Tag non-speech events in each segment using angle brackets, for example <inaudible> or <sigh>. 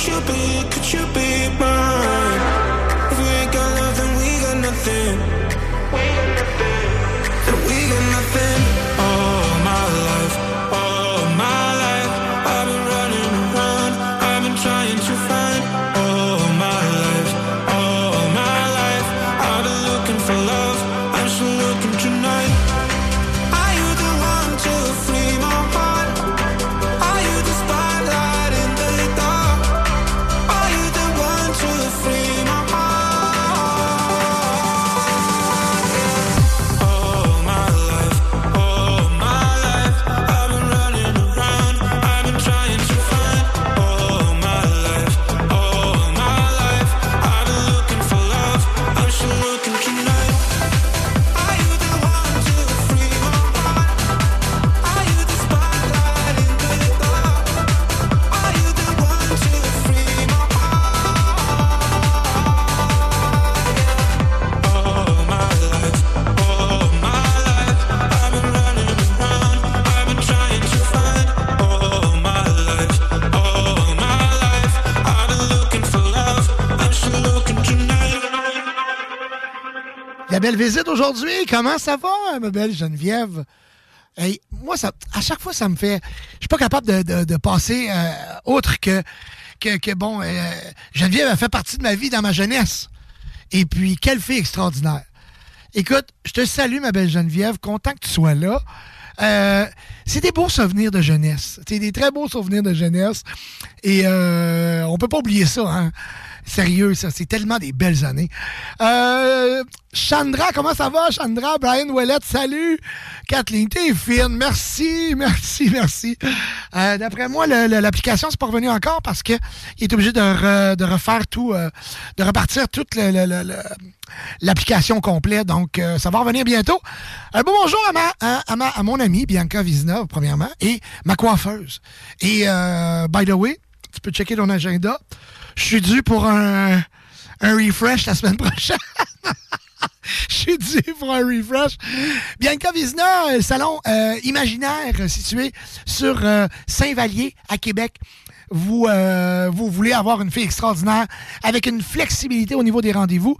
Could you be, could you be mine? Belle visite aujourd'hui. Comment ça va, ma belle Geneviève? Hey, moi, à chaque fois, ça me fait. Je suis pas capable de, passer euh, autre que, que, que, bon, euh, Geneviève a fait partie de ma vie dans ma jeunesse. Et puis, quelle fille extraordinaire. Écoute, je te salue, ma belle Geneviève. Content que tu sois là. Euh, c'est des beaux souvenirs de jeunesse. C'est des très beaux souvenirs de jeunesse. Et euh, on peut pas oublier ça, hein. Sérieux, ça, c'est tellement des belles années. Euh, Chandra, comment ça va, Chandra? Brian Ouellette, salut. Kathleen, t'es fine. Merci, merci, merci. Euh, D'après moi, l'application, c'est pas revenu encore parce que il est obligé de, re- de refaire tout, euh, de repartir toute l'application complète. Donc, ça va revenir bientôt. Un bonjour à, ma, à, ma- à mon amie Bianca Vizina, premièrement, et ma coiffeuse. Et, by the way, tu peux checker ton agenda. Je suis dû pour un, refresh la semaine prochaine. <laughs> Je suis dû pour un refresh. Bianca Vizina, euh, salon euh, imaginaire euh, situé sur Saint-Vallier à Québec. Vous, euh, vous voulez avoir une fille extraordinaire avec une flexibilité au niveau des rendez-vous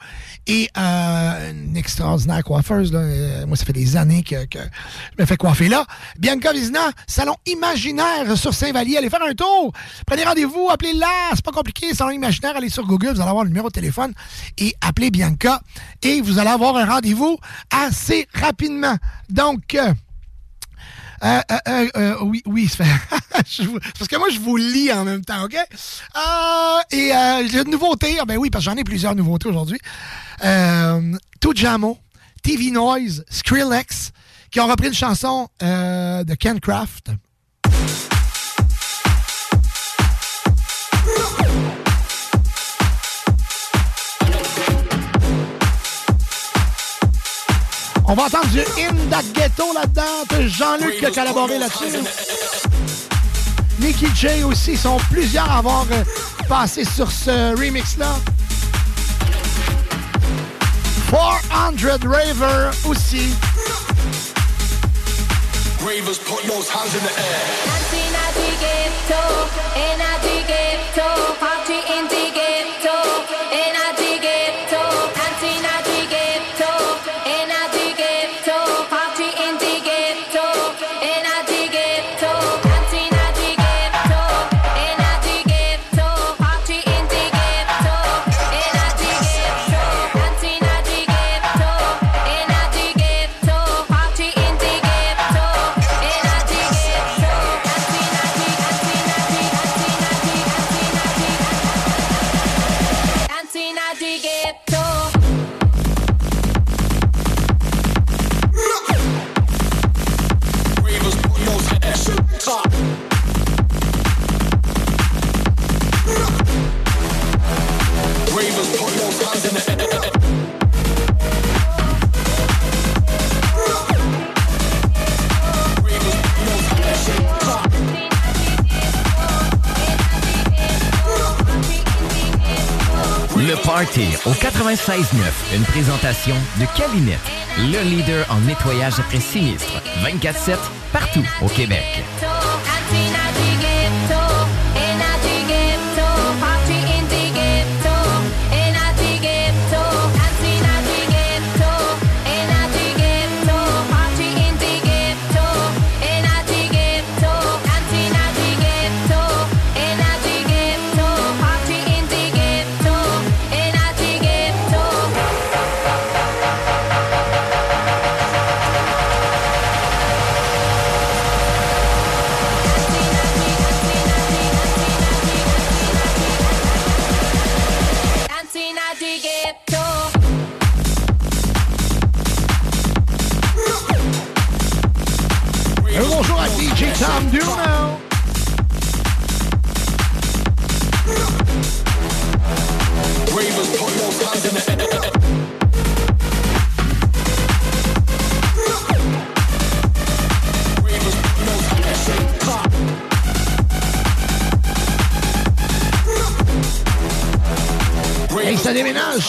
et euh, une extraordinaire coiffeuse. Là. Euh, moi, ça fait des années que, que je me fais coiffer là. Bianca Vizina, salon imaginaire sur Saint-Vallier. Allez faire un tour. Prenez rendez-vous, appelez-la. C'est pas compliqué. Salon imaginaire, allez sur Google, vous allez avoir le numéro de téléphone et appelez Bianca et vous allez avoir un rendez-vous assez rapidement. Donc, euh, euh, euh, euh, euh, oui, oui, <laughs> vous- parce que moi, je vous lis en même temps, OK? Euh, et j'ai une nouveauté. Ah, ben oui, parce que j'en ai plusieurs nouveautés aujourd'hui. Euh, Tujamo, TV Noise, Skrillex, qui ont repris une chanson de Ken Craft. On va entendre du In That Ghetto là-dedans. Jean-Luc qui a collaboré là-dessus. Nicky J aussi. Ils sont plusieurs à avoir euh, passé sur ce remix-là. 400 Raver aussi. Ravers put those hands in the air. Party au 96.9. Une présentation de Calinette, le leader en nettoyage après sinistre. 24-7, partout au Québec.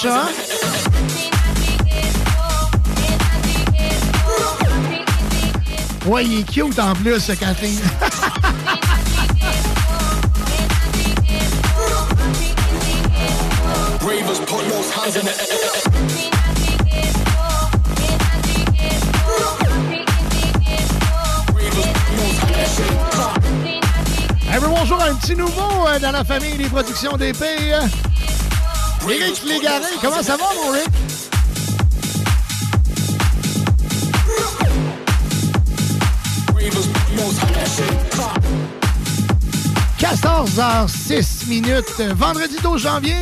Hein? Ouais, il est cute en plus, ce Kathleen. Hey, bonjour, un petit nouveau euh, dans la famille des productions d'épée. Eric Légaré, comment ça va, mon Rick? « 14h06 minutes, vendredi 12 janvier.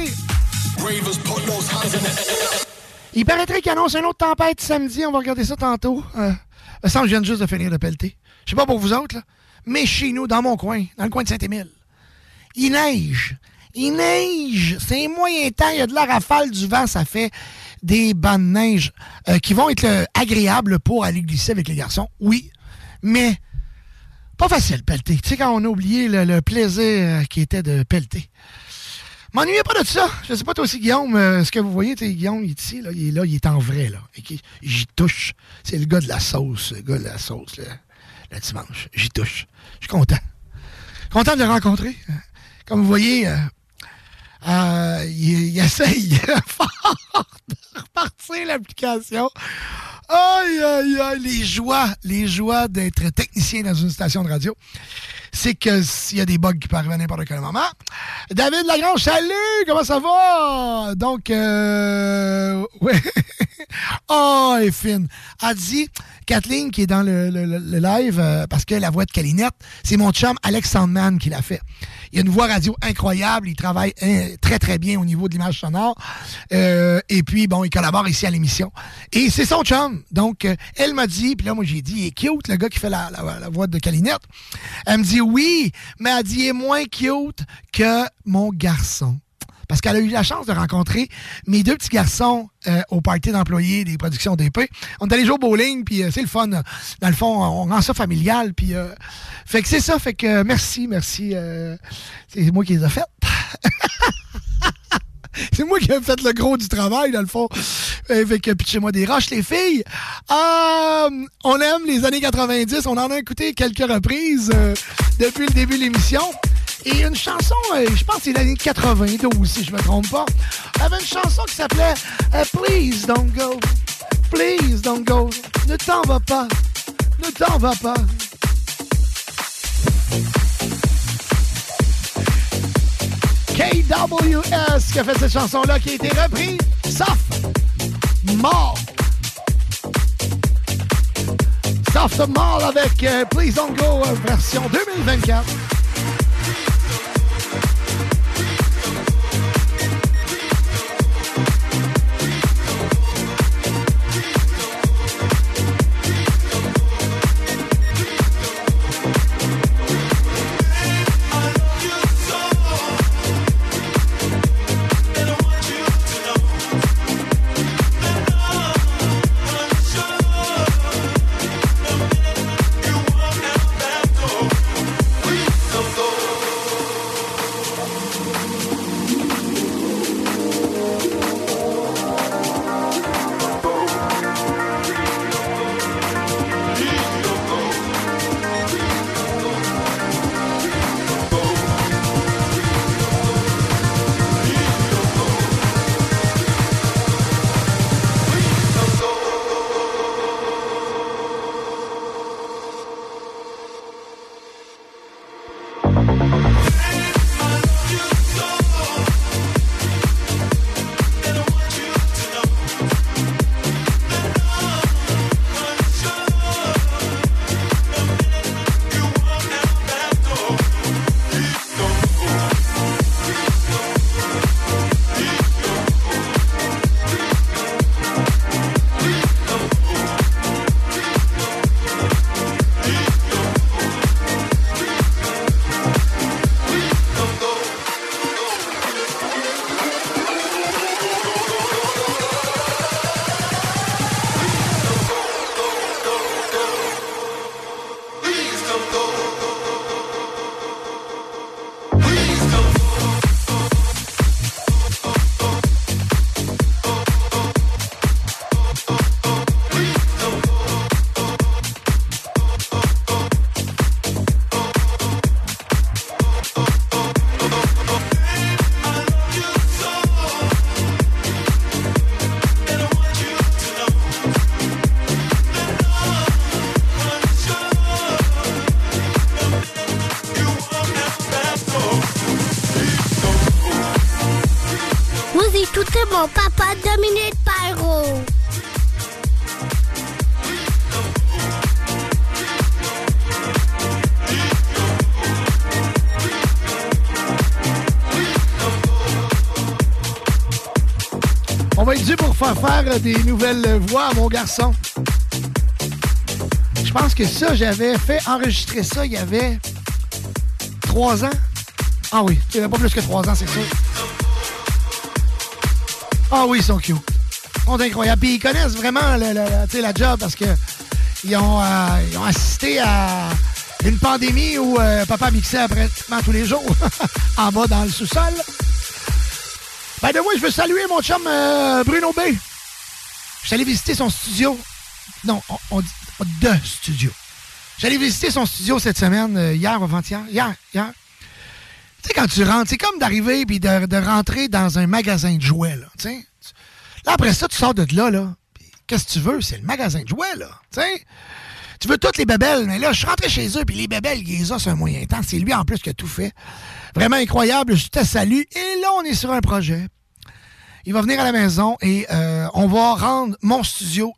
Il paraîtrait qu'il annonce une autre tempête samedi. On va regarder ça tantôt. Euh, que je viens juste de finir de pelleter. Je sais pas pour vous autres, mais chez nous, dans mon coin, dans le coin de Saint-Émile, il neige. Il neige. C'est moyen temps. Il y a de la rafale du vent. Ça fait des bancs de neige euh, qui vont être euh, agréables pour aller glisser avec les garçons. Oui, mais pas facile, pelleter. Tu sais, quand on a oublié le, plaisir euh, qui était de pelleter. M'ennuyez pas de ça. Je sais pas toi aussi, Guillaume, ce que vous voyez, Guillaume, il est ici, là, il est là, il est en vrai, là. J'y touche. C'est le gars de la sauce, le gars de la sauce, le, le dimanche. J'y touche. Je suis content. Content de le rencontrer. Comme vous voyez, euh, il, il essaye <laughs> fort de repartir l'application. Aïe, aïe, aïe, les joies, les joies d'être technicien dans une station de radio. C'est que s'il y a des bugs qui peuvent arriver à n'importe quel moment. David Lagrange, salut! Comment ça va? Donc, euh, ouais. <laughs> oh, elle est fine. Dit, Kathleen, qui est dans le, le- le- le live, euh, parce que la voix de Calinette, c'est mon chum Alex Sandman qui l'a fait. Il a une voix radio incroyable. Il travaille hein, très, très bien au niveau de l'image sonore. Euh, et puis, bon, il collabore ici à l'émission. Et c'est son chum. Donc, euh, elle m'a dit, puis là, moi, j'ai dit, il est cute, le gars qui fait la, voix de Calinette. Elle me dit oui, mais elle dit, il est moins cute que mon garçon. Parce qu'elle a eu la chance de rencontrer mes deux petits garçons euh, au party d'employés des productions d'épée. On est allé jouer au bowling, puis euh, c'est le fun. Dans le fond, on rend ça familial. Puis, euh, fait que c'est ça. Fait que merci, merci. euh, c'est moi qui les ai faites. <laughs> C'est moi qui ai fait le gros du travail, dans le fond. Euh, Fait que pitchez-moi des roches, les filles. Euh, on aime les années 90. On en a écouté quelques reprises depuis le début de l'émission. Et une chanson, euh, je pense que c'est l'année 92, si je me trompe pas. Avait une chanson qui s'appelait euh, Please don't go. Please don't go. Ne t'en va pas. Ne t'en va pas. KWS qui a fait cette chanson-là qui a été reprise, sauf mort. Soft Mall avec euh, Please Don't Go version 2024. Des nouvelles voix mon garçon. Je pense que ça, j'avais fait enregistrer ça il y avait trois ans. Ah oui, il n'y avait pas plus que trois ans, c'est sûr. Ah oui, ils sont cute. Ils incroyables. Puis ils connaissent vraiment le, la job parce que ils ont, euh, ils ont assisté à une pandémie où euh, papa mixait pratiquement tous les jours <laughs> en bas dans le sous-sol. Ben de moi, je veux saluer mon chum euh, Bruno B. Allé visiter son studio. Non, on, on dit de studio. J'allais visiter son studio cette semaine, euh, hier avant-hier. Hier, hier. Tu sais, quand tu rentres, c'est comme d'arriver puis de, de rentrer dans un magasin de jouets, là. Là, après ça, tu sors de là, là. Qu'est-ce que tu veux? C'est le magasin de jouets, là. Tu veux toutes les bébelles, mais là, je suis rentré chez eux, puis les bébelles, ils les un moyen temps. C'est lui, en plus, qui a tout fait. Vraiment incroyable. Je te salue. Et là, on est sur un projet. Il va venir à la maison et euh, on va rendre mon studio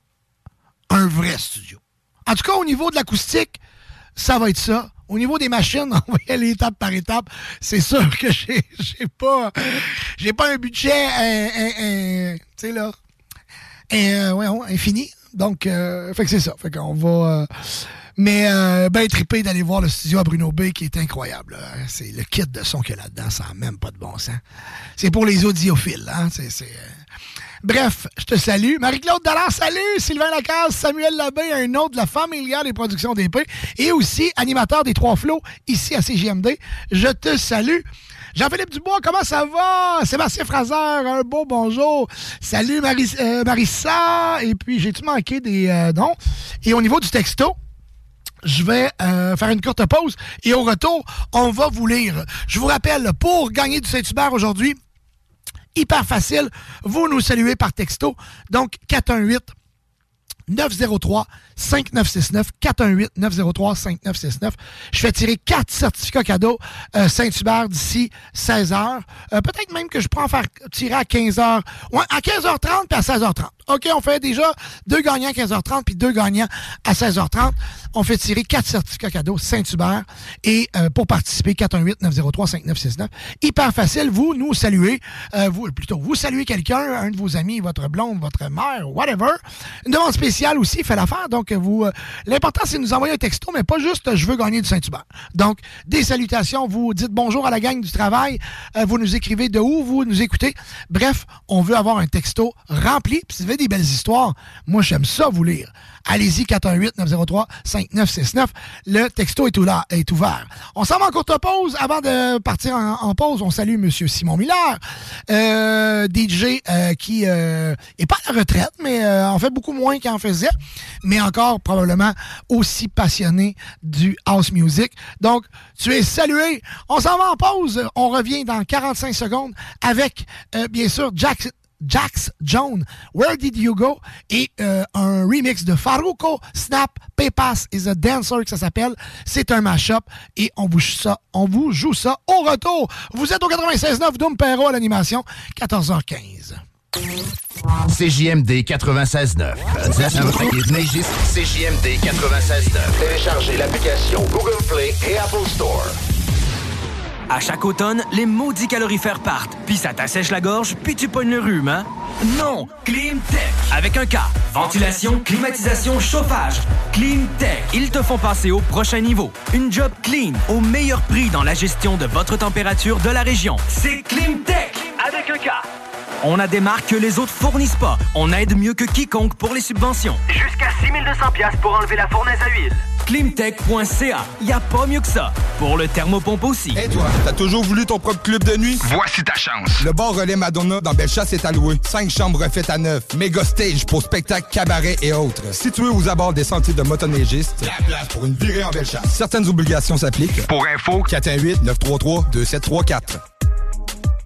un vrai studio. En tout cas, au niveau de l'acoustique, ça va être ça. Au niveau des machines, <laughs> on va y aller étape par étape. C'est sûr que j'ai pas j'ai pas un budget euh, euh, tu sais là infini. Donc euh, fait que c'est ça. Fait qu'on va mais euh, ben trippé d'aller voir le studio à Bruno B qui est incroyable. C'est le kit de son qu'il y a là-dedans, ça n'a même pas de bon sens. C'est pour les audiophiles, hein. Euh, Bref, je te salue. Marie-Claude Dallard, salut! Sylvain Lacasse, Samuel Labbé, un autre de la familiale des productions d'épée et aussi animateur des Trois Flots ici à CGMD. Je te salue. Jean-Philippe Dubois, comment ça va? Sébastien Fraser, un beau bonjour. Salut euh, Marissa. Et puis, j'ai-tu manqué des euh, noms? Et au niveau du texto, je vais euh, faire une courte pause et au retour, on va vous lire. Je vous rappelle, pour gagner du Saint-Hubert aujourd'hui, hyper facile. Vous nous saluez par texto. Donc, 418 903 5969 418 903 5969. Je fais tirer quatre certificats cadeaux euh, Saint-Hubert d'ici 16 heures. Euh, Peut-être même que je en faire tirer à 15 h Ouais, à 15h30 puis à 16h30. OK, on fait déjà deux gagnants à 15h30 puis deux gagnants à 16h30. On fait tirer quatre certificats cadeaux Saint-Hubert. Et euh, pour participer, 418-903-5969. Hyper facile. Vous nous saluez. Euh, vous, plutôt, vous saluez quelqu'un, un de vos amis, votre blonde, votre mère, whatever. Une demande spéciale aussi fait l'affaire. Donc, vous, euh, l'important, c'est de nous envoyer un texto, mais pas juste euh, je veux gagner du Saint-Hubert. Donc, des salutations. Vous dites bonjour à la gang du travail. Euh, vous nous écrivez de où vous nous écoutez. Bref, on veut avoir un texto rempli. Des belles histoires, moi, j'aime ça vous lire. Allez-y, 418-903-5969. Le texto est, oula- est ouvert. On s'en va en courte pause. Avant de partir en, pause, on salue M. Simon Miller, euh, DJ euh, qui euh, est pas à la retraite, mais en fait beaucoup moins qu'il en faisait, mais encore probablement aussi passionné du house music. Donc, tu es salué. On s'en va en pause. On revient dans 45 secondes avec, bien sûr, Jack Jax Jones, Where Did You Go? Et euh, un remix de Faruko Snap Paypass is a Dancer que ça s'appelle. C'est un mashup et on vous, joue ça, on vous joue ça au retour. Vous êtes au 96.9 Doom Perro à l'animation, 14h15. CJMD 96.9. CJMD 96.9. Téléchargez l'application Google Play et Apple Store. À chaque automne, les maudits calorifères partent, puis ça t'assèche la gorge, puis tu pognes le rhume, hein? Non! Climtech! Avec un K. Ventilation, climatisation, chauffage. Climtech. Ils te font passer au prochain niveau. Une job clean, au meilleur prix dans la gestion de votre température de la région. C'est Climtech! Avec un K. On a des marques que les autres fournissent pas. On aide mieux que quiconque pour les subventions. Jusqu'à 6200 pièces pour enlever la fournaise à huile. Climtech.ca. Y a pas mieux que ça. Pour le thermopompe aussi. Et toi, t'as toujours voulu ton propre club de nuit? Voici ta chance. Le bar relais Madonna dans Bellechasse est alloué. Cinq chambres refaites à neuf. Méga stage pour spectacles, cabarets et autres. Situé aux abords des sentiers de motoneigistes. La place pour une virée en Bellechasse. Certaines obligations s'appliquent. Pour info, 418-933-2734.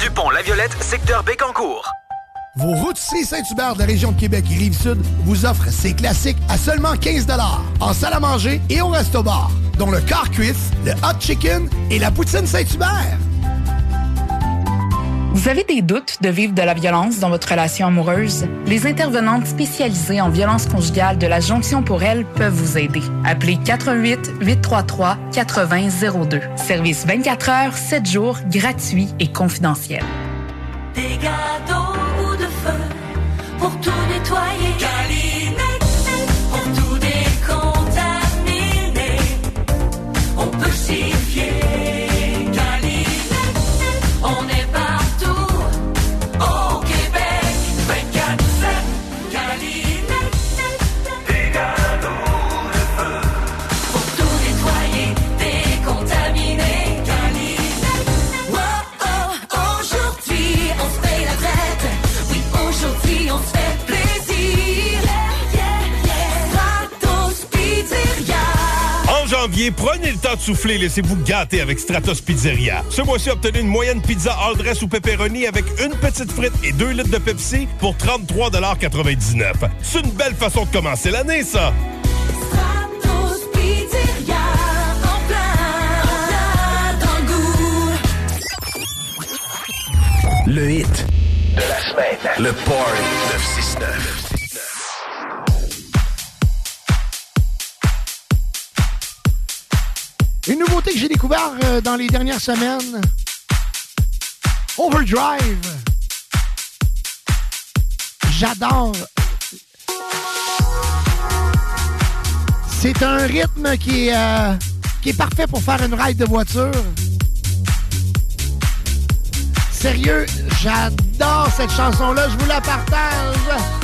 du pont La Violette, secteur Bécancourt. Vos routiers Saint-Hubert de la région de Québec et Rive-Sud vous offrent ces classiques à seulement 15 en salle à manger et au resto-bar, dont le car le hot chicken et la poutine Saint-Hubert. Vous avez des doutes de vivre de la violence dans votre relation amoureuse? Les intervenantes spécialisées en violence conjugale de la Jonction pour elle peuvent vous aider. Appelez 88 833 8002. Service 24 heures, 7 jours, gratuit et confidentiel. Des gâteaux ou de feu pour tout nettoyer. Janvier, prenez le temps de souffler, laissez-vous gâter avec Stratos Pizzeria. Ce mois-ci, obtenez une moyenne pizza all dress ou pepperoni avec une petite frite et deux litres de Pepsi pour 33,99 C'est une belle façon de commencer l'année, ça! Stratos Pizzeria. En plein, en plein dans le goût. Le hit de la semaine. Le Party 969. Une nouveauté que j'ai découvert euh, dans les dernières semaines. Overdrive. J'adore. C'est un rythme qui est, euh, qui est parfait pour faire une ride de voiture. Sérieux, j'adore cette chanson-là. Je vous la partage.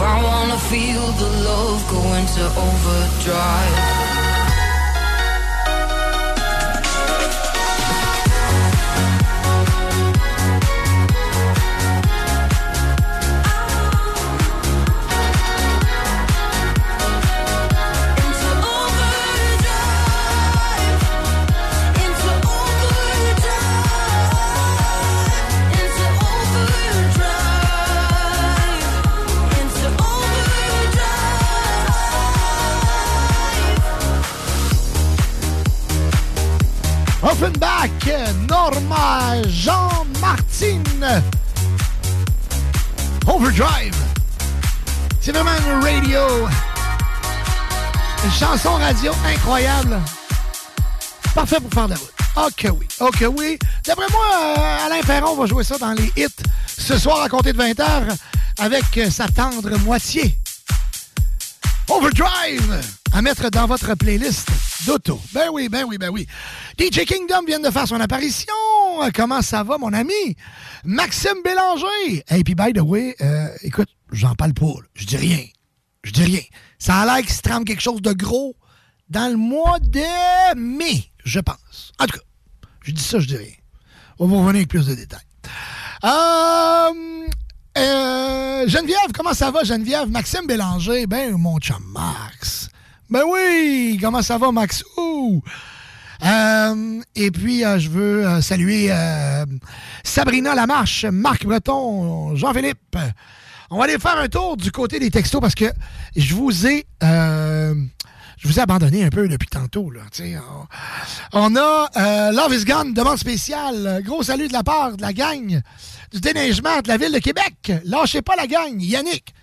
I wanna feel the love go into overdrive. Offenbach, Norma, Jean-Martine. Overdrive. C'est vraiment une radio. Une chanson radio incroyable. Parfait pour faire de la route. Ok oui, ok oui. D'après moi, euh, Alain Perron va jouer ça dans les hits ce soir à compter de 20h avec euh, sa tendre moitié. Overdrive à mettre dans votre playlist Ben oui, ben oui, ben oui. DJ Kingdom vient de faire son apparition. Comment ça va, mon ami? Maxime Bélanger. Et puis, by the way, euh, écoute, j'en parle pas. Je dis rien. Je dis rien. Ça a l'air qu'il se trame quelque chose de gros dans le mois de mai, je pense. En tout cas, je dis ça, je dis rien. On va revenir avec plus de détails. Euh, euh, Geneviève, comment ça va, Geneviève? Maxime Bélanger, ben, mon chum Max. Ben oui, comment ça va, Max? Ouh! Euh, et puis, euh, je veux euh, saluer euh, Sabrina Lamarche, Marc Breton, Jean-Philippe. On va aller faire un tour du côté des textos parce que je vous ai... je vous ai abandonné un peu depuis tantôt. Là, on, on a Love is Gone, demande spéciale. Gros salut de la part de la gang du déneigement de la ville de Québec. Lâchez pas la gang. Yannick,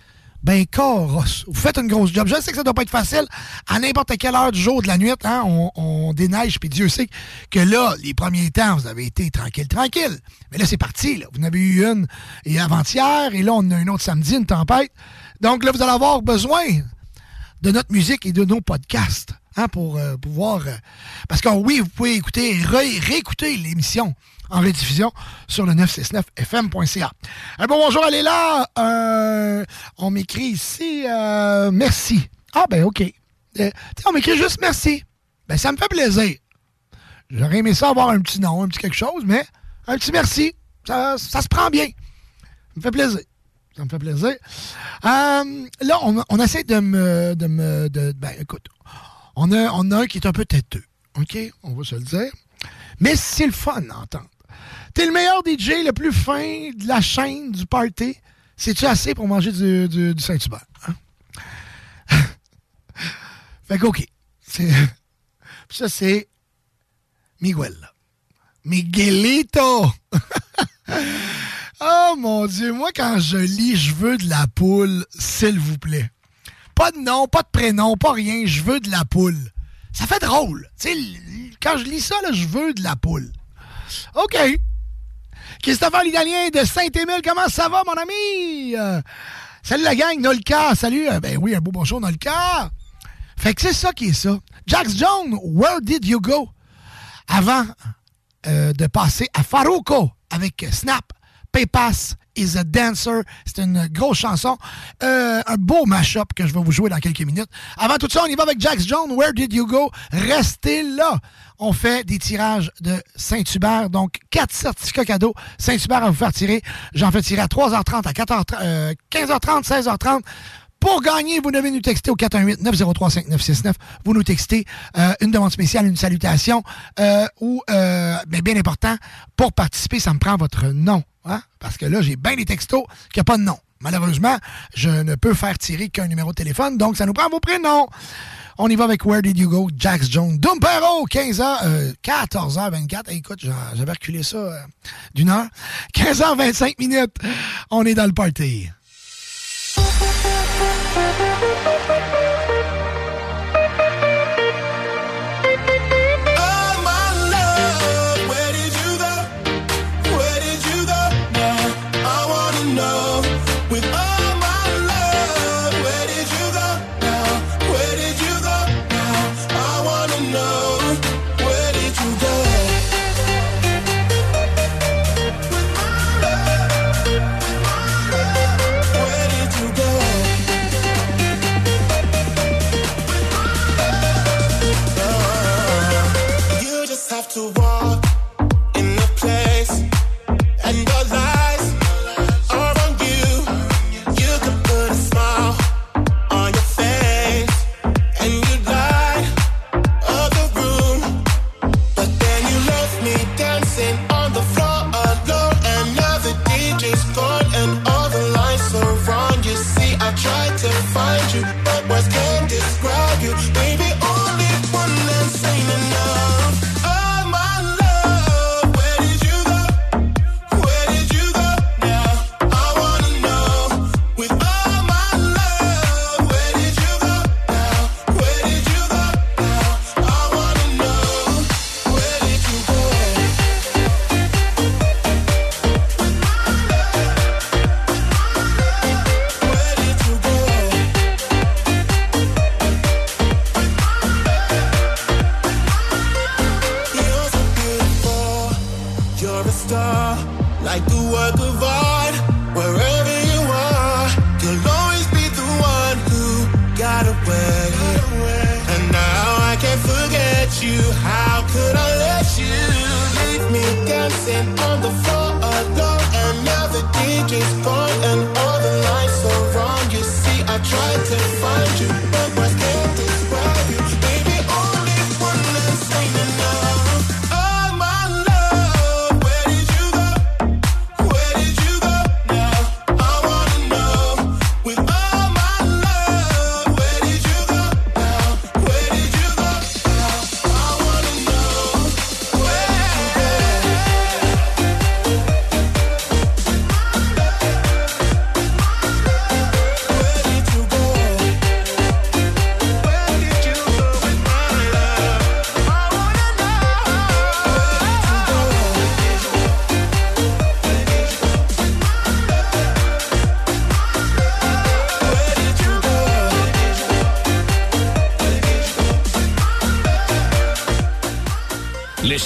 ben Coros, vous faites une grosse job. Je sais que ça doit pas être facile à n'importe quelle heure du jour, de la nuit. Hein, on, on déneige, puis Dieu sait que là, les premiers temps, vous avez été tranquille, tranquille. Mais là, c'est parti. Vous en avez eu une et avant-hier, et là, on a une autre samedi, une tempête. Donc là, vous allez avoir besoin de notre musique et de nos podcasts hein, pour euh, pouvoir... euh, parce que oui, vous pouvez écouter et ré- réécouter l'émission en rediffusion sur le 969fm.ca. Un bon bonjour, elle est là. On m'écrit ici euh, merci. Ah ben OK. Euh, on m'écrit juste merci. Ben ça me fait plaisir. J'aurais aimé ça avoir un petit nom, un petit quelque chose, mais un petit merci. Ça, ça se prend bien. Ça me fait plaisir. Ça me fait plaisir. Euh, là, on, on essaie de me. De me ben, écoute, on a, on a un qui est un peu têteux. OK? On va se le dire. Mais c'est le fun d'entendre. T'es le meilleur DJ, le plus fin de la chaîne du party. C'est-tu assez pour manger du, Saint-Hubert? hein? <laughs> fait que, OK. <laughs> Ça, c'est Miguel. Miguelito! <laughs> oh mon Dieu, moi quand je lis Je veux de la poule, s'il vous plaît. Pas de nom, pas de prénom, pas rien, je veux de la poule. Ça fait drôle. Quand je lis ça, là, je veux de la poule. OK. Christopher l'Italien de Saint-Émile, comment ça va, mon ami? Euh, salut la gang, Nolka, salut. Euh, ben oui, un beau bonjour, Nolka. Fait que c'est ça qui est ça. Jax Jones, Where Did You Go? Avant euh, de passer à Faruko avec Snap, Paypass is a Dancer. C'est une grosse chanson. Un beau mash-up que je vais vous jouer dans quelques minutes. Avant tout ça, on y va avec Jax Jones, Where Did You Go? Restez là. On fait des tirages de Saint-Hubert, donc quatre certificats cadeaux Saint-Hubert à vous faire tirer. J'en fais tirer à 3h30, à 4h, euh, 15h30, 16h30. Pour gagner, vous devez nous texter au 418-903-5969. Vous nous textez euh, une demande spéciale, une salutation, euh, ou, euh, mais bien important, pour participer, ça me prend votre nom. hein? Parce que là, j'ai bien des textos qui n'ont pas de nom. Malheureusement, je ne peux faire tirer qu'un numéro de téléphone, donc ça nous prend vos prénoms. On y va avec Where Did You Go? Jax Jones. Dumpero, 15h, euh, 14h24. Hey, écoute, j'avais reculé ça euh, d'une heure. 15h25 minutes. On est dans le party.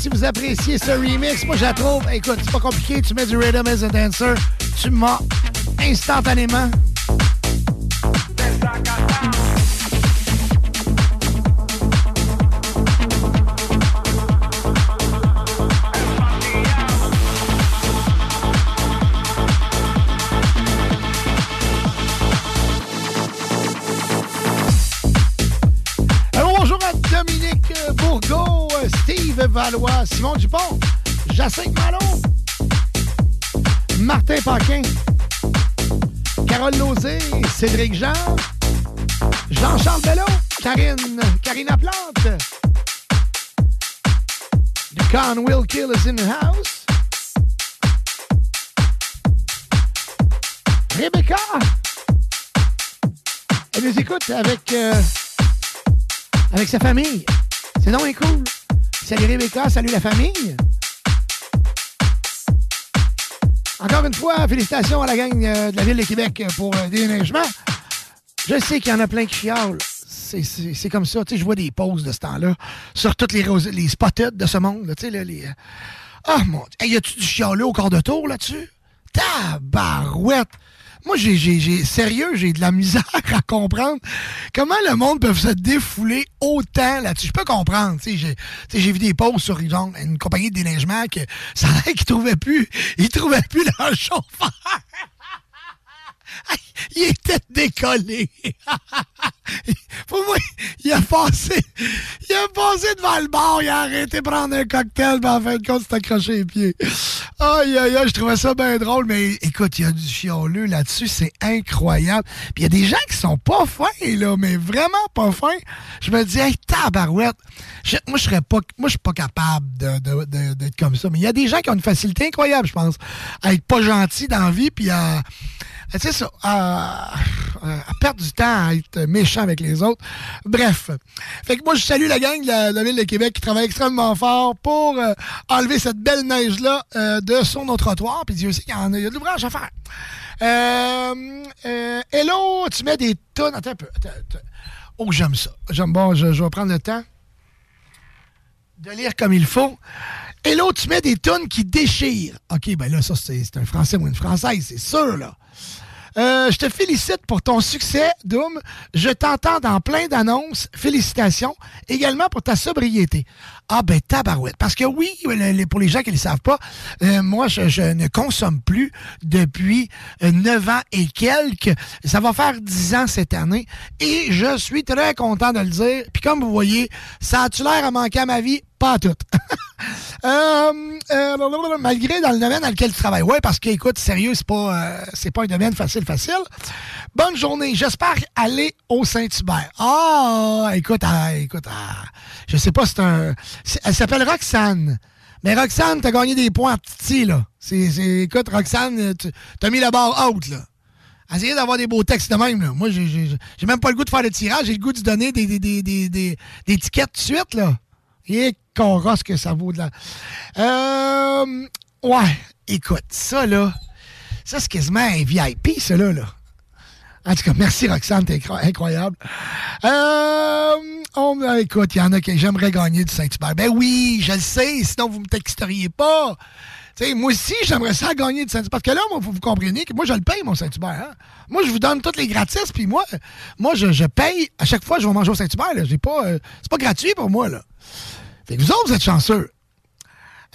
Si vous appréciez ce remix. Moi, je la trouve. Écoute, c'est pas compliqué. Tu mets du Rhythm as a Dancer. Tu m'as instantanément. Simon Dupont, Jacinthe Malo, Martin Paquin, Carole Lozé, Cédric Jean, Jean-Charles Bello, Karine, Karina Plante, Ducan Will Kill is in the house, Rebecca, elle nous écoute avec... euh, avec sa famille. C'est donc bien cool. Salut Rebecca, salut la famille. Encore une fois, félicitations à la gang euh, de la Ville de Québec pour le déneigement. Je sais qu'il y en a plein qui chialent. C'est- comme ça. Tu sais, je vois des pauses de ce temps-là sur toutes les, les spotted de ce monde. Tu sais, les... euh, Ah, mon Dieu. Hey, y a-tu du chialeux au quart de tour là-dessus? Tabarouette! Moi, j'ai, j'ai, sérieux, j'ai de la misère à comprendre comment le monde peut se défouler autant là-dessus. Je peux comprendre, tu sais, j'ai, j'ai vu des posts sur une compagnie de déneigement que ça a qu'ils trouvaient plus, ils trouvaient plus leur chauffeur. Il était décollé. <laughs> Pour moi, il a passé, il a passé devant le bar, il a arrêté de prendre un cocktail, mais en fin de compte, s'est accroché les pieds. Aïe, aïe, aïe, je trouvais ça bien drôle, mais écoute, il y a du chioleux là-dessus, c'est incroyable. Puis il y a des gens qui sont pas fins, là, mais vraiment pas fins. Je me dis, hey, tabarouette, je- moi, je serais pas, moi, je suis pas capable de- de- de- d'être comme ça. Mais il y a des gens qui ont une facilité incroyable, je pense, à être pas gentil dans la vie, puis à, tu sais ça, à, à perdre du temps à être méchant avec les autres. Bref. Fait que moi, je salue la gang de la, de Ville de Québec qui travaille extrêmement fort pour euh, enlever cette belle neige-là euh, de sur nos trottoirs. Puis Dieu sait qu'il y en a, il y a de l'ouvrage à faire. Euh, euh, hello, tu mets des tonnes. Attends un peu. Oh, j'aime ça. J'aime bon, je, je vais prendre le temps de lire comme il faut. Hello, tu mets des tonnes qui déchirent. OK, ben là, ça, c'est un Français ou une Française, c'est sûr, là. Euh, je te félicite pour ton succès, Doom. Je t'entends dans plein d'annonces. Félicitations. Également pour ta sobriété. Ah ben tabarouette. Parce que oui, pour les gens qui ne le savent pas, euh, moi, je, ne consomme plus depuis euh, 9 ans et quelques. Ça va faire 10 ans cette année. Et je suis très content de le dire. Puis comme vous voyez, ça a-tu l'air à manquer à ma vie? Pas à tout. <laughs> Euh, euh, malgré dans le domaine dans lequel tu travailles. Ouais, parce que, écoute, sérieux, c'est pas, euh, c'est pas un domaine facile, facile. Bonne journée. J'espère aller au Saint-Hubert. Ah, écoute, ah, écoute, ah, je sais pas, c'est un. Elle s'appelle Roxane. Mais Roxane, t'as gagné des points en petit, là. C'est, c'est- écoute, Roxane, tu as mis la barre haute, là. Essayez d'avoir des beaux textes de même, là. Moi, j'ai, j'ai, même pas le goût de faire le tirage, j'ai le goût de donner des, des, des, des, des, étiquettes tout de suite, là. Rosse que ça vaut de la. Euh, ouais, écoute, ça, là, ça, c'est quasiment un VIP, ça, là, là. En tout cas, merci, Roxane, t'es incro- incroyable. Euh, on, écoute, il y en a qui j'aimerais gagner du Saint-Hubert. Ben oui, je le sais, sinon vous me texteriez pas. Tu sais, moi aussi, j'aimerais ça gagner du Saint-Hubert. Parce que là, moi, que vous compreniez que moi, je le paye, mon Saint-Hubert. hein. Moi, je vous donne toutes les gratis, puis moi, moi je, paye. À chaque fois, je vais manger au Saint-Hubert. J'ai euh, c'est pas gratuit pour moi, là. Vous autres, vous êtes chanceux.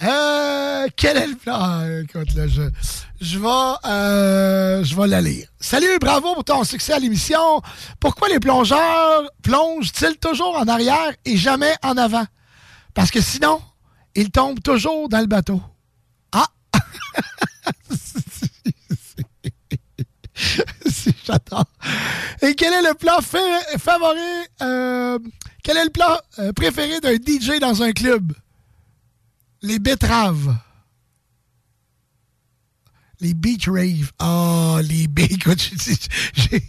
Euh, quel est le plan? Je, vais, euh, je vais la lire. Salut, bravo pour ton succès à l'émission. Pourquoi les plongeurs plongent-ils toujours en arrière et jamais en avant? Parce que sinon, ils tombent toujours dans le bateau. Ah! <laughs> Si, J'adore. Et quel est le plat fa- favori, euh, quel est le plat euh, préféré d'un DJ dans un club? Les betteraves. Les beach rave. Ah, les <laughs> beach. Ils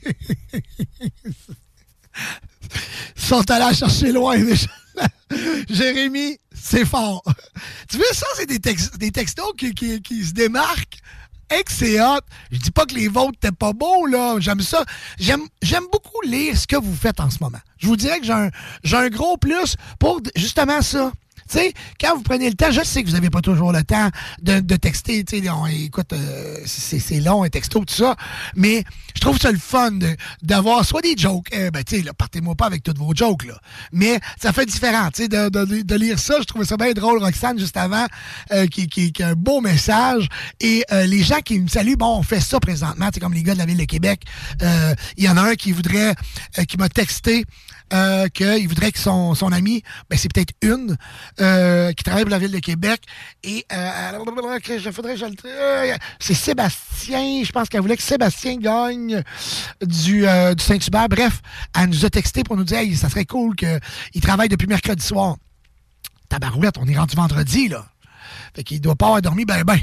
<laughs> sont allés chercher loin. <laughs> Jérémy, c'est fort. Tu vois, ça, c'est des, tex- des textos qui se démarquent? Hey, c'est hot. Je dis pas que les vôtres t'es pas beaux, là. J'aime ça. J'aime, j'aime beaucoup lire ce que vous faites en ce moment. Je vous dirais que j'ai un, j'ai un gros plus pour justement ça. Tu sais, quand vous prenez le temps, je sais que vous n'avez pas toujours le temps de, de texter. Tu sais, écoute, euh, c'est long, un texto, tout ça. Mais je trouve ça le fun de- d'avoir soit des jokes. Eh ben, tu sais, partez-moi pas avec toutes vos jokes, là. Mais ça fait différent, tu sais, de, de- de lire ça. Je trouvais ça bien drôle, Roxane, juste avant, euh, qui, qui, qui a un beau message. Et euh, les gens qui me saluent, bon, on fait ça présentement, c'est comme les gars de la Ville de Québec. Euh, Il y en a un qui voudrait, euh, qui m'a texté euh, qu'il voudrait que son, son ami, ben c'est peut-être une, euh, qui travaille pour la Ville de Québec, et euh, je faudrait c'est Sébastien, je pense qu'elle voulait que Sébastien gagne du, du Saint-Hubert. Bref, elle nous a texté pour nous dire hey, ça serait cool qu'il travaille depuis mercredi soir. Tabarouette, on est rendu vendredi, là. Fait qu'il doit pas avoir dormi ben ben.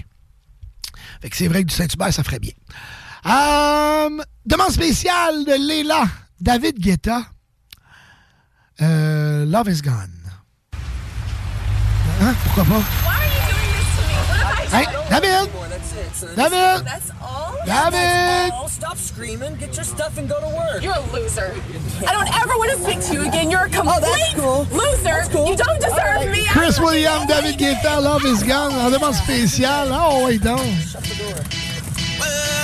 Fait que c'est vrai que du Saint-Hubert, ça ferait bien. Demande spéciale de Léla, David Guetta. Euh, Love is Gone. Hein? Pourquoi pas? Hey, David! David! That's all? David! That's all. Stop screaming. Get your stuff and go to work. You're a loser. I don't ever want to speak to you again. You're a oh, complete loser. You don't deserve me. Chris William, David Guetta, Love is Gone. En demande spéciale. Oh, oui, donc. What are we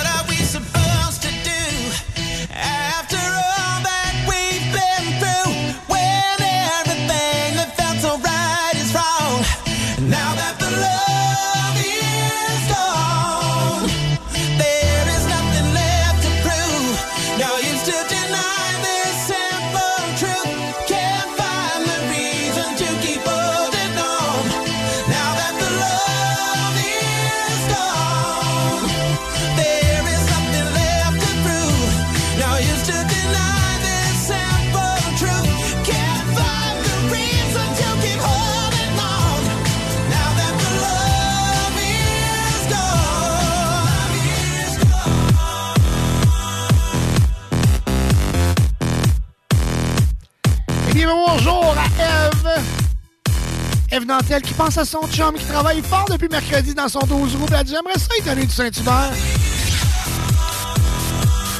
Nantel qui pense à son chum qui travaille fort depuis mercredi dans son 12 roues. Elle dit J'aimerais ça étonner du Saint-Hubert.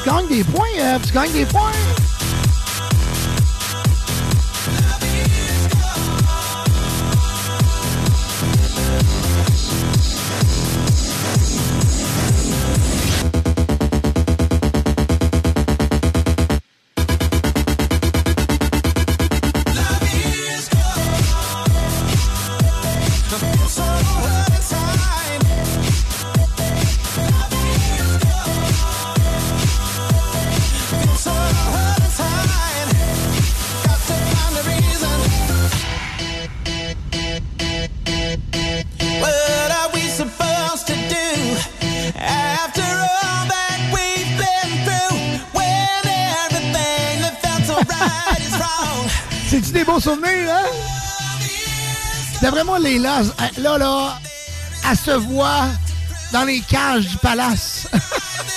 Tu gagnes des points, Eve, tu gagnes des points. D'après moi, Leila, là, là, elle se voit dans les cages du palace.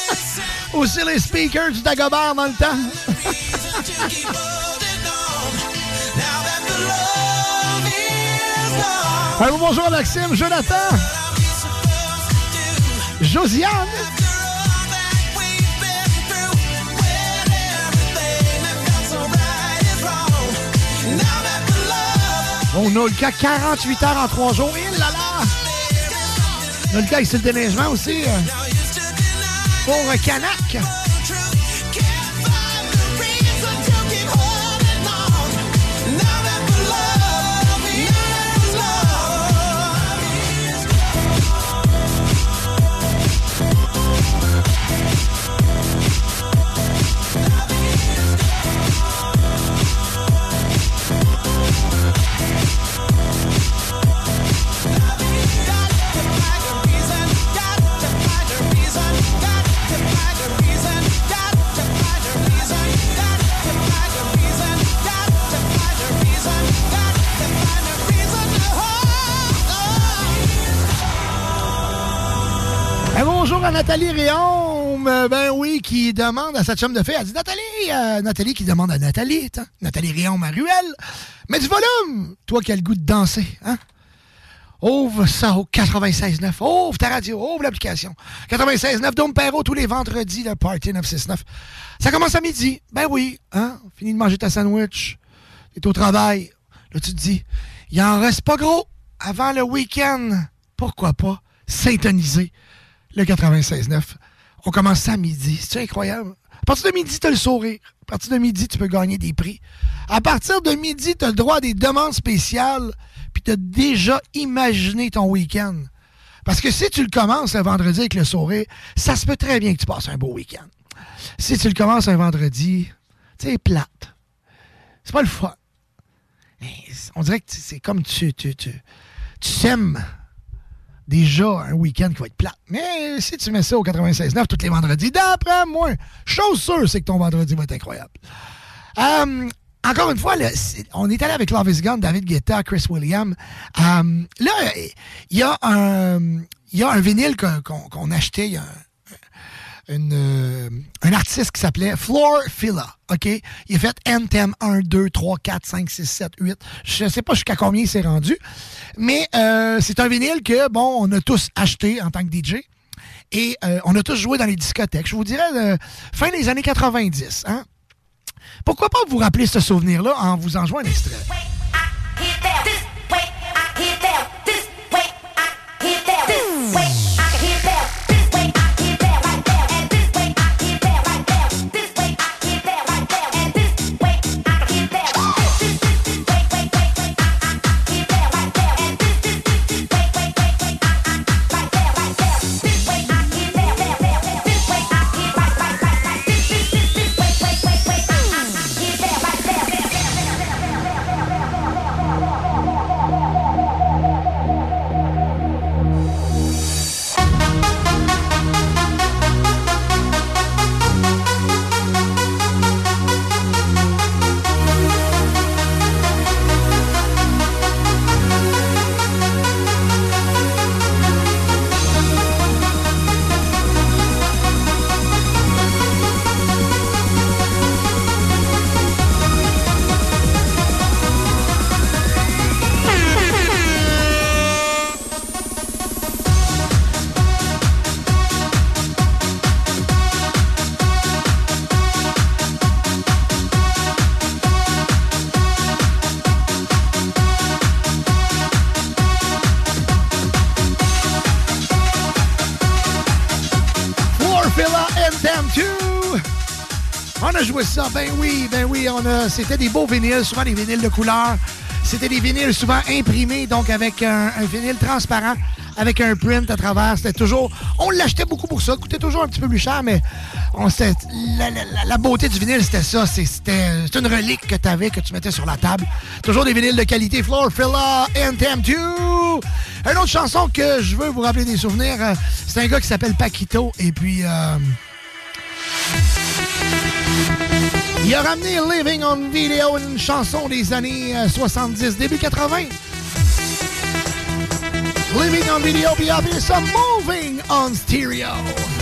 <laughs> Aussi les speakers du Dagobert dans le temps. <laughs> Alors, bonjour Maxime, Jonathan, Josiane. On a le cas 48 heures en 3 jours. Il là là! On a le cas ici le déneigement aussi. euh, Pour Canac. Nathalie Réaume. Euh, Ben oui, qui demande à sa chum de fée. Elle dit Nathalie, euh, Nathalie qui demande à Nathalie. Nathalie Réaume à Ruelle. Mais du volume, toi qui as le goût de danser, hein? Ouvre ça au 96.9. Ouvre ta radio, ouvre l'application. 96.9, Dôme Perrault, tous les vendredis, le Party 969. Ça commence à midi. Ben oui, hein? Fini de manger ta sandwich. T'es au travail. Là, tu te dis, il en reste pas gros. Avant le week-end, pourquoi pas syntoniser le 96.9. On commence à midi. C'est incroyable. À partir de midi, tu as le sourire. À partir de midi, tu peux gagner des prix. À partir de midi, tu as le droit à des demandes spéciales. Puis tu as déjà imaginé ton week-end. Parce que si tu le commences un vendredi avec le sourire, ça se peut très bien que tu passes un beau week-end. Si tu le commences un vendredi, tu sais, plate. C'est pas le fun. On dirait que c'est comme tu, tu, tu, tu sèmes déjà un week-end qui va être plat. Mais si tu mets ça au 96.9 tous les vendredis, d'après moi, chose sûre, c'est que ton vendredi va être incroyable. Euh, encore une fois, on est allé avec Love is David Guetta, Chris William. Euh, là, il y, a un- y a un vinyle qu'on achetait il y a euh, un artiste qui s'appelait Floor Filla. OK? Il a fait Anthem 1, 2, 3, 4, 5, 6, 7, 8. Je sais pas jusqu'à combien il s'est rendu. Mais euh, c'est un vinyle que, bon, on a tous acheté en tant que DJ. Et euh, on a tous joué dans les discothèques. Je vous dirais, euh, fin des années 90. Hein? Pourquoi pas vous rappeler ce souvenir-là en vous en jouant un extrait? Florfilla ben oui, ben oui, on a. C'était des beaux vinyles, souvent des vinyles de couleur. C'était des vinyles souvent imprimés, donc avec un, vinyle transparent, avec un print à travers. C'était toujours. On l'achetait beaucoup pour ça, coûtait toujours un petit peu plus cher, mais on la, la- beauté du vinyle, c'était ça. C'était une relique que tu avais, que tu mettais sur la table. Toujours des vinyles de qualité. Floor Filla, Anthem 2. Une autre chanson que je veux vous rappeler des souvenirs, euh, c'est un gars qui s'appelle Paquito. Et puis. euh, il a ramené Living on Video, une chanson des années euh, 70, début 80. Living on Video, puis il a ça Moving on Stereo.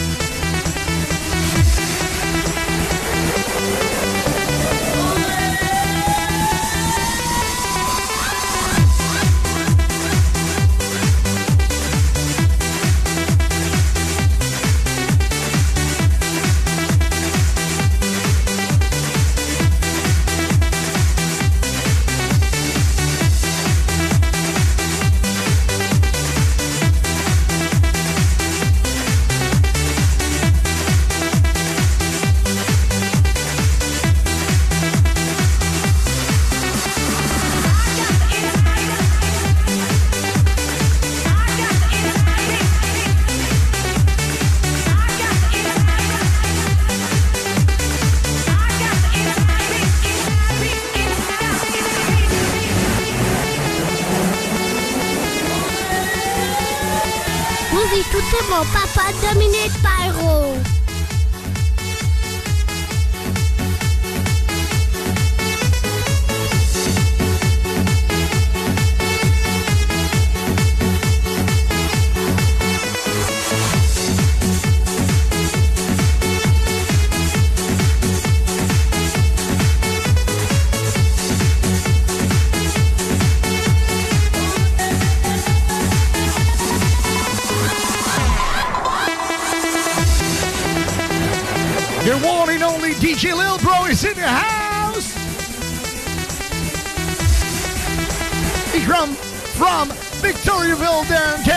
Papa Dominique Pyro. We build them.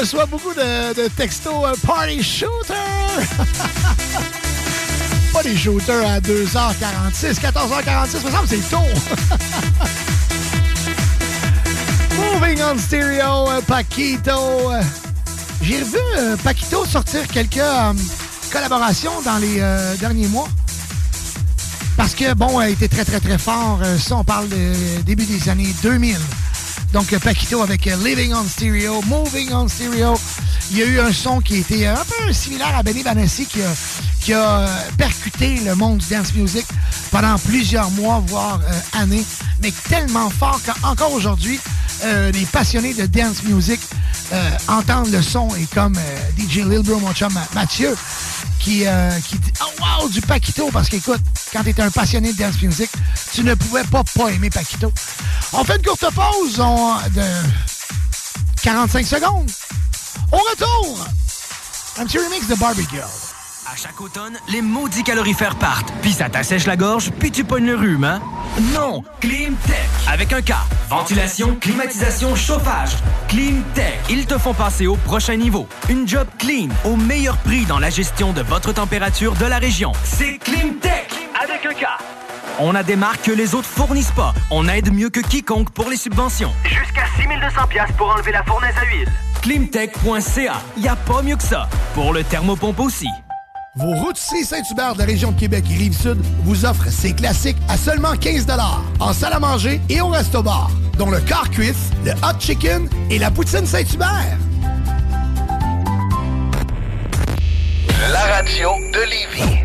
Reçoit beaucoup de, de textos euh, Party Shooter. <laughs> Pas des shooters à 2h46, 14h46, me semble c'est tôt. <laughs> Moving on stereo, euh, Paquito. J'ai revu euh, Paquito sortir quelques euh, collaborations dans les euh, derniers mois. Parce que, bon, elle était très, très, très fort. Ça, on parle de début des années 2000. Donc, euh, Paquito avec euh, Living on Stereo, Moving on Stereo. Il y a eu un son qui était un peu similaire à Benny Banassi qui a, euh, percuté le monde du dance music pendant plusieurs mois, voire euh, années, mais tellement fort qu'encore aujourd'hui, euh, les passionnés de dance music euh, entendent le son et comme euh, DJ Lil Bro, mon chum Mathieu, qui, euh, qui dit Oh wow, du Paquito! Parce qu'écoute, quand tu es un passionné de dance music, tu ne pouvais pas pas aimer Paquito. On fait une courte pause on- de 45 secondes. Au retour, un petit remix de Barbie Girl. À chaque automne, les maudits calorifères partent, puis ça t'assèche la gorge, puis tu pognes le rhume, hein? Non! Climtech! Avec un K. Ventilation, climatisation, chauffage. Climtech. Ils te font passer au prochain niveau. Une job clean, au meilleur prix dans la gestion de votre température de la région. C'est Climtech! Avec un K. On a des marques que les autres fournissent pas. On aide mieux que quiconque pour les subventions. Jusqu'à 6200 pièces pour enlever la fournaise à huile. Climtech.ca. Y a pas mieux que ça. Pour le thermopompe aussi. Vos routiers Saint-Hubert de la région de Québec et Rive-Sud vous offrent ces classiques à seulement 15 en salle à manger et au resto-bar, dont le car cuisse, le hot chicken et la poutine Saint-Hubert. La radio de Lévis.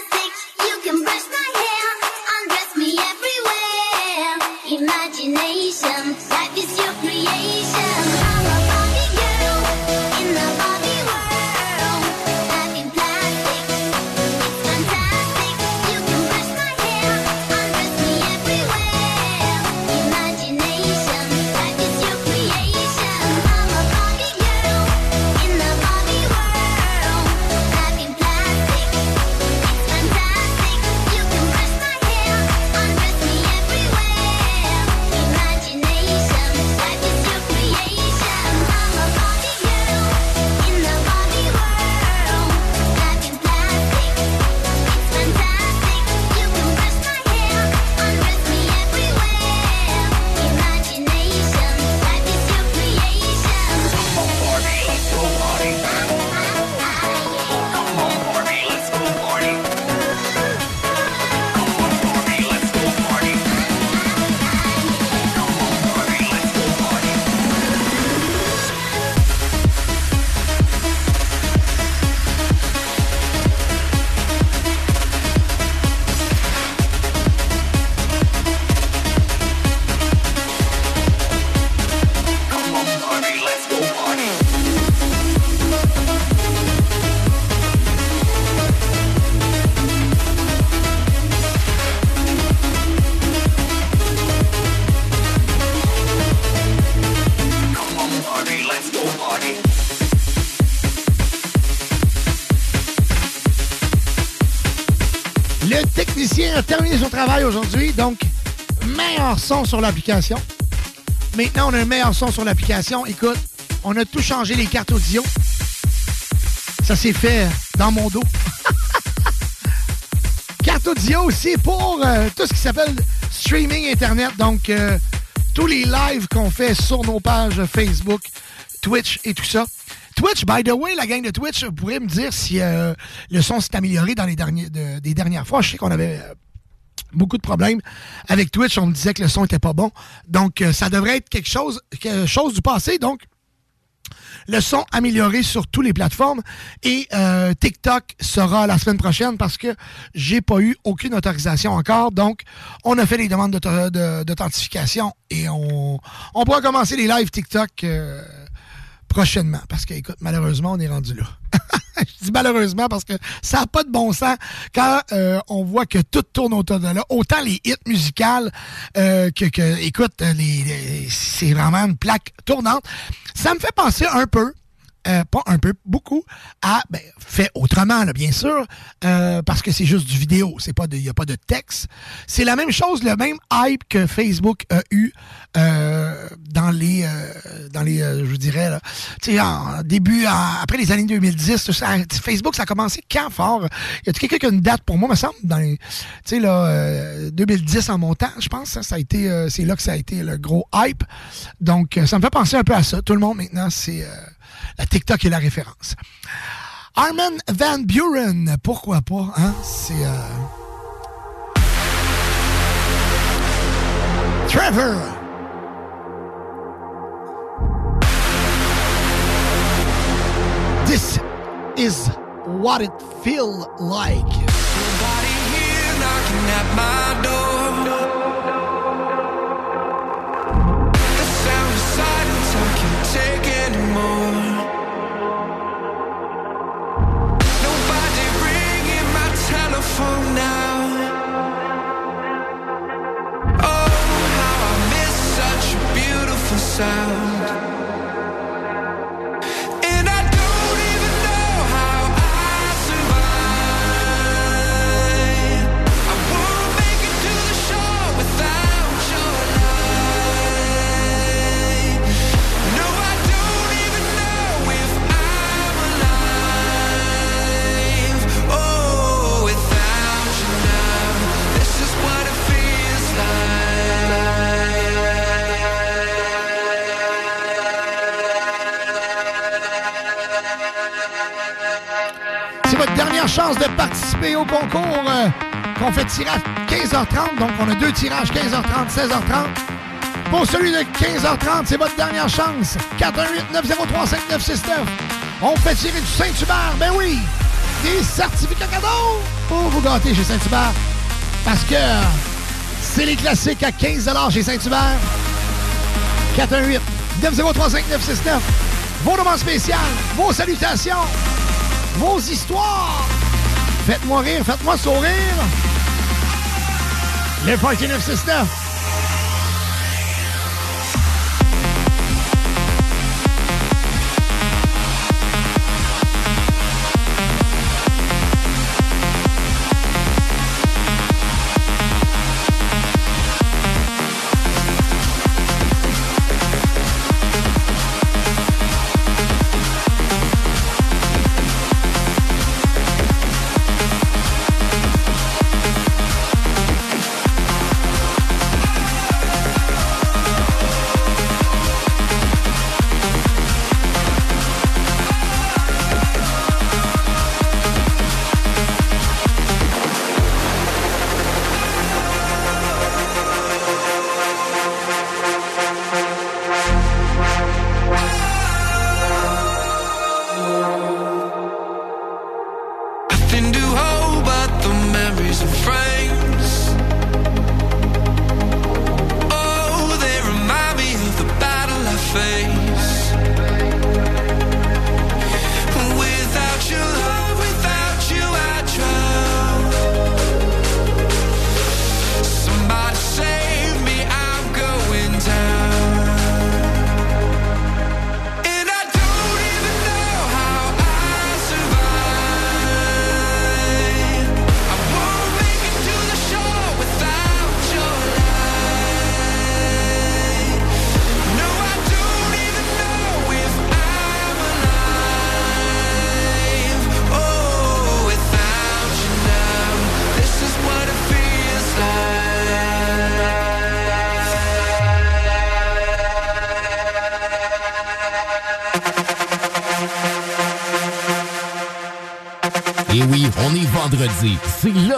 sometimes. Aujourd'hui, donc meilleur son sur l'application. Maintenant, on a un meilleur son sur l'application. Écoute, on a tout changé les cartes audio. Ça s'est fait dans mon dos. <laughs> carte audio aussi pour euh, tout ce qui s'appelle streaming Internet. Donc, euh, tous les lives qu'on fait sur nos pages Facebook, Twitch et tout ça. Twitch, by the way, la gang de Twitch, vous pourrez me dire si euh, le son s'est amélioré dans les derniers, de- des dernières fois. Je sais qu'on avait beaucoup de problèmes avec Twitch. On me disait que le son était pas bon. Donc, euh, ça devrait être quelque chose, quelque chose du passé. Donc, le son amélioré sur toutes les plateformes et euh, TikTok sera la semaine prochaine parce que j'ai pas eu aucune autorisation encore. Donc, on a fait les demandes d'authentification et on, on pourra commencer les lives TikTok euh, prochainement parce que, écoute, malheureusement, on est rendu là. <laughs> Je dis malheureusement parce que ça n'a pas de bon sens quand euh, on voit que tout tourne autour de là. Autant les hits musicales euh, que, que, écoute, les, les- c'est vraiment une plaque tournante. Ça me fait penser un peu, euh, pas un peu, beaucoup, à, ben, fait autrement, là, bien sûr, euh, parce que c'est juste du vidéo, c'est pas il n'y a pas de texte. C'est la même chose, le même hype que Facebook a eu euh, dans les, euh, dans les, euh, je dirais, là, en début, après les années 2010, tout ça, Facebook, ça a commencé quand fort? Y a quelqu'un qui a une date pour moi, me semble, dans les, là, euh, 2010 en montant, je pense, ça, a été, c'est là que ça a été le gros hype. Donc, ça me fait penser un peu à ça. Tout le monde, maintenant, c'est, la TikTok est la référence. Armin Van Buren, pourquoi pas, hein? C'est. Trevor! This is what it feel like. knocking at my door. The sound of silence I can't take anymore. Nobody ringing my telephone now. Oh, sound. Chance de participer au concours euh, qu'on fait tirer à 15h30. Donc, on a deux tirages, 15h30, 16h30. Pour celui de 15h30, c'est votre dernière chance. 418-903-5969. On fait tirer du Saint-Hubert. Ben oui! Des certificats cadeaux pour vous gâter chez Saint-Hubert. Parce que c'est les classiques à 15 chez Saint-Hubert. 418 903 5969 Vos demandes spéciales, vos salutations, vos histoires. Faites-moi rire, faites-moi sourire. Le Party 969.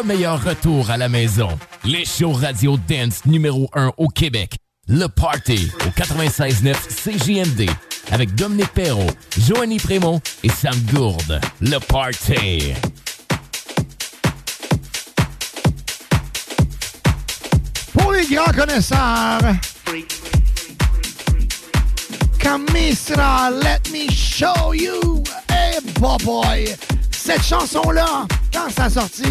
Le meilleur retour à la maison. Les shows radio dance numéro 1 au Québec. Le Party au 96.9 CJMD avec Dominique Perrault, Joanny Prémont et Sam Gourde. Le Party. Pour les grands connaisseurs, Kamisra, let me show you. Hey, boy. Cette chanson-là, quand ça a sorti,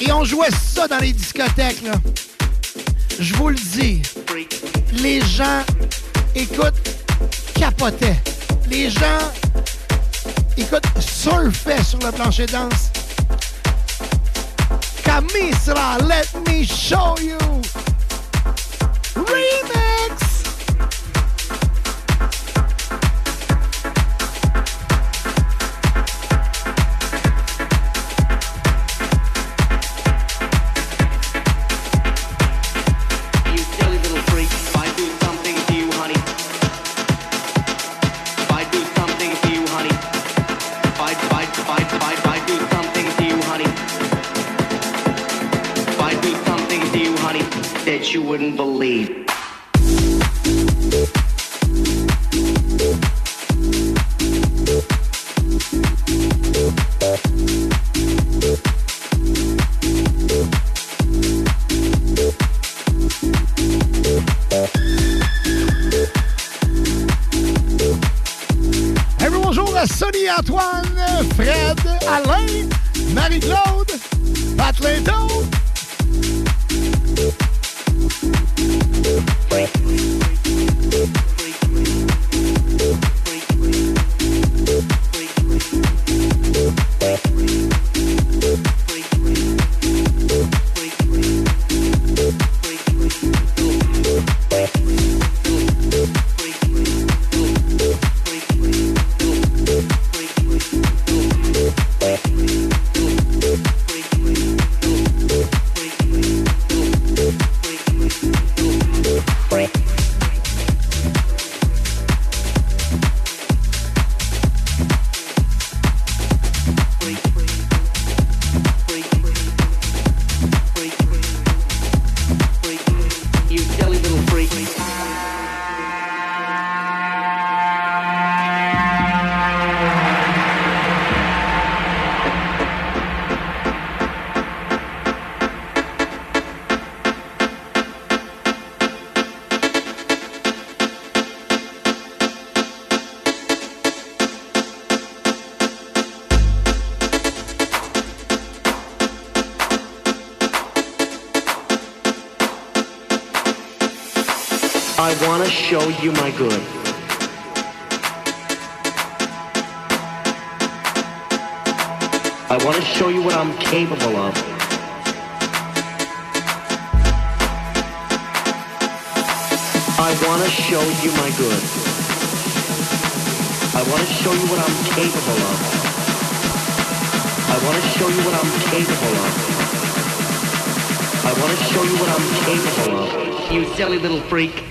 et on jouait ça dans les discothèques, là. Je vous le dis, les gens, écoute, capotaient. Les gens, écoute, surfaient sur le plancher de danse. Kamisra, let me show you. Silly little freak.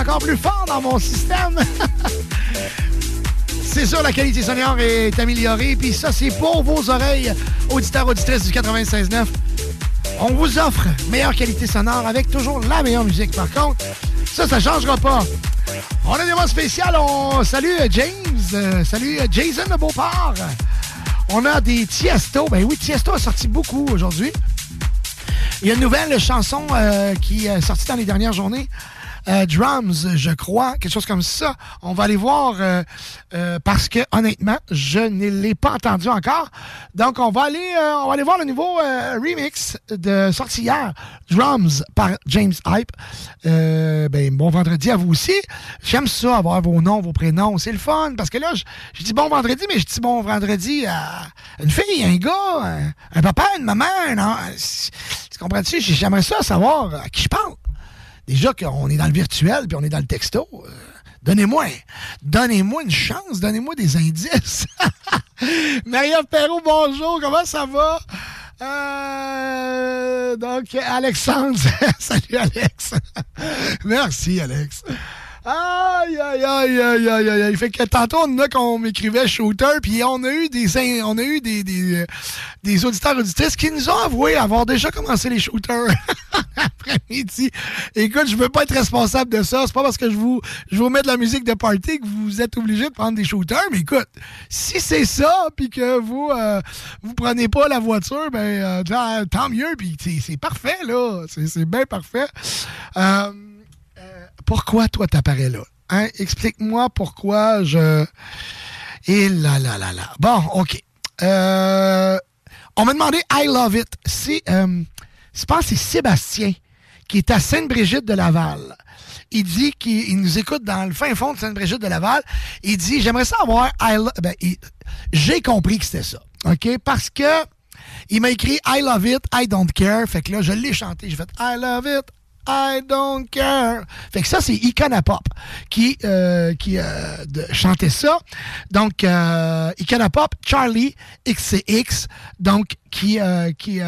Encore plus fort dans mon système. <laughs> c'est sûr, la qualité sonore est améliorée. Puis ça, c'est pour vos oreilles, auditeurs, auditrices du 96.9. On vous offre meilleure qualité sonore avec toujours la meilleure musique. Par contre, ça, ça changera pas. On a des mots spéciaux. On salue euh, James. euh, salut euh, Jason de Beauport. On a des Tiesto. Ben oui, Tiesto a sorti beaucoup aujourd'hui. Il y a une nouvelle chanson qui est sortie dans les dernières journées. Euh, Drums, je crois, quelque chose comme ça. On va aller voir euh, euh, parce que honnêtement, je ne l'ai pas entendu encore. Donc on va aller, voir le nouveau remix de sorti hier, Drums par James Hype. Ben bon vendredi à vous aussi. J'aime ça avoir vos noms, vos prénoms, c'est le fun parce que là, je, dis bon vendredi, mais je dis bon vendredi à une fille, un gars, un, papa, une maman, tu comprends-tu? J'aimerais ça savoir à qui je parle. Déjà qu'on est dans le virtuel puis on est dans le texto. euh, Donnez-moi, donnez-moi une chance, donnez-moi des indices. <laughs> Marie-Ève Perrault, bonjour, comment ça va? Euh, donc, Alexandre, <laughs> salut Alex. <laughs> Merci Alex. Aïe, aïe, aïe, aïe, aïe, aïe. Fait que tantôt, on a qu'on m'écrivait shooter, puis on a eu des, on a eu des, des, euh, des auditeurs auditrices qui nous ont avoué avoir déjà commencé les shooters <laughs> après-midi. Écoute, je veux pas être responsable de ça. C'est pas parce que je vous, je vous mets de la musique de party que vous êtes obligé de prendre des shooters. Mais écoute, si c'est ça, puis que vous, euh, vous prenez pas la voiture, ben, euh, tant- mieux. Puis c'est- parfait, là. C'est bien parfait. Euh, pourquoi toi t'apparais là? Hein? Explique-moi pourquoi je. Et là, là, là, là. Bon, OK. Euh, on m'a demandé I Love It. Euh, je pense que c'est Sébastien qui est à Sainte-Brigitte de Laval. Il dit qu'il il nous écoute dans le fin fond de Sainte-Brigitte de Laval. Il dit J'aimerais savoir I Lo- ben, J'ai compris que c'était ça. OK? Parce que il m'a écrit I love it, I don't care. Fait que là, je l'ai chanté. J'ai fait I love it, I don't care. Fait que ça, c'est Icona Pop qui, euh, qui euh, chantait ça. Donc, euh, Icona Pop, Charlie XCX, donc qui, euh, qui,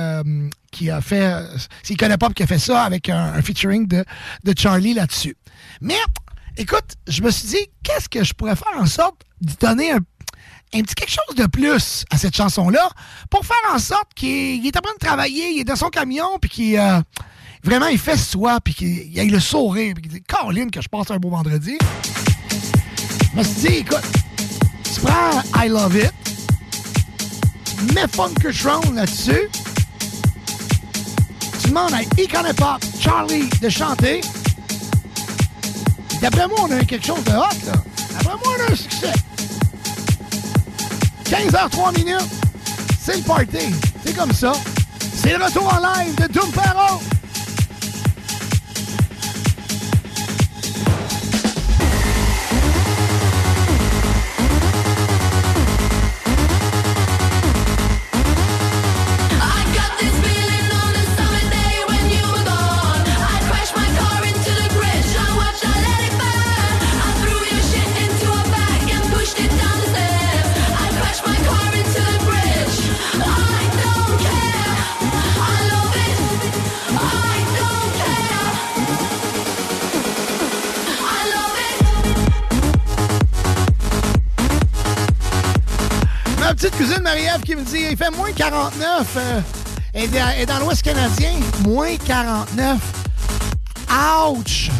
qui a fait. C'est Icona Pop qui a fait ça avec un, featuring de, de Charlie là-dessus. Mais, écoute, je me suis dit, qu'est-ce que je pourrais faire en sorte de donner un un petit quelque chose de plus à cette chanson-là pour faire en sorte qu'il il est en train de travailler, il est dans son camion, puis qu'il vraiment il fait soi, puis qu'il ait le sourire, puis qu'il dit Caroline que je passe un beau vendredi. Je me suis dit, écoute, tu prends I Love It, tu mets Funkatron là-dessus, tu demandes à Icona Pop, Charlie de chanter. D'après moi, on a quelque chose de hot, là. D'après moi, on a un succès. 15h03 minutes, c'est le party. C'est comme ça. C'est le retour en live de Doom Pharaoh. Petite cousine Marie-Ève qui me dit il fait moins 49. euh, et dans, et dans l'Ouest canadien, moins 49. Ouch!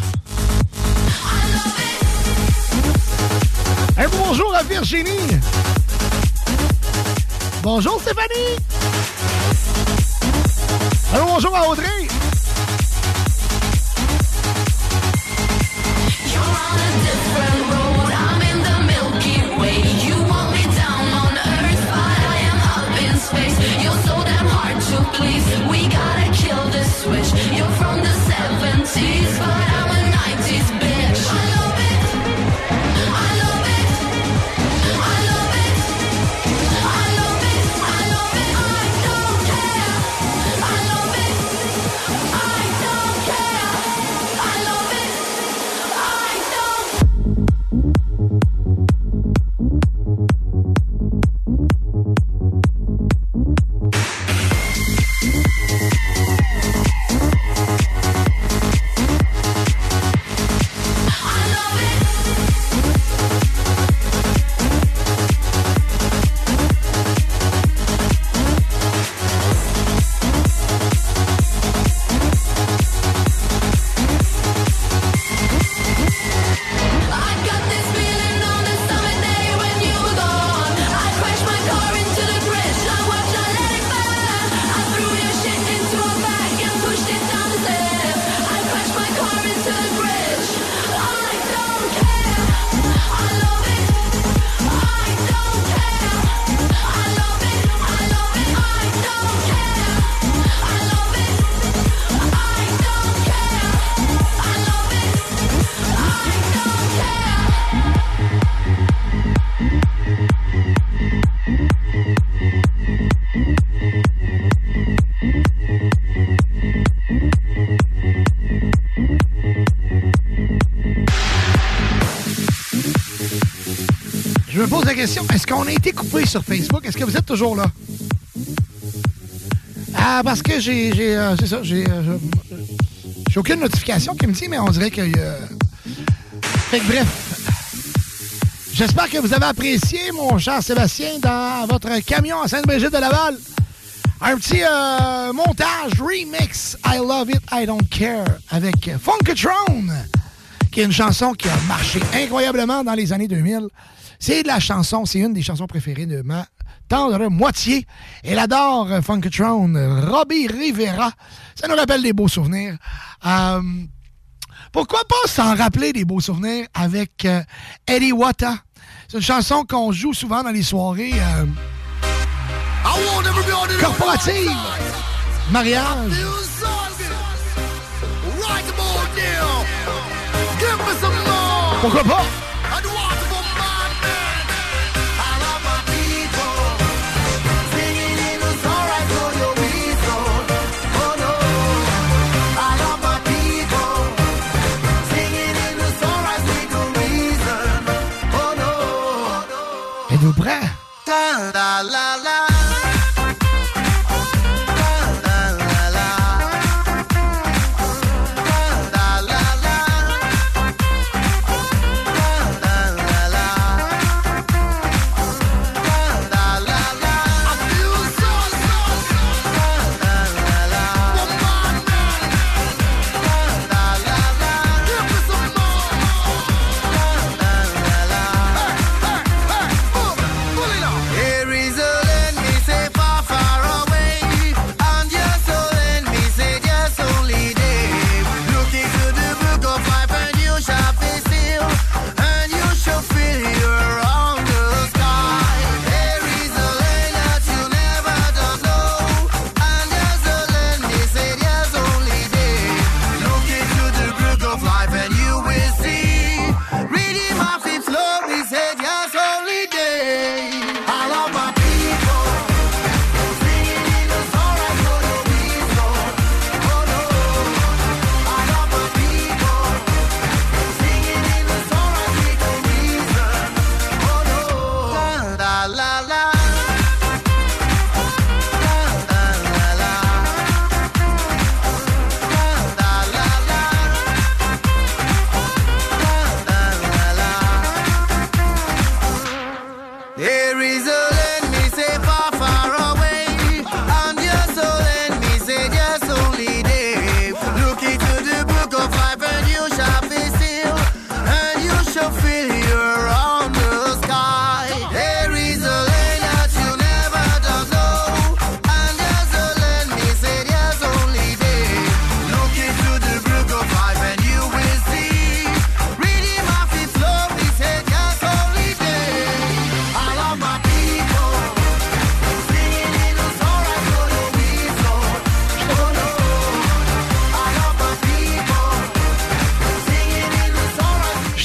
Un bonjour à Virginie. Bonjour Stéphanie. Allô, bonjour à Audrey. Please, est-ce qu'on a été coupé sur Facebook? Est-ce que vous êtes toujours là? Ah, parce que j'ai. j'ai, euh, c'est ça, j'ai. euh, j'ai aucune notification qui me dit, mais on dirait y a. Fait que bref. J'espère que vous avez apprécié, mon cher Sébastien, dans votre camion à Sainte-Brigitte de Laval. Un petit euh, montage remix I Love It, I Don't Care avec Funkatron, qui est une chanson qui a marché incroyablement dans les années 2000. C'est de la chanson, c'est une des chansons préférées de ma tendre moitié. Elle adore euh, Funkatron, Robbie Rivera. Ça nous rappelle des beaux souvenirs. Euh, pourquoi pas s'en rappeler des beaux souvenirs avec euh, Eddie Wata? C'est une chanson qu'on joue souvent dans les soirées euh, corporatives, mariage. Pourquoi pas?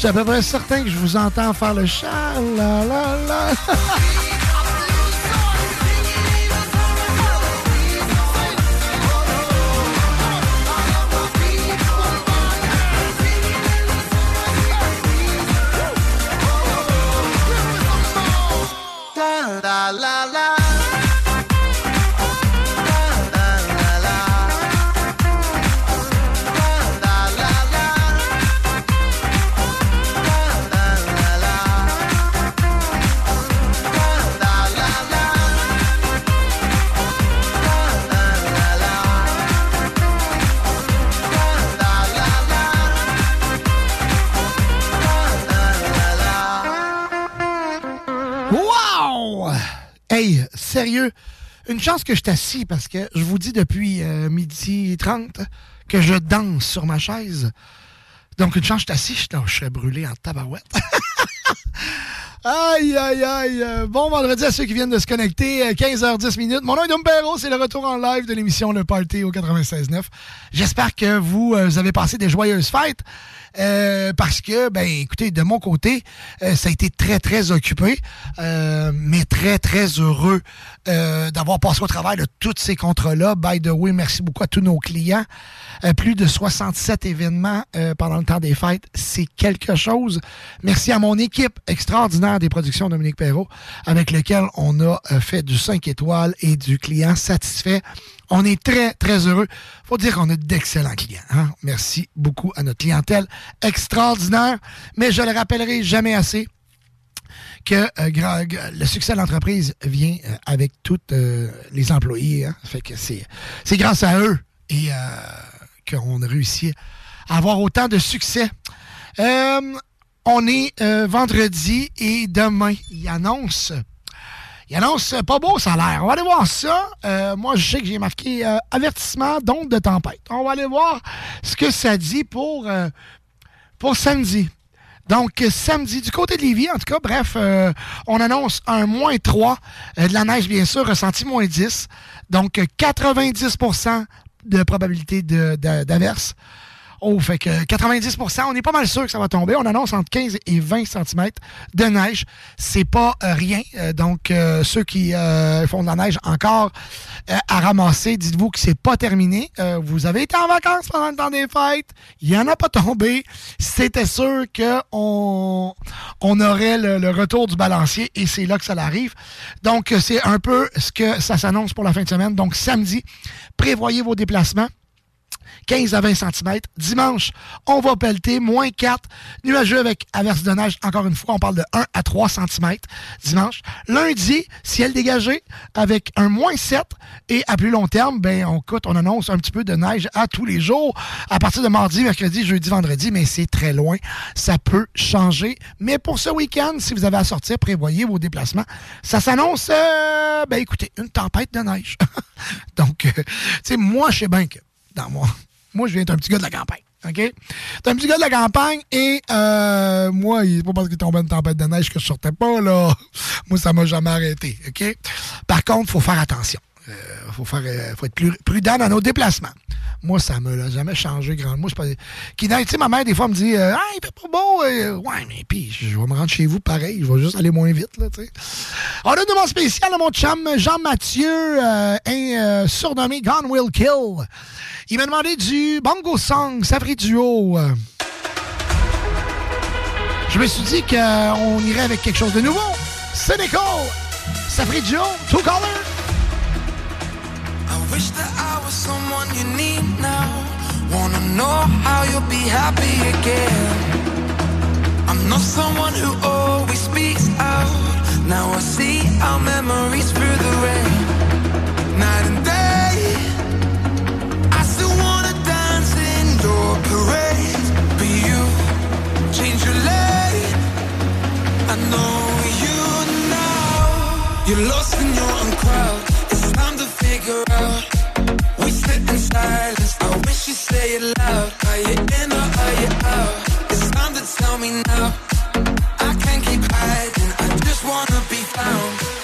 Suis à peu près certain que je vous entends faire le chat. La, la, la. <laughs> une chance que je t'assis parce que je vous dis depuis euh, midi 30 que je danse sur ma chaise. Donc, une chance que je t'assis, je je serais brûlé en tabarouette. <laughs> Aïe, aïe, aïe. Euh, Bon vendredi à ceux qui viennent de se connecter. euh, 15h10 minutes. Mon nom est Dom. C'est le retour en live de l'émission Le Party au 96.9. J'espère que vous, euh, vous avez passé des joyeuses fêtes. euh, parce que, ben, écoutez, de mon côté, euh, ça a été très, très occupé, euh, mais très, très heureux euh, d'avoir passé au travers de tous ces contrats-là. By the way, merci beaucoup à tous nos clients. Euh, plus de 67 événements euh, pendant le temps des fêtes, c'est quelque chose. Merci à mon équipe extraordinaire des productions Dominique Perrault, avec lequel on a fait du 5 étoiles et du client satisfait. On est très, très heureux. faut dire qu'on a d'excellents clients. hein. Merci beaucoup à notre clientèle extraordinaire. Mais je le rappellerai jamais assez que euh, le succès de l'entreprise vient euh, avec tous euh, les employés. hein. Fait c'est, grâce à eux et qu'on a réussi à avoir autant de succès. On est vendredi et demain, il annonce. Il annonce pas beau salaire. On va aller voir ça. Moi, je sais que j'ai marqué avertissement d'onde de tempête. On va aller voir ce que ça dit pour, pour samedi. Donc, euh, samedi, du côté de Lévis, en tout cas, bref, euh, on annonce un moins 3, euh, de la neige, bien sûr, ressenti moins 10. Donc, euh, 90% de probabilité de- de- d'averse. Oh, fait que 90% on est pas mal sûr que ça va tomber. On annonce entre 15 et 20 cm de neige. C'est pas euh, rien. Euh, donc, euh, ceux qui font de la neige encore à ramasser, dites-vous que c'est pas terminé. Vous avez été en vacances pendant le temps des fêtes. Il y en a pas tombé. C'était sûr qu'on on aurait le, le retour du balancier et c'est là que ça arrive. Donc, c'est un peu ce que ça s'annonce pour la fin de semaine. Donc, samedi, prévoyez vos déplacements. 15 à 20 cm. Dimanche, on va pelleter, moins 4. Nuageux avec averse de neige, encore une fois, on parle de 1 à 3 cm dimanche. Lundi, ciel dégagé avec un moins 7. Et à plus long terme, ben, on coûte, on annonce un petit peu de neige à tous les jours. À partir de mardi, mercredi, jeudi, vendredi, mais c'est très loin. Ça peut changer. Mais pour ce week-end, si vous avez à sortir, prévoyez vos déplacements. Ça s'annonce, euh, ben écoutez, une tempête de neige. <laughs> Donc, euh, tu sais, moi, je sais bien que dans moi, moi, je viens d'un petit gars de la campagne. OK? Un petit gars de la campagne et euh, moi, c'est pas parce qu'il tombait une tempête de neige que je sortais pas, là. <laughs> Moi, ça m'a jamais arrêté. OK? Par contre, faut faire attention. Il faut, faire, euh, faut être prudent dans nos déplacements. Moi, ça me l'a jamais changé grand. Moi, pas. Qui, tu sais, ma mère, des fois, me dit euh, Ah, il fait pas beau. euh. ouais, mais puis, je vais me rendre chez vous pareil. Je vais juste aller moins vite, là. On a une demande spéciale à mon chum Jean-Mathieu, euh, un euh, surnommé Gone Will Kill. Il m'a demandé du Bongo Song, Savry Duo. Je me suis dit qu'on irait avec quelque chose de nouveau. Cynical, Savry Duo, Two Color. I wish that I was someone you need now. Wanna know how you'll be happy again. I'm not someone who always speaks out. Now I see our memories through the rain. Night and day. I know you now. You're lost and you're uncrowded. It's time to figure out. We sit in silence. I wish you'd say it loud. Are you in or are you out? It's time to tell me now. I can't keep hiding. I just wanna be found.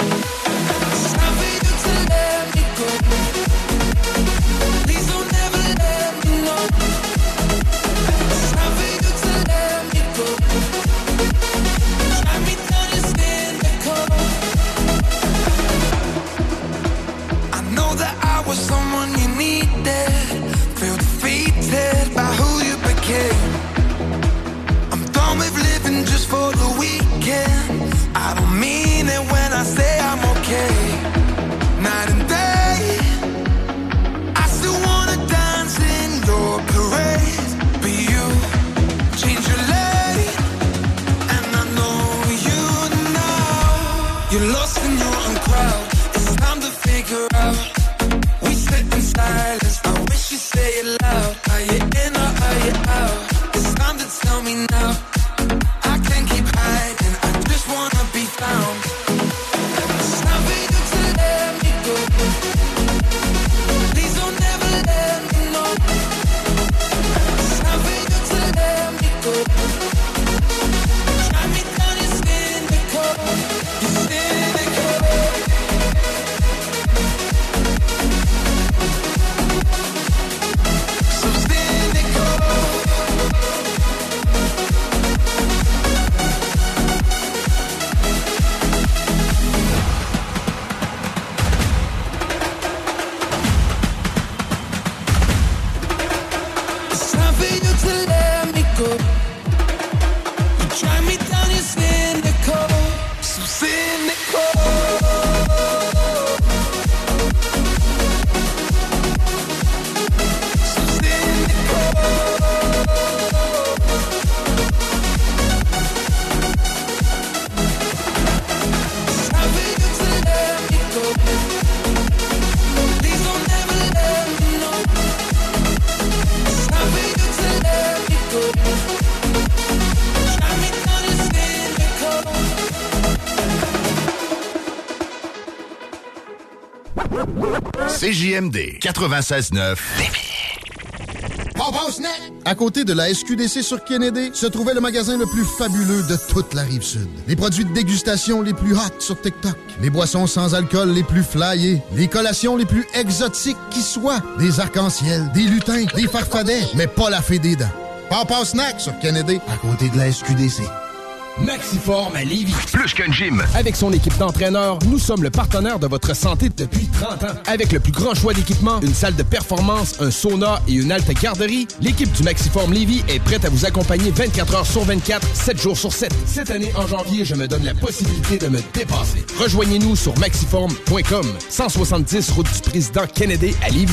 CJMD 96.9. À côté de la SQDC sur Kennedy se trouvait le magasin le plus fabuleux de toute la rive sud. Les produits de dégustation les plus hot sur TikTok, les boissons sans alcool les plus flyées, les collations les plus exotiques qui soient, des arcs-en-ciel, des lutins, des farfadets, mais pas la fée des dents. Papa Snack sur Kennedy, à côté de la SQDC. Maxiform à Lévis. Plus qu'un gym. Avec son équipe d'entraîneurs, nous sommes le partenaire de votre santé depuis 30 ans. Avec le plus grand choix d'équipements, une salle de performance, un sauna et une halte garderie, l'équipe du Maxiform Lévis est prête à vous accompagner 24 heures sur 24, 7 jours sur 7. Cette année, en janvier, je me donne la possibilité de me dépasser. Rejoignez-nous sur maxiform.com, 170 route du président Kennedy à Lévis.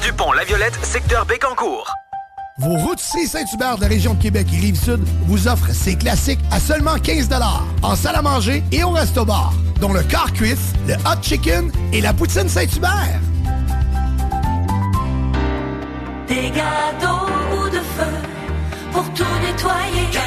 du pont La Violette, secteur Bécancourt. Vos routiers Saint-Hubert de la région de Québec et Rive-Sud vous offrent ces classiques à seulement 15 en salle à manger et au resto-bar, dont le car cuisse, le hot chicken et la poutine Saint-Hubert. Des gâteaux ou de feu pour tout nettoyer.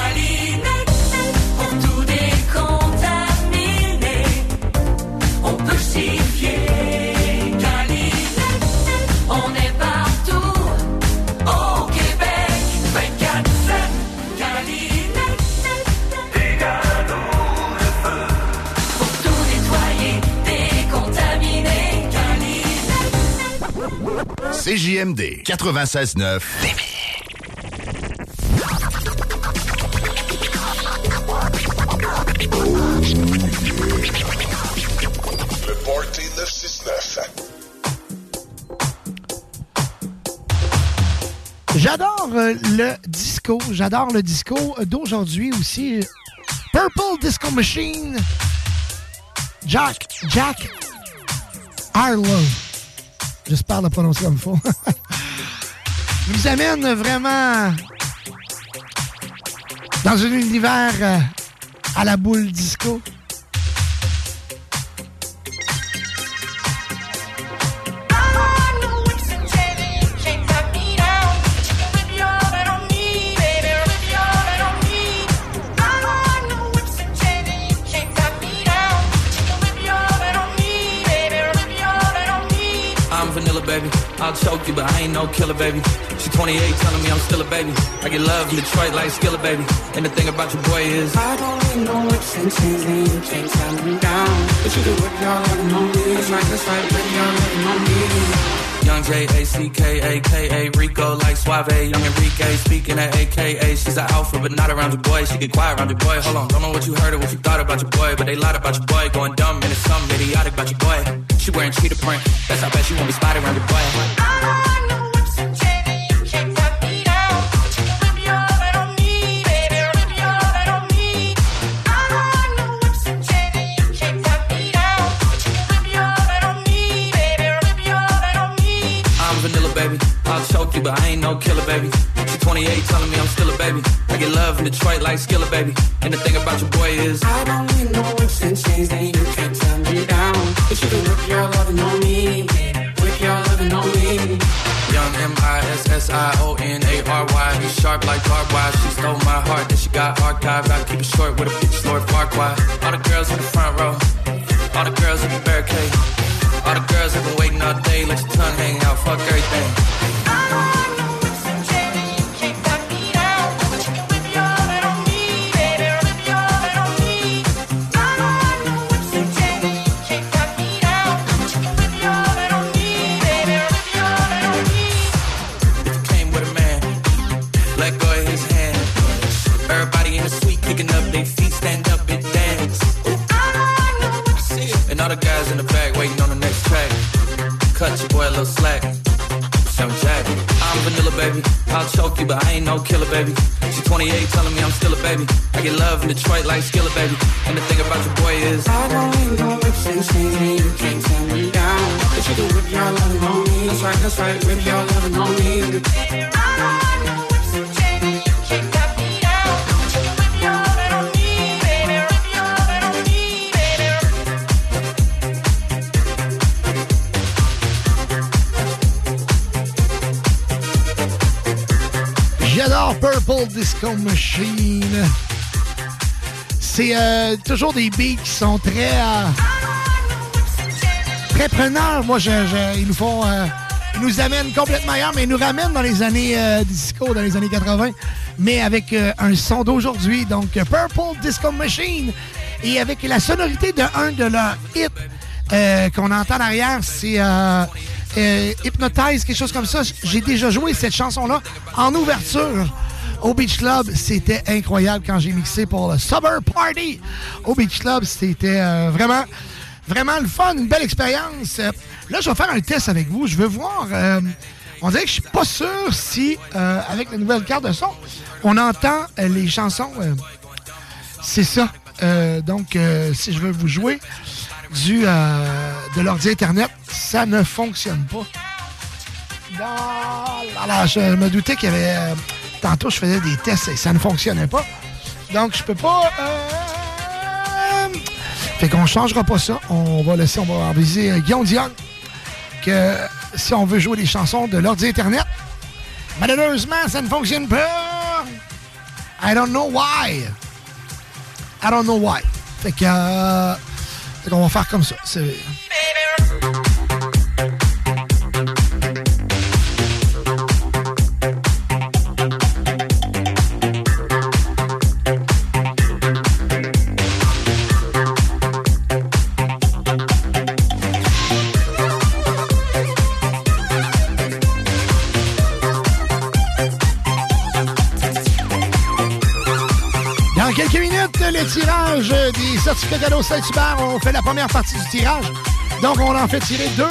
CJMD 96.9. Le Party 969. J'adore euh, le disco. J'adore le disco d'aujourd'hui aussi. Purple Disco Machine. Jack, Jack Harlow. J'espère le prononcer comme il faut. <laughs> nous amène vraiment dans un univers euh, à la boule disco. I'll choke you, but I ain't no killer, baby. She 28, telling me I'm still a baby. I get love in Detroit like Skilla, baby. And the thing about your boy is, I don't need no whips and you can't tie me down. But you can whip your lovin' on me. That's right, that's right, whip your lovin' on me. Young J A C K A K A Rico like Suave. Young Enrique speaking at AKA. She's an alpha, but not around your boy. She get quiet around your boy. Hold on, don't know what you heard or what you thought about your boy, but they lied about your boy. Going dumb and it's something idiotic about your boy. She wearing cheetah print. That's how bad she won't be spotted around your boy. Choke you, but I ain't no killer, baby. She 28, telling me I'm still a baby. I get love in Detroit like Skilla, baby. And the thing about your boy is, I don't need no whips and chains, and you can't turn me down. But you can whip your loving on me, whip your loving on me. Young M-I-S-S-I-O-N-A-R-Y. Be sharp like barbed wire. She stole my heart, then she got archived. I keep it short with a bitch, Lord Farquhar. All the girls in the front row, all the girls in the barricade. All the girls have been waiting all day, let your tongue hang out, fuck everything. Baby. I'll choke you, but I ain't no killer, baby. She's 28, telling me I'm still a baby. I get love in Detroit like Skilla, baby. And the thing about your boy is, I don't need no whips and chains, and you can't turn me down. But you can whip your loving on me. That's right, that's right, whip your loving on me. Purple Disco Machine. C'est euh, toujours des beats qui sont très. euh, très preneurs. Moi, je, ils nous font. euh, ils nous amènent complètement ailleurs, mais ils nous ramènent dans les années disco, dans les années 80, mais avec un son d'aujourd'hui. Donc, Purple Disco Machine. Et avec la sonorité de un de leurs hits qu'on entend derrière, c'est euh, Hypnotize, quelque chose comme ça. J'ai déjà joué cette chanson-là en ouverture au Beach Club. C'était incroyable quand j'ai mixé pour le Summer Party au Beach Club. C'était euh, vraiment, le fun, une belle expérience. Là, je vais faire un test avec vous. Je veux voir. euh, on dirait que je suis pas sûr si, euh, avec la nouvelle carte de son, on entend les chansons. c'est ça. Donc, si je veux vous jouer du, de l'ordi Internet, ça ne fonctionne pas. Là, là, je me doutais qu'il y avait... tantôt, je faisais des tests et ça ne fonctionnait pas. Donc, je peux pas... euh, fait qu'on changera pas ça. On va laisser, on va aviser euh, Guillaume Dion que si on veut jouer des chansons de l'ordi Internet, malheureusement, ça ne fonctionne pas. I don't know why. I don't know why. Fait que... euh, qu'on va faire comme ça. Le tirage des certificats cadeaux Saint-Hubert. On fait la première partie du tirage. Donc, on en fait tirer deux. <laughs>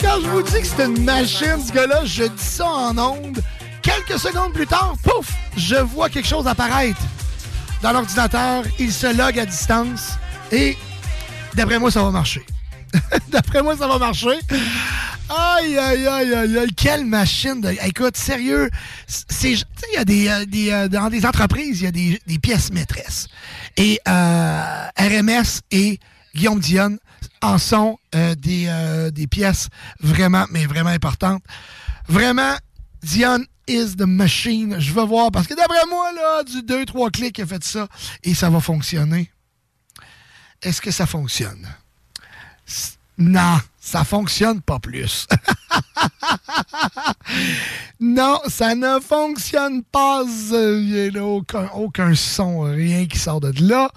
Quand je vous dis que c'est une machine, ce gars-là, je dis ça en ondes. Quelques secondes plus tard, pouf, je vois quelque chose apparaître dans l'ordinateur. Il se log à distance et d'après moi, ça va marcher. <laughs> d'après moi, ça va marcher. Aïe, aïe, aïe, aïe, aïe, quelle machine de... Écoute, sérieux, il y a des, euh, des, euh, dans des entreprises, il y a des, des pièces maîtresses. Et euh, RMS et Guillaume Dionne en sont euh, des, des pièces vraiment, mais vraiment importantes. Vraiment, Dionne is the machine. Je veux voir, parce que d'après moi, là, du 2-3 clics, il a fait ça et ça va fonctionner. Est-ce que ça fonctionne? Non, ça fonctionne pas plus. <laughs> non, ça ne fonctionne pas. Il n'y a aucun, aucun son, rien qui sort de là.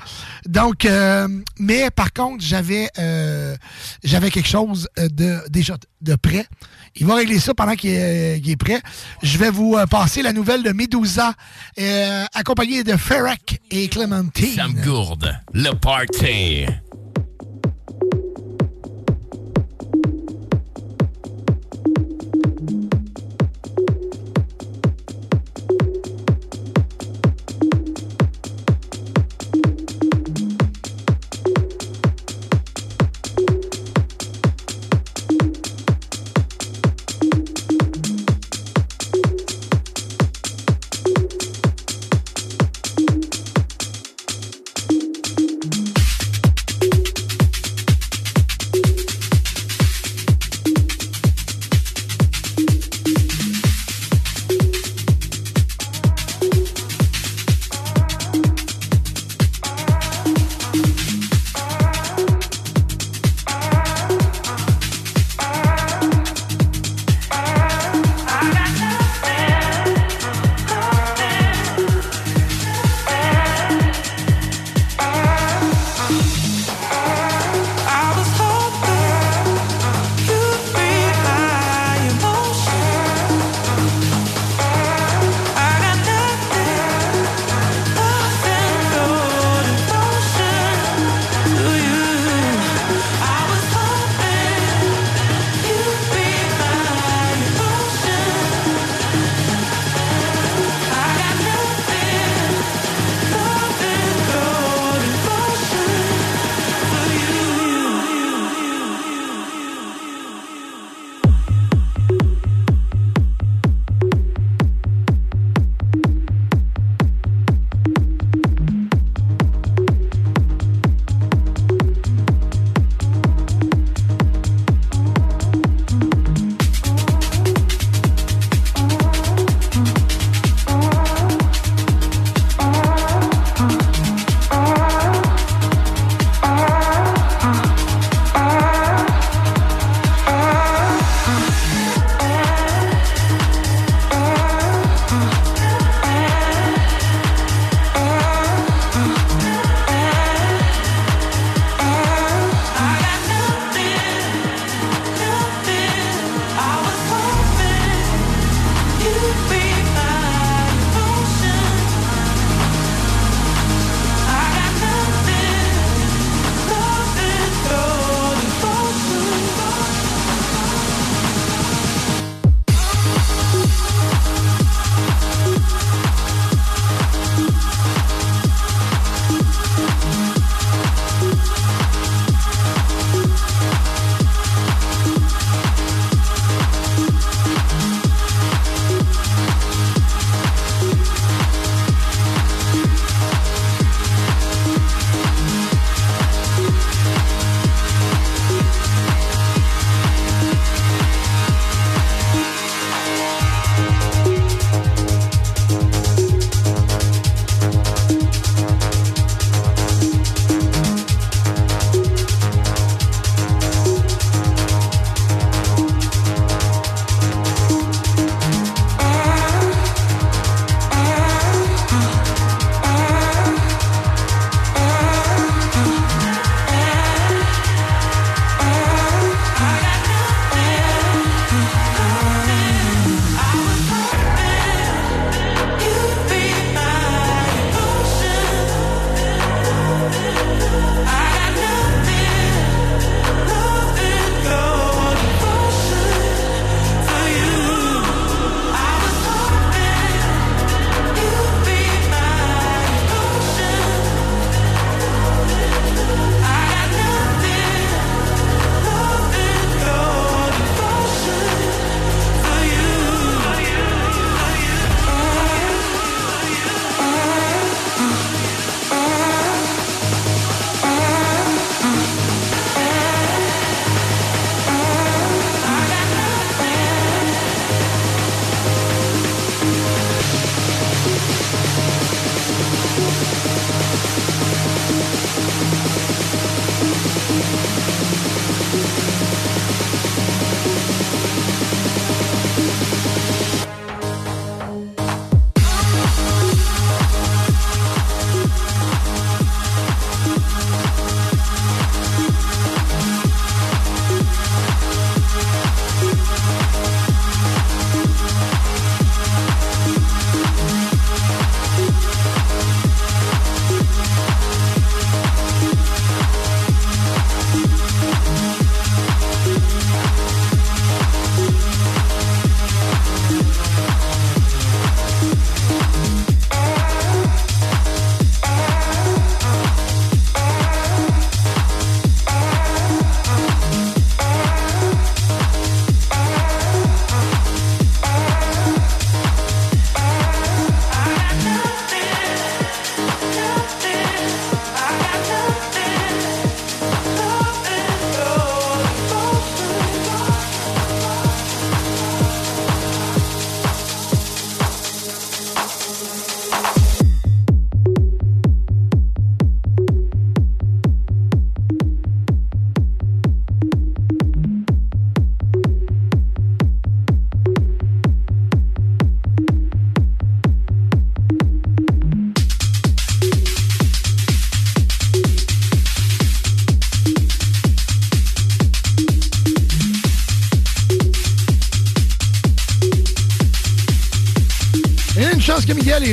Donc, euh, mais par contre, j'avais euh, j'avais quelque chose euh, de déjà de prêt. Il va régler ça pendant qu'il est, prêt. Je vais vous euh, passer la nouvelle de Medusa, euh, accompagnée de Ferrec et Clementine. Sam Gourde, le party.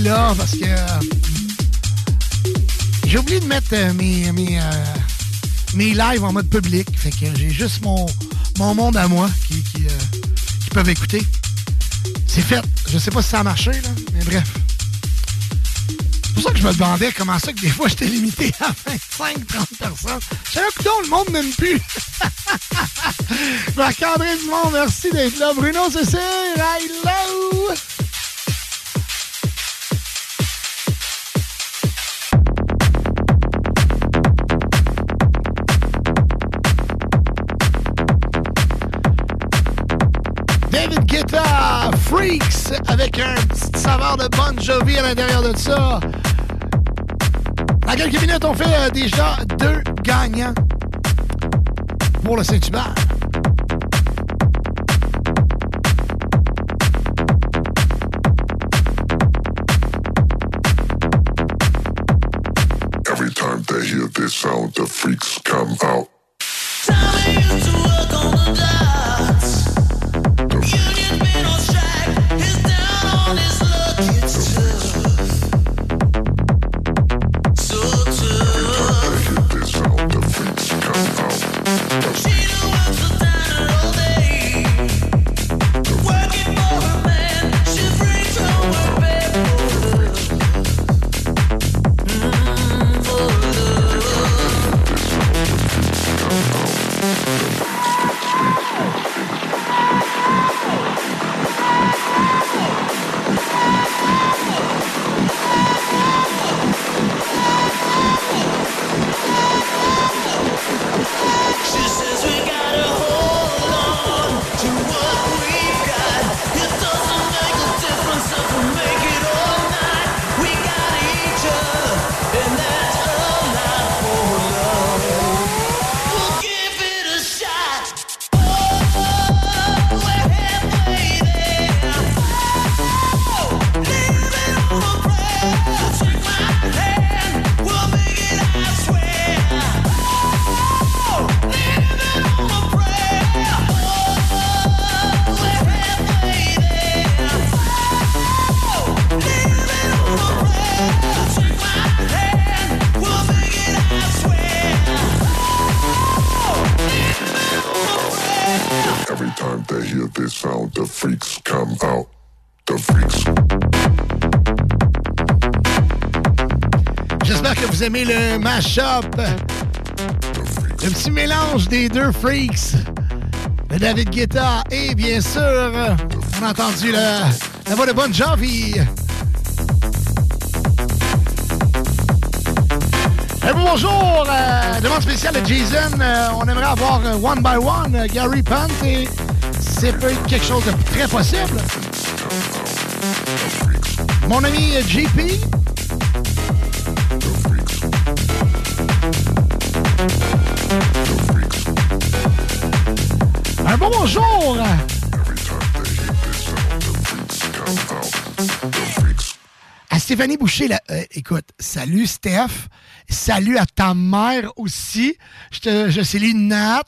Là parce que euh, j'ai oublié de mettre euh, mes, mes, euh, mes lives en mode public. Fait que j'ai juste mon, mon monde à moi qui, qui, peuvent écouter. C'est fait. Je sais pas si ça a marché, là, mais bref. C'est pour ça que je me demandais comment ça que des fois j'étais limité à 25, 30 personnes. Savais que non, le monde n'aime plus. <laughs> Marc-André Dumont, merci d'être là. Bruno Cécile, hello! Avec un petit saveur de Bon Jovi à l'intérieur de ça. Dans quelques minutes, on fait euh, déjà deux gagnants pour le Saint-Hubert. Aimez le mash-up. Le petit mélange des deux freaks. De David Guetta et bien sûr, on a entendu la, la voix de Bon Jovi. Eh, bonjour! euh, demande spéciale de Jason. Euh, on aimerait avoir euh, One by One, Gary Pant, et c'est peut être quelque chose de très possible. Mon ami JP. Bonjour! À Stéphanie Boucher, euh, écoute, salut Steph, salut à ta mère aussi. Je, te, je salue Nat,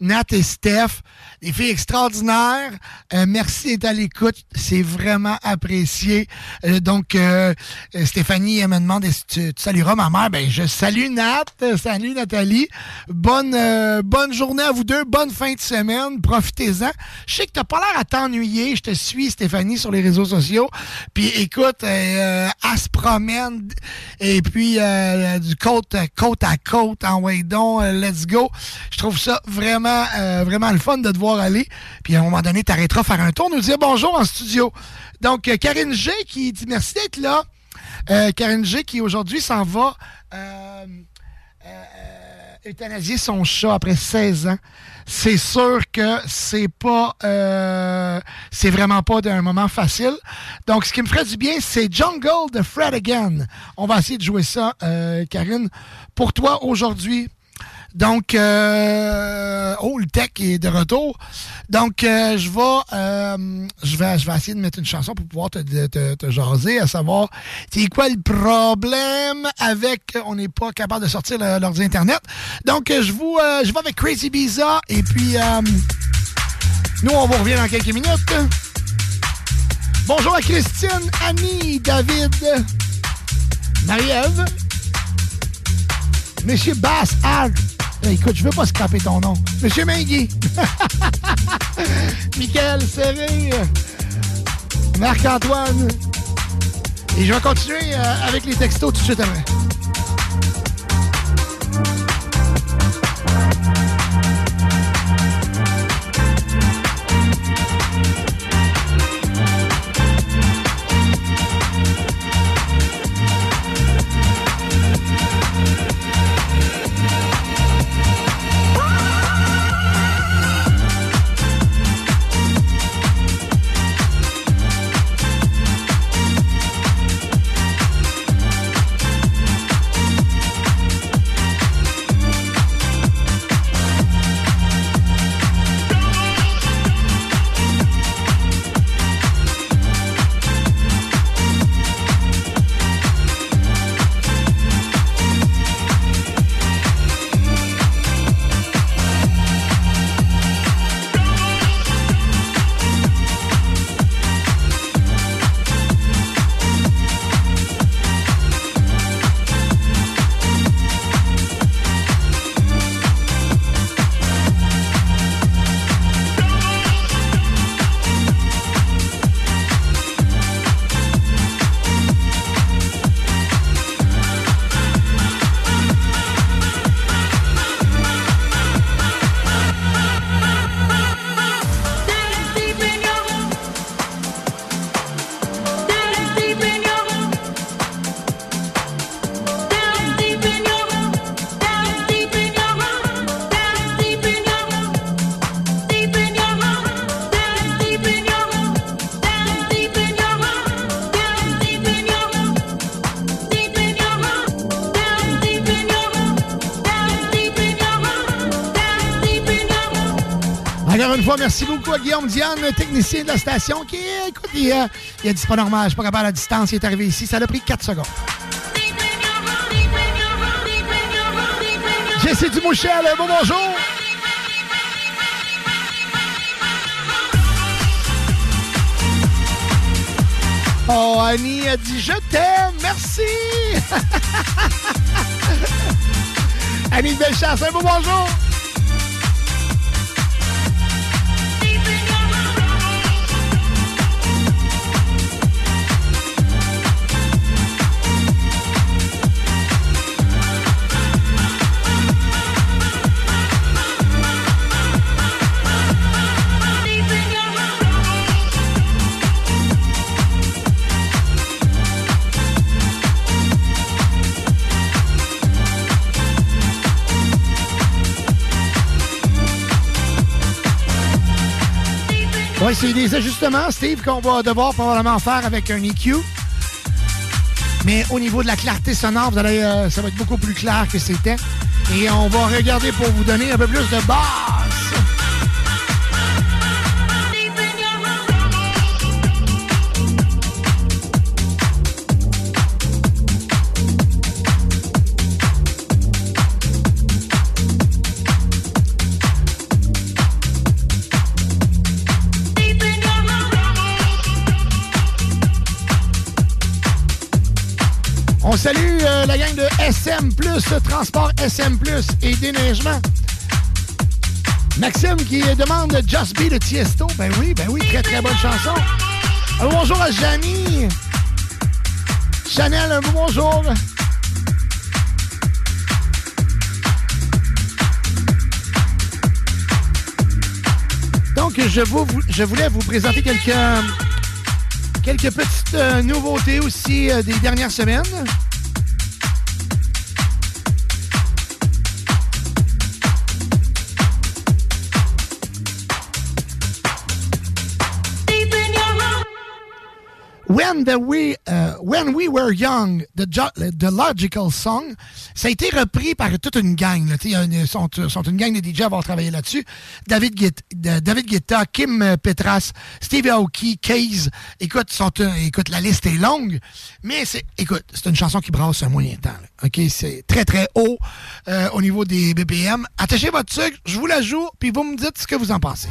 Nat et Steph, des filles extraordinaires. Euh, merci d'être à l'écoute, c'est vraiment apprécié. Euh, donc, euh, euh, Stéphanie elle me demande si tu, tu salueras ma mère? Ben, je salue Nat, salut Nathalie. Bonne, euh, bonne journée à vous deux, bonne fin de semaine, profitez-en. Je sais que t'as pas l'air à t'ennuyer, je te suis Stéphanie sur les réseaux sociaux. Puis écoute, euh, elle se promène et puis du côte, côte à côte en way donc, euh, let's go. Je trouve ça vraiment, vraiment le fun de te voir aller. Puis à un moment donné, t'arrêteras faire un tour, nous dire bonjour en studio. Donc, euh, Karine G qui dit merci d'être là. Euh, Karine G qui aujourd'hui s'en va euh, euthanasier son chat après 16 ans. C'est sûr que c'est pas c'est vraiment pas d'un moment facile. Donc ce qui me ferait du bien, c'est Jungle de Fred Again. On va essayer de jouer ça, Karine, pour toi aujourd'hui. Donc, euh, oh, le tech est de retour. Donc, euh, je vais, euh, je vais, je vais essayer de mettre une chanson pour pouvoir te, te, te jaser, à savoir, c'est quoi le problème avec, on n'est pas capable de sortir l'ordi internet. Donc, euh, je vous, euh, je vais avec Crazy Visa et puis, euh, nous, on vous revient dans quelques minutes. Bonjour à Christine, Annie, David, Marie-Ève, Monsieur Bass. Écoute, je veux pas scraper ton nom. Monsieur Mingui. <laughs> Michael Serré. Marc-Antoine. Et je vais continuer euh, avec les textos tout de suite après. Guillaume Diane, technicien de la station, qui, écoute, il, euh, il a dit c'est pas normal, je suis pas capable à la distance, il est arrivé ici, ça l'a pris 4 secondes. Jesse Dumouchel, bon bonjour! Oh, Annie a dit je t'aime, merci! <laughs> Annie de Bellechasse, un beau bonjour! C'est des ajustements, Steve, qu'on va devoir probablement faire avec un EQ. Mais au niveau de la clarté sonore, euh, ça va être beaucoup plus clair que c'était. Et on va regarder pour vous donner un peu plus de basse. On salue euh, la gang de SM+, Transport SM+, et Déneigement. Maxime qui demande Just Be de Tiesto. Ben oui, ben oui, très très bonne chanson. Bonjour à Janie. Chanel, un bonjour. Donc, je, vous, voulais vous présenter quelques, quelques petites euh, nouveautés aussi euh, des dernières semaines. Euh, When We Were Young, the, Logical Song, ça a été repris par toute une gang. Là. Sont, une gang de DJ à avoir travaillé là-dessus. David, Guetta, Kim euh, Petras, Steve Aoki, Case. Écoute, euh, écoute, la liste est longue, mais c'est, écoute, c'est une chanson qui brasse un moyen temps. OK, c'est très, très haut euh, au niveau des BPM. Attachez votre sucre, je vous la joue, puis vous me dites ce que vous en pensez.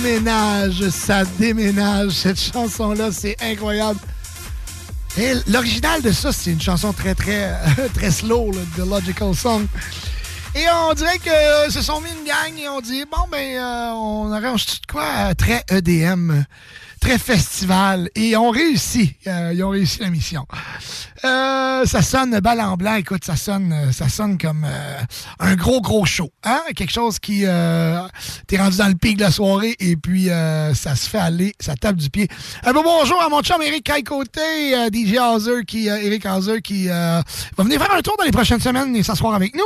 Déménage, ça déménage. Cette chanson-là, c'est incroyable. Et l'original de ça, c'est une chanson très, très, <laughs> très slow, là, de Logical Song. Et on dirait que se sont mis une gang et on dit, bon, ben, euh, on arrange tout de quoi très EDM, très festival. Et on réussit. Euh, ils ont réussi la mission. Euh, ça sonne balle en blanc. Écoute, ça sonne, euh, ça sonne comme euh, un gros, gros show. Hein? Quelque chose qui... Euh, T'es rendu dans le pic de la soirée et puis euh, ça se fait aller, ça tape du pied. Un beau bonjour à mon chum Eric euh, DJ Hauser, qui, Eric Hauser, qui va venir faire un tour dans les prochaines semaines et s'asseoir avec nous.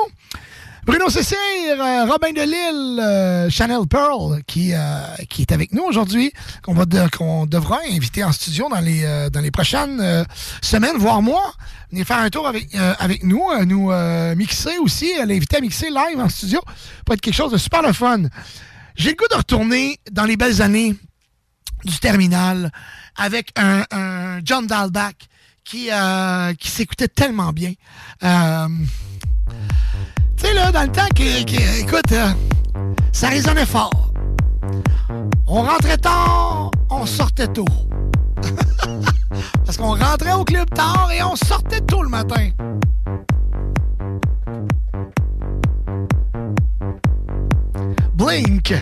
Bruno Cécile, euh, Robin Delille, euh, Chanel Pearl, qui, euh, qui est avec nous aujourd'hui, qu'on devra inviter en studio dans les, dans les prochaines semaines, voire mois. Venir faire un tour avec, avec nous, nous mixer aussi, l'inviter à mixer live en studio. Peut être quelque chose de super le fun. J'ai le goût de retourner dans les belles années du terminal avec un, John Dahlback qui, qui s'écoutait tellement bien. Tu sais, là, dans le temps, que- écoute, euh, ça résonnait fort. On rentrait tard, on sortait tôt. <laughs> Parce qu'on rentrait au club tard et on sortait tôt le matin. Blink.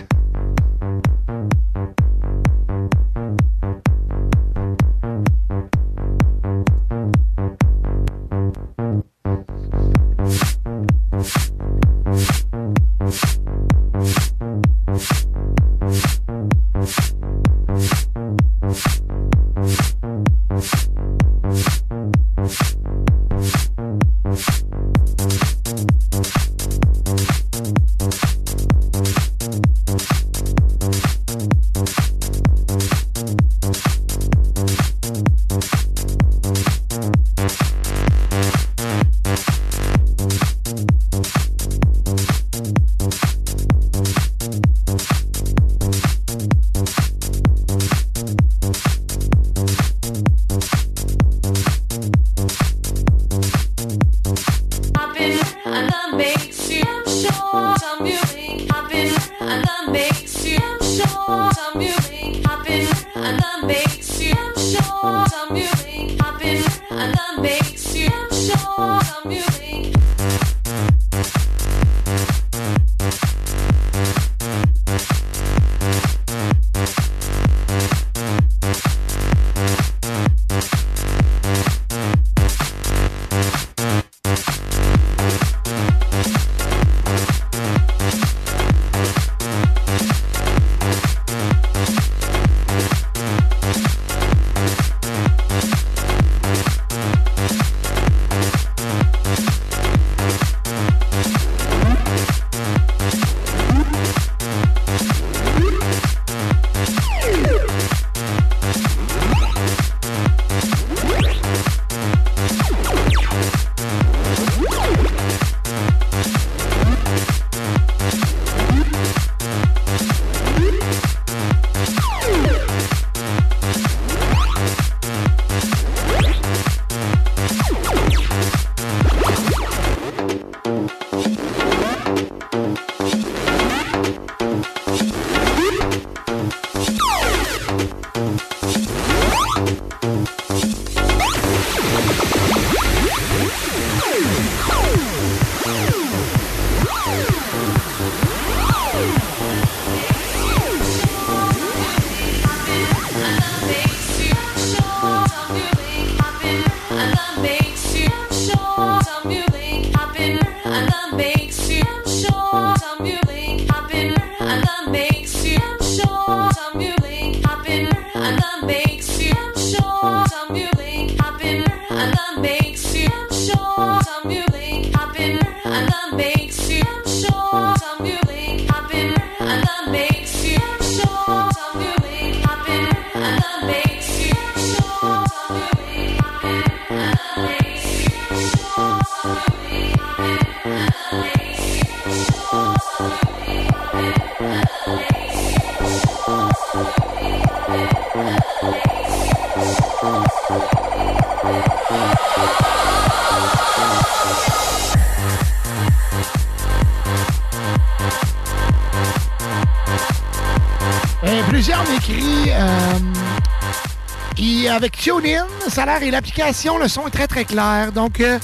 A l'air et l'application, le son est très très clair. Donc, euh,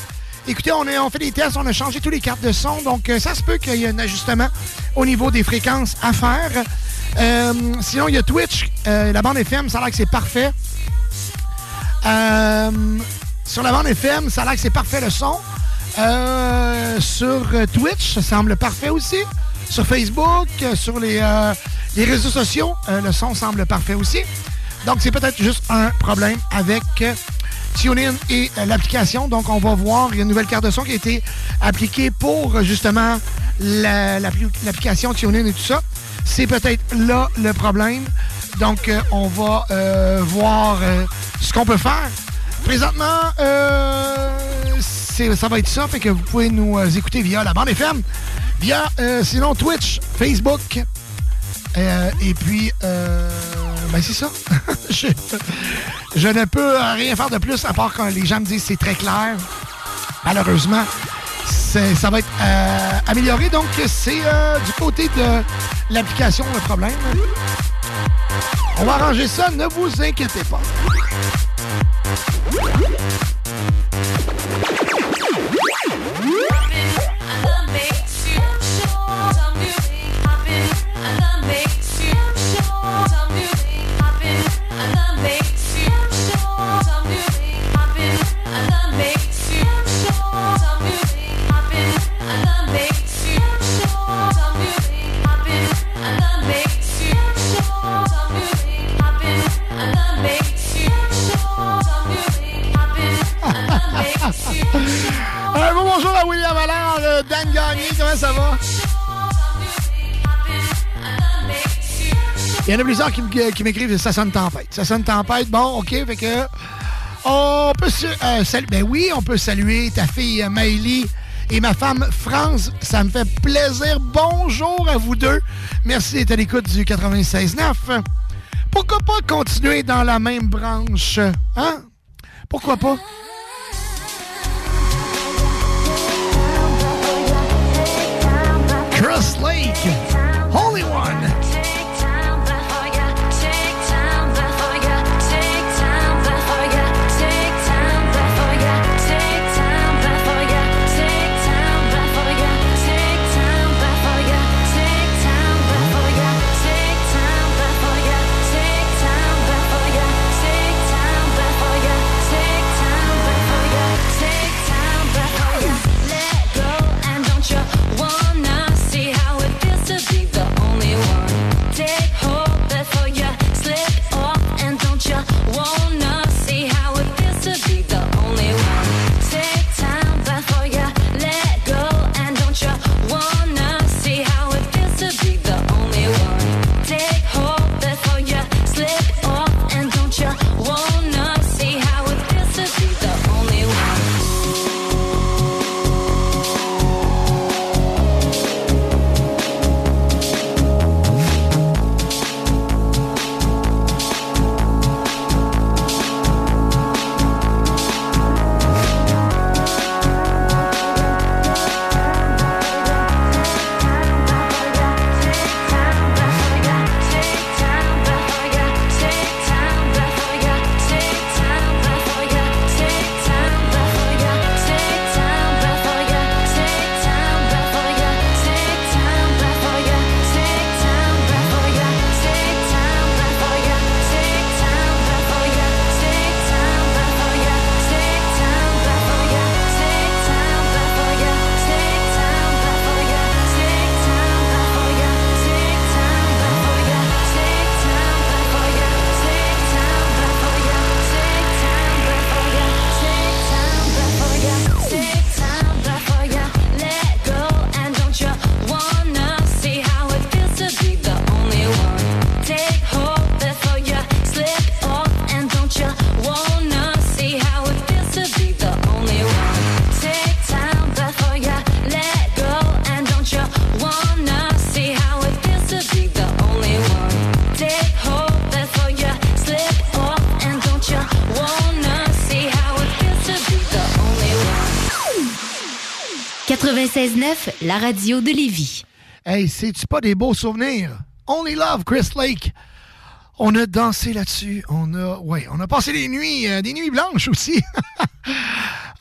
écoutez, on, est- on fait des tests, on a changé tous les cartes de son. Donc, euh, ça se peut qu'il y ait un ajustement au niveau des fréquences à faire. Euh, sinon, il y a Twitch, la bande FM, ça a l'air que c'est parfait. Sur la bande FM, ça a l'air que c'est parfait le son. Sur Twitch, ça semble parfait aussi. Sur Facebook, sur les, les réseaux sociaux, le son semble parfait aussi. Donc, c'est peut-être juste un problème avec euh, TuneIn et euh, l'application. Donc, on va voir, il y a une nouvelle carte de son qui a été appliquée pour euh, justement la- l'appli- l'application TuneIn et tout ça. C'est peut-être là le problème. Donc, on va voir ce qu'on peut faire. Présentement, ça va être ça. Fait que vous pouvez nous écouter via la bande FM, via sinon Twitch, Facebook. Et puis, ben c'est ça. <laughs> je, ne peux rien faire de plus à part quand les gens me disent c'est très clair. Malheureusement, ça va être euh, amélioré. Donc, c'est euh, du côté de l'application le problème. On va arranger ça, ne vous inquiétez pas. Qui m'écrivent ça sonne tempête. Ça sonne tempête. Bon, OK, fait que. On peut euh, salu- ben oui, on peut saluer ta fille euh, Maëlie et ma femme France. Ça me fait plaisir. Bonjour à vous deux. Merci d'être à l'écoute du 96.9. Pourquoi pas continuer dans la même branche? Hein? Pourquoi pas? La radio de Lévis. Hey, c'est-tu pas des beaux souvenirs? Only Love, Chris Lake. On a dansé là-dessus. On a, ouais, on a passé des nuits, euh, des nuits blanches aussi. <laughs>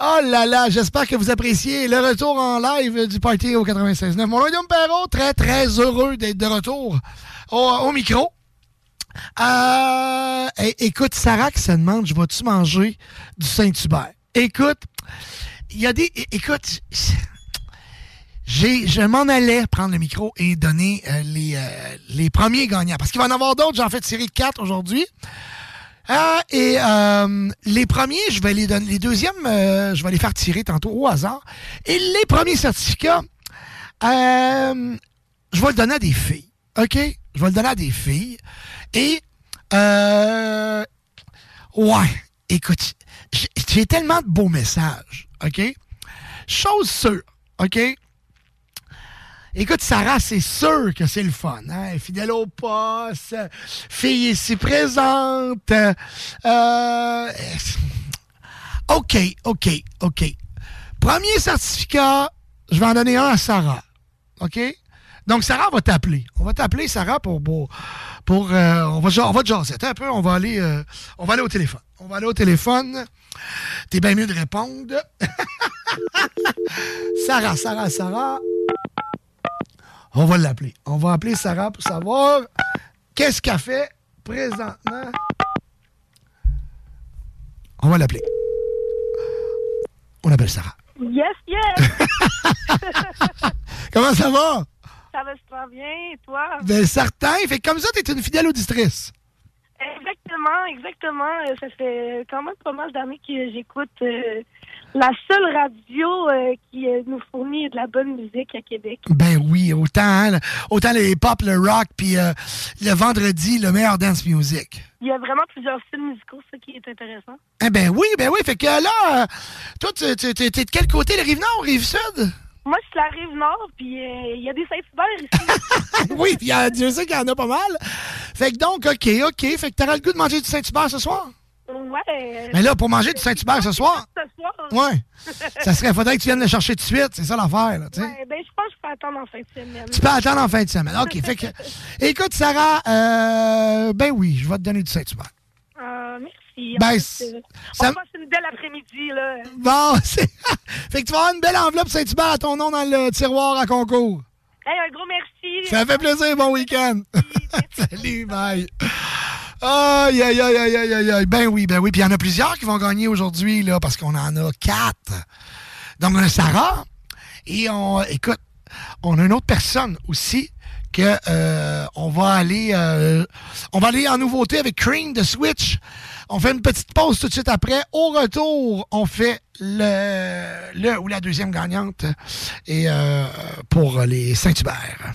oh là là, j'espère que vous appréciez le retour en live du party au 96.9. Mon Guillaume Perrault, très très heureux d'être de retour au, micro. Euh, écoute, Sarah qui se demande, je vais-tu manger du Saint-Hubert? Écoute, il y a des, écoute, je m'en allais prendre le micro et donner euh, les, euh, les premiers gagnants. Parce qu'il va en avoir d'autres. J'en fais tirer quatre aujourd'hui. Euh, et euh, les premiers, je vais les donner. Les deuxièmes, je vais les faire tirer tantôt au hasard. Et les premiers certificats, je vais le donner à des filles. OK? Je vais le donner à des filles. Et, ouais, écoute, j'ai tellement de beaux messages. OK? Chose sûre. OK? Écoute, Sarah, c'est sûr que c'est le fun. Hein? Fidèle au poste, fille ici présente. Euh, OK, OK, OK. Premier certificat, je vais en donner un à Sarah. OK? Donc, Sarah va t'appeler. On va t'appeler, Sarah, pour. pour, pour, euh, on, va, on va te un peu, on va aller, euh, on va aller au téléphone. On va aller au téléphone. T'es bien mieux de répondre. <laughs> Sarah, Sarah, Sarah. On va l'appeler. On va appeler Sarah pour savoir qu'est-ce qu'elle fait présentement. On va l'appeler. On appelle Sarah. Yes, yes! <laughs> Comment ça va? ça va super bien, et toi? Ben, certain. Fait que comme ça, t'es une fidèle auditrice. Exactement, exactement. Ça fait quand même pas mal d'années que j'écoute euh, la seule radio euh, qui euh, nous fournit de la bonne musique à Québec. Ben oui, autant, hein, autant le hip-hop, le rock, puis euh, le vendredi, le meilleur dance music. Il y a vraiment plusieurs styles musicaux, ça qui est intéressant. Eh ben oui, ben oui. Fait que là, euh, toi, tu- tu- tu- t'es de quel côté, le Rive-Nord ou Rive-Sud? Moi, je suis la rive nord, puis euh, il y a des Saint-Hubert ici. <laughs> oui, puis Dieu sait qu'il y en a pas mal. Fait que donc, OK, OK. Fait que t'auras le goût de manger du Saint-Hubert ce soir? Ouais. Mais là, pour manger du Saint-Hubert ce soir, <laughs> Ce soir? ouais, ça serait, faudrait que tu viennes le chercher tout de suite. C'est ça l'affaire, là, tu sais. Ouais, ben, je pense que je peux attendre en fin de semaine. Tu peux attendre en fin de semaine. OK, fait que... <laughs> Écoute, Sarah, euh, ben oui, je vais te donner du Saint-Hubert. Ah, merci. Ben, En fait, c'est- euh, ça- On passe une belle après-midi, là. Bon, <laughs> c'est... fait que tu vas avoir une belle enveloppe Saint-Hubert à ton nom dans le tiroir à concours. Hey, un gros merci. Ça fait plaisir, bon week-end. Salut, bye. Aïe, aïe, aïe, aïe, aïe, aïe. Ben oui, ben oui. Puis il y en a plusieurs qui vont gagner aujourd'hui, là, parce qu'on en a quatre. Donc, on a Sarah. Et on, écoute, on a une autre personne aussi que euh, on va aller euh, on va aller en nouveauté avec Cream de Switch. On fait une petite pause tout de suite après. Au retour, on fait le, le ou la deuxième gagnante et euh, pour les Saint-Hubert.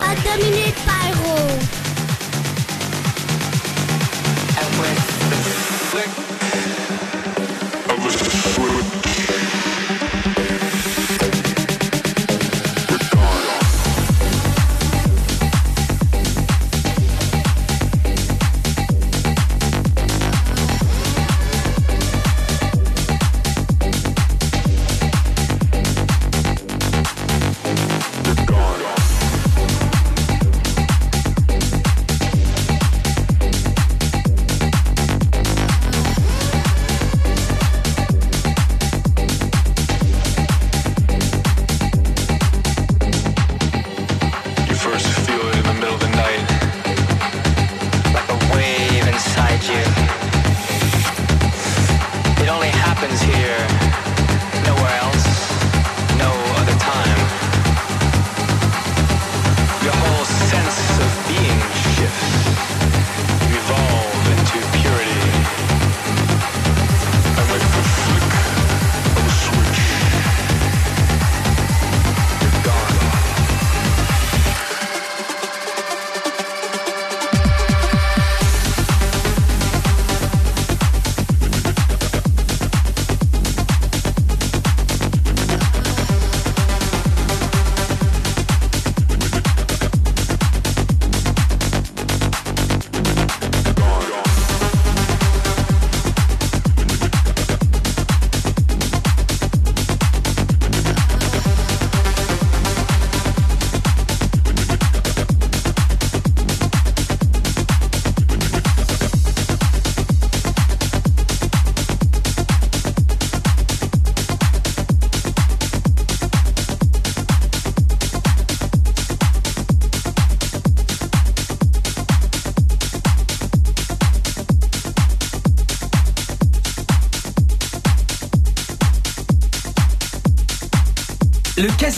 À Dominique Pyro.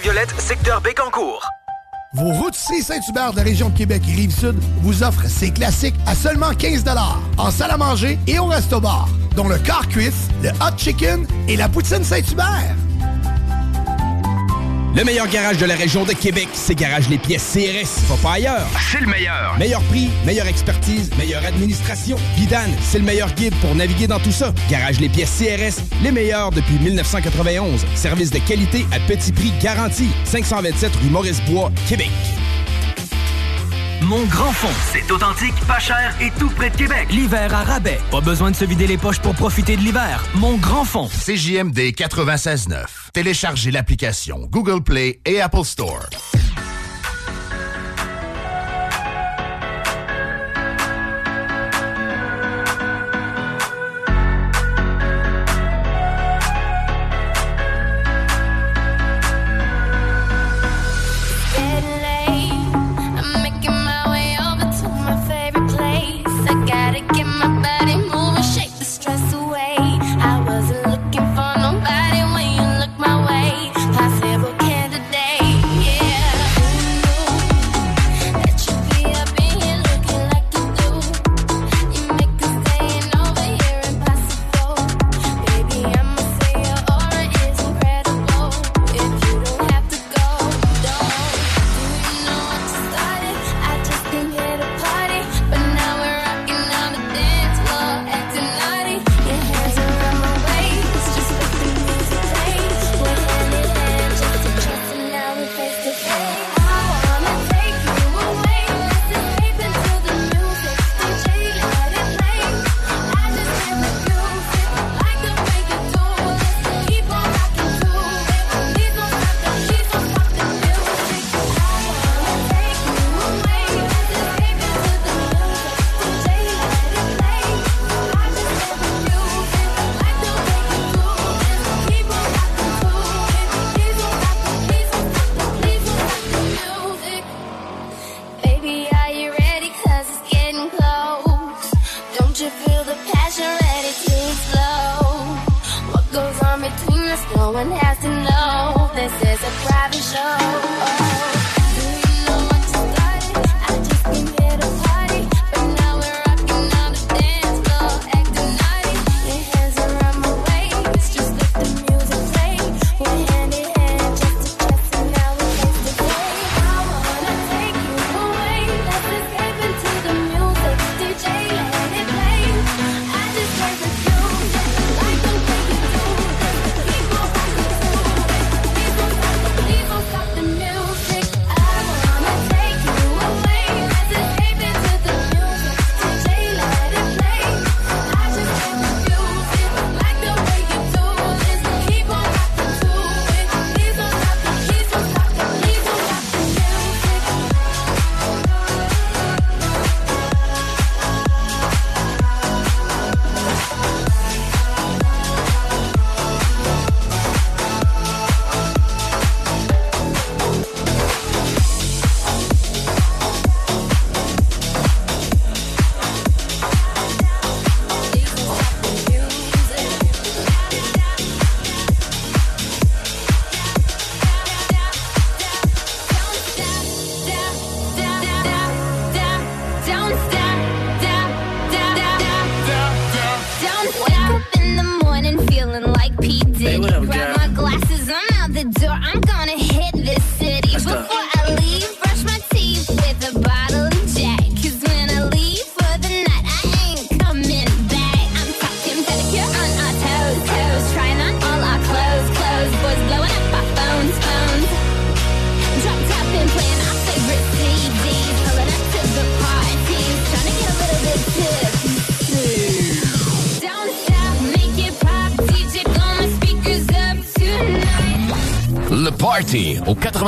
Violette, secteur Bécancourt. Vos routiers Saint-Hubert de la région de Québec et Rive-Sud vous offrent ces classiques à seulement 15 en salle à manger et au resto-bar, dont le car cuisse, le hot chicken et la poutine Saint-Hubert. Le meilleur garage de la région de Québec, c'est Garage Les Pièces CRS. Va pas ailleurs. C'est le meilleur. Meilleur prix, meilleure expertise, meilleure administration. Vidane, c'est le meilleur guide pour naviguer dans tout ça. Garage Les Pièces CRS, les meilleurs depuis 1991. Service de qualité à petit prix garanti. 527 rue Maurice-Bois, Québec. Mon grand fond, c'est authentique, pas cher et tout près de Québec. L'hiver à rabais. Pas besoin de se vider les poches pour profiter de l'hiver. Mon grand fond. CJMD 96.9. Téléchargez l'application Google Play et Apple Store.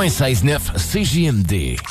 96.9 CJMD.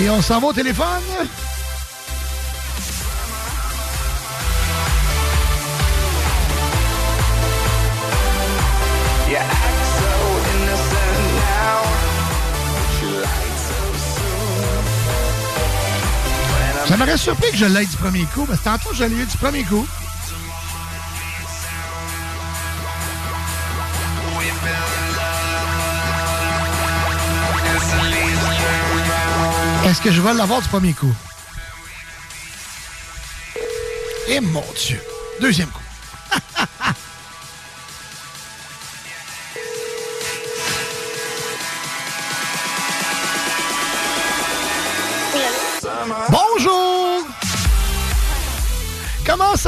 Et on s'en va au téléphone? M'aurait surpris que je l'aie du premier coup, parce tantôt, je l'ai eu du premier coup. Est-ce que je vais l'avoir du premier coup? Et mon Dieu! Deuxième coup.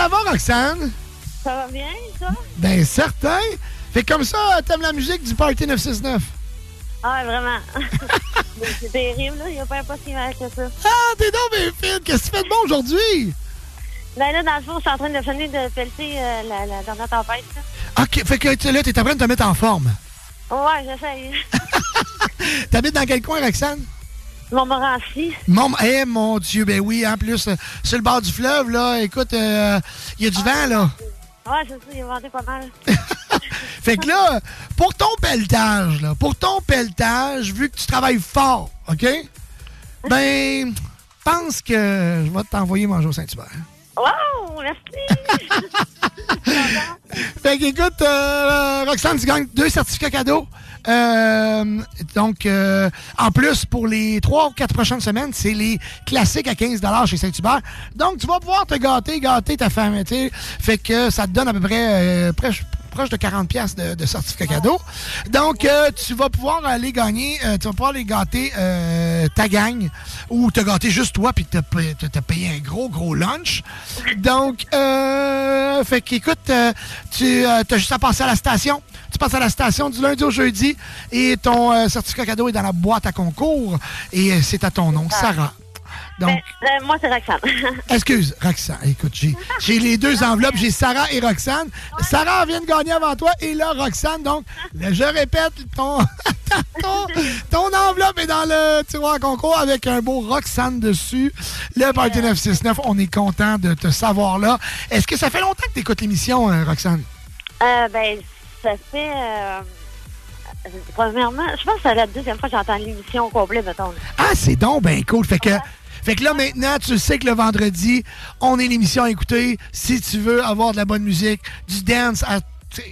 Ça va, Roxane? Ça va bien, ça? Ben, certain! Fait comme ça, t'aimes la musique du Party 969? Ah, vraiment. <laughs> C'est terrible, là. Il n'y a pas, pas si mal que ça. Ah, t'es donc bien fine! Qu'est-ce que tu fais de bon aujourd'hui? Ben là, dans le fond, je suis en train de finir de pelleter euh, la, la dernière tempête. là. OK, fait que tu- là, t'es en train de te mettre en forme. Ouais, j'essaye. <laughs> T'habites dans quel coin, Roxane? Montmorency. Mon, eh, mon Dieu, ben oui, en plus, euh, sur le bord du fleuve, là, écoute, il y a du vent, là. Ouais, c'est ça, il a vendu pas mal. <laughs> Fait que là, pour ton pelletage, là, pour ton pelletage, vu que tu travailles fort, OK? Ben, pense que je vais t'envoyer manger au Saint-Hubert. Wow, merci. <laughs> Fait qu'écoute, euh, Roxane, tu gagnes deux certificats cadeaux. Euh, donc, euh, en plus, pour les trois ou quatre prochaines semaines, c'est les classiques à 15 chez Saint-Hubert. Donc, tu vas pouvoir te gâter, gâter ta femme, tu sais. Fait que ça te donne à peu près euh, proche, proche de 40 pièces de, de certificats cadeaux. Donc, euh, tu vas pouvoir aller gagner, euh, tu vas pouvoir aller gâter euh, ta gang ou te gâter juste toi puis te, te, te payer un gros, gros lunch. Donc, euh, fait qu'écoute, euh, tu as juste à passer à la station. Tu passes à la station du lundi au jeudi et ton euh, certificat cadeau est dans la boîte à concours et euh, c'est à ton nom, Sarah. Donc, Ben, euh, moi, c'est Roxane. <laughs> excuse, Roxane. Écoute, j'ai, les deux enveloppes. J'ai Sarah et Roxane. Sarah vient de gagner avant toi et là, Roxane. Donc, je répète, ton, <laughs> ton, ton enveloppe est dans le tiroir à concours avec un beau Roxane dessus. Le Party 969, on est content de te savoir là. Est-ce que ça fait longtemps que tu écoutes l'émission, Roxane? Euh, ben, ça fait... euh, euh, premièrement, je pense que c'est la deuxième fois que j'entends l'émission au complet, mettons. Ah, c'est donc ben cool. Fait que, fait que là, maintenant, tu sais que le vendredi, on est l'émission à écouter. Si tu veux avoir de la bonne musique, du dance à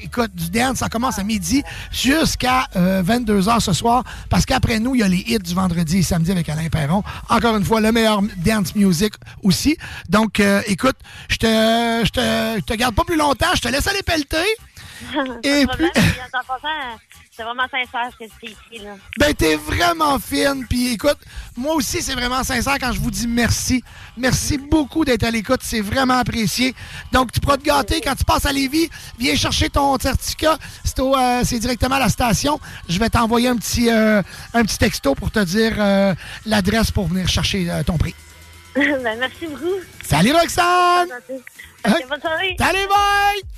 Écoute, du dance, ça commence à midi jusqu'à 22h ce soir, parce qu'après nous, il y a les hits du vendredi et samedi avec Alain Perron. Encore une fois, le meilleur dance music aussi. Donc, euh, écoute, je te, je te, je te garde pas plus longtemps, je te laisse aller pelleter. <laughs> Et puis- c'est vraiment sincère ce que tu ici, là. Ben, t'es vraiment fine. Puis écoute, moi aussi, c'est vraiment sincère quand je vous dis merci. Merci beaucoup d'être à l'écoute. C'est vraiment apprécié. Donc, tu pourras te gâter quand tu passes à Lévis. Viens chercher ton certificat. C'est au, euh, c'est directement à la station. Je vais t'envoyer un petit, euh, un petit texto pour te dire euh, l'adresse pour venir chercher ton prix. <laughs> ben, merci beaucoup. Salut, Roxane! Ok, bonne soirée. Salut, bye!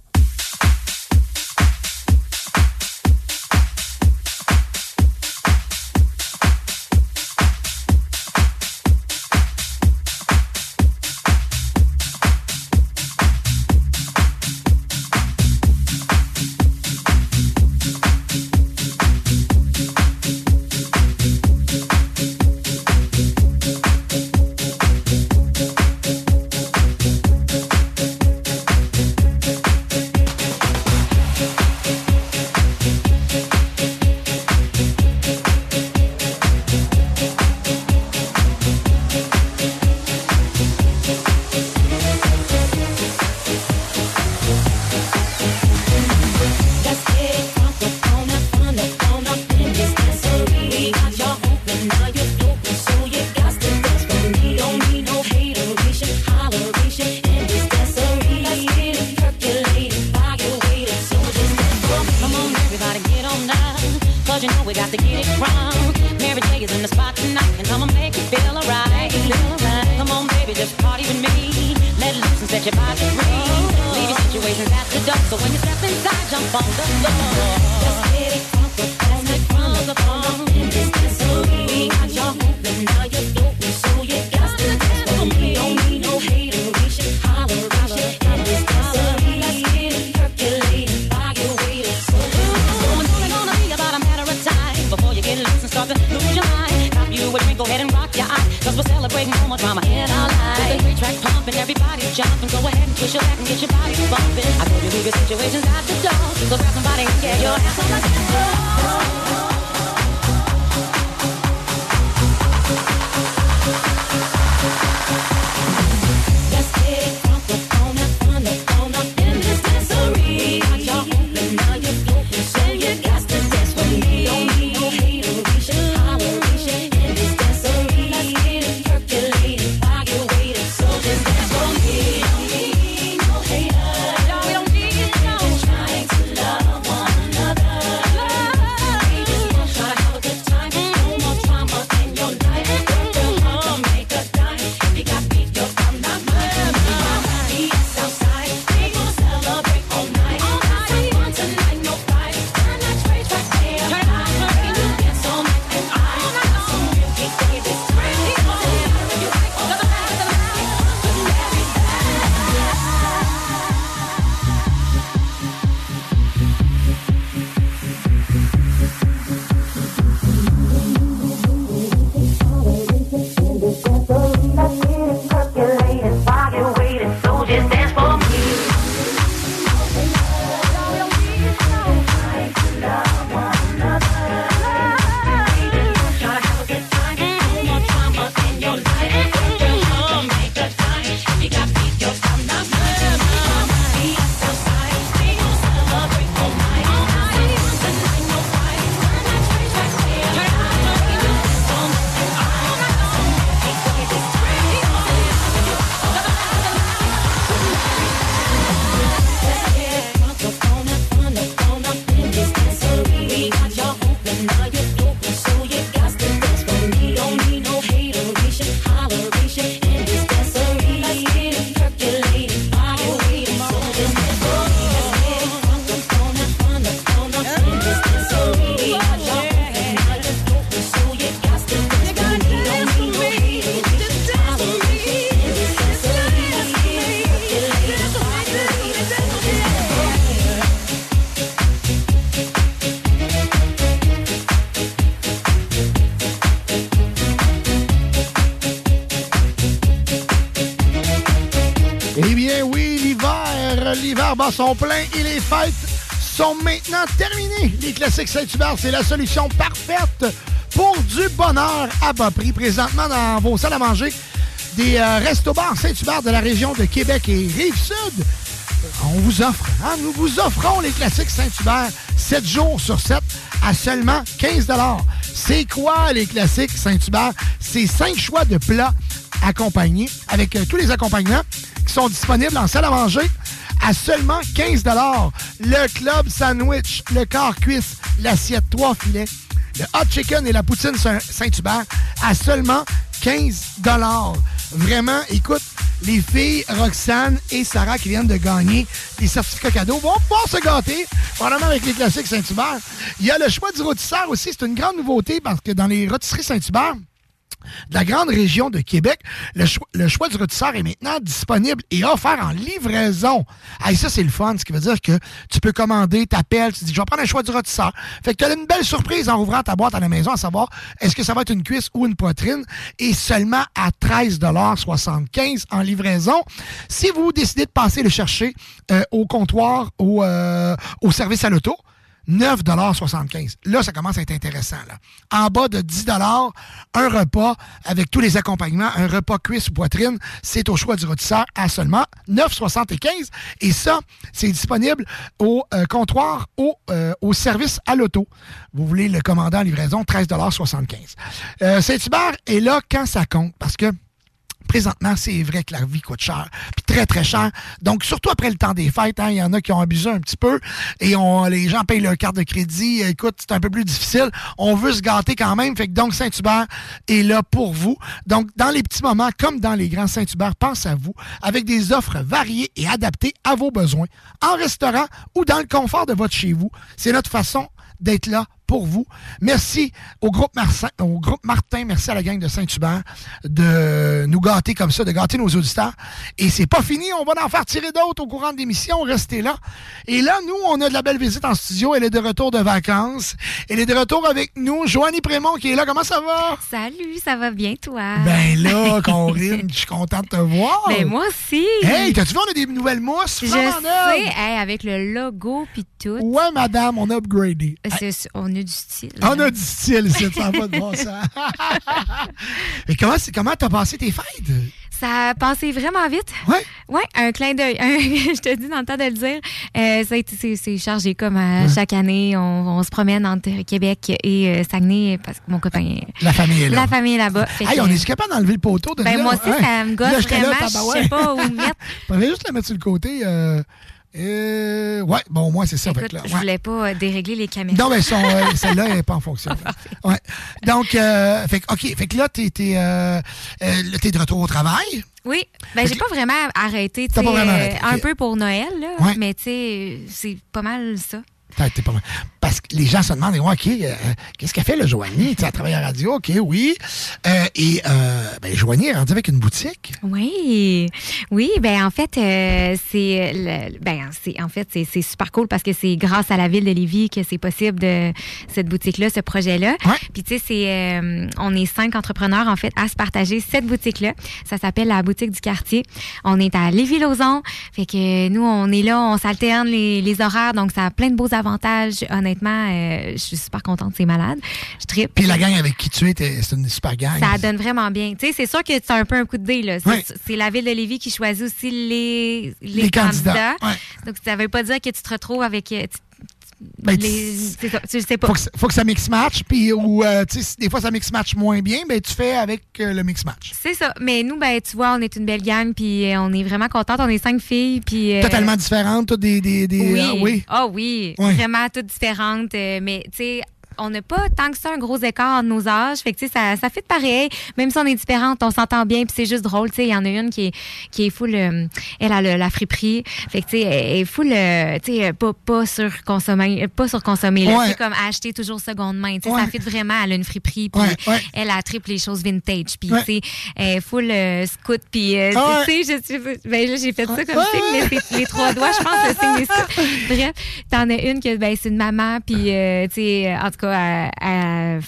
sont pleins et les fêtes sont maintenant terminées. Les classiques Saint-Hubert, c'est la solution parfaite pour du bonheur à bas prix. Présentement, dans vos salles à manger, des euh, restos-bars Saint-Hubert de la région de Québec et Rive-Sud, on vous offre, hein, nous vous offrons les classiques Saint-Hubert 7 jours sur 7 à seulement 15 C'est quoi les classiques Saint-Hubert? C'est 5 choix de plats accompagnés avec euh, tous les accompagnements qui sont disponibles en salle à manger à seulement 15 Le club sandwich, le corps cuisse, l'assiette 3 filets, le hot chicken et la poutine Saint-Hubert à seulement 15 Vraiment, écoute, les filles Roxane et Sarah qui viennent de gagner des certificats cadeaux vont pouvoir se gâter, probablement avec les classiques Saint-Hubert. Il y a le choix du rôtisseur aussi, c'est une grande nouveauté parce que dans les rôtisseries Saint-Hubert, de la grande région de Québec, le, cho- le choix du rôtisseur est maintenant disponible et offert en livraison. Hey, ça, c'est le fun, ce qui veut dire que tu peux commander, t'appelles, tu dis, je vais prendre un choix du rôtisseur. Fait que tu as une belle surprise en ouvrant ta boîte à la maison, à savoir, est-ce que ça va être une cuisse ou une poitrine, et seulement à 13,75 en livraison. Si vous décidez de passer le chercher euh, au comptoir, au, euh, au service à l'auto, 9,75 Là, ça commence à être intéressant. Là. En bas de 10 un repas avec tous les accompagnements, un repas cuisse ou poitrine, c'est au choix du rôtisseur à seulement 9,75 Et ça, c'est disponible au euh, comptoir, au, euh, au service à l'auto. Vous voulez le commander en livraison, 13,75 euh, Saint-Hubert est là quand ça compte, parce que Présentement, c'est vrai que la vie coûte cher, puis très, très cher. Donc, surtout après le temps des fêtes, hein, il y en a qui ont abusé un petit peu et on, les gens payent leur carte de crédit. Écoute, c'est un peu plus difficile. On veut se gâter quand même. Fait que donc, Saint-Hubert est là pour vous. Donc, dans les petits moments, comme dans les grands Saint-Hubert, pense à vous, avec des offres variées et adaptées à vos besoins, en restaurant ou dans le confort de votre chez vous. C'est notre façon d'être là pour vous. Merci au groupe, Martin, au groupe Martin, merci à la gang de Saint-Hubert de nous gâter comme ça, de gâter nos auditeurs. Et c'est pas fini, on va en faire tirer d'autres au courant de l'émission, restez là. Et là, nous, on a de la belle visite en studio, elle est de retour de vacances. Elle est de retour avec nous, Joanie Prémont qui est là, comment ça va? Salut, ça va bien, toi? Ben là, Corinne, je suis content de te voir. Ben, moi aussi. Hey, t'as-tu vu, on a des nouvelles mousses? Je sais, hey, avec le logo puis tout. Ouais, madame, on a upgradé. On a du style. On a du style, c'est va de bon sens. <laughs> Et comment comment t'as passé tes fêtes? Ça a passé vraiment vite. Ouais. Ouais, un clin d'œil. <laughs> Je te dis dans le temps de le dire. Euh, ça a été, c'est, chargé comme à chaque année. On, on se promène entre Québec et euh, Saguenay parce que mon copain. La famille est là. La famille est là-bas. Hey, que- on est capable d'enlever le poteau de Ben, là? moi aussi, ça me gosse Là, j'étais là, vraiment. Je sais pas où le mettre. <laughs> Faudrait juste la mettre sur le côté. Euh, euh, ouais, bon, au moins, c'est ça. fait Écoute, que là, je ouais. voulais pas euh, dérégler les caméras. Non, mais son, euh, <laughs> celle-là, elle n'est pas en fonction. Ouais. Donc, euh, fait, que, OK, fait que là, euh, euh, là, t'es de retour au travail. Oui, ben j'ai pas vraiment arrêté, tu pas vraiment euh, arrêté, un ok. peu pour Noël, là, Ouais. mais tu sais, c'est pas mal ça. Pas mal. Parce que les gens se demandent, OK, euh, qu'est-ce qu'elle fait, le Joanie? Tu sais, elle travaille à la radio, OK, oui. Euh, et, euh, ben, Joanie est rendue avec une boutique. Oui, oui, ben en fait, euh, c'est, ben en fait, c'est, super cool parce que c'est grâce à la ville de Lévis que c'est possible de cette boutique-là, ce projet-là. Puis tu sais, c'est, on est cinq entrepreneurs en fait à se partager cette boutique-là. Ça s'appelle la boutique du quartier. On est à Lévis-Lauzon, fait que nous on est là, on s'alterne les, les horaires, donc ça a plein de beaux avantages. Honnêtement, euh, je suis super contente, c'est malade. Je tripe. Puis la gang avec qui tu es, c'est une super gang. Ça donne vraiment bien. Tu sais, c'est sûr que c'est un peu un coup de dé. là. C'est la ville de Lévis qui choisit aussi les, les, Les candidats. candidats, Donc, ça veut pas dire que tu te retrouves avec... euh, tu- Ben, les- ça, tu le sais pas. Faut que, ça- faut que ça mix match, puis ou euh, des fois ça mix match moins bien, ben tu fais avec euh, le mix match. C'est ça. Mais nous, ben, tu vois, on est une belle gang, puis euh, on est vraiment contente. On est cinq filles, puis... euh, Totalement différentes, toutes des, des, des Oui. ah oui. Ah oui. Oui. Vraiment toutes différentes. mais, tu sais, on n'a pas tant que ça un gros écart entre nos âges. Fait que, tu sais, ça, ça fait pareil. Même si on est différentes, on s'entend bien, puis c'est juste drôle. Tu sais, il y en a une qui est, qui est full. euh, elle a le- la friperie. Fait que, tu sais, elle est full, euh, tu sais, euh, pas, pas sur consommer, pas sur consommer. là. Ouais. C'est comme acheter toujours seconde main. Tu sais, Ouais. ça fait vraiment. Elle a une friperie, puis Ouais, elle a triple les choses vintage. Puis, tu sais, elle est full euh, scout, puis, Ah tu sais, je suis. Ben là, j'ai fait ça comme Ouais, signe, c'est les trois doigts, je pense, le signe. Bref, t'en as une que ben, c'est une maman, puis euh, tu sais, en tout cas, elle, elle-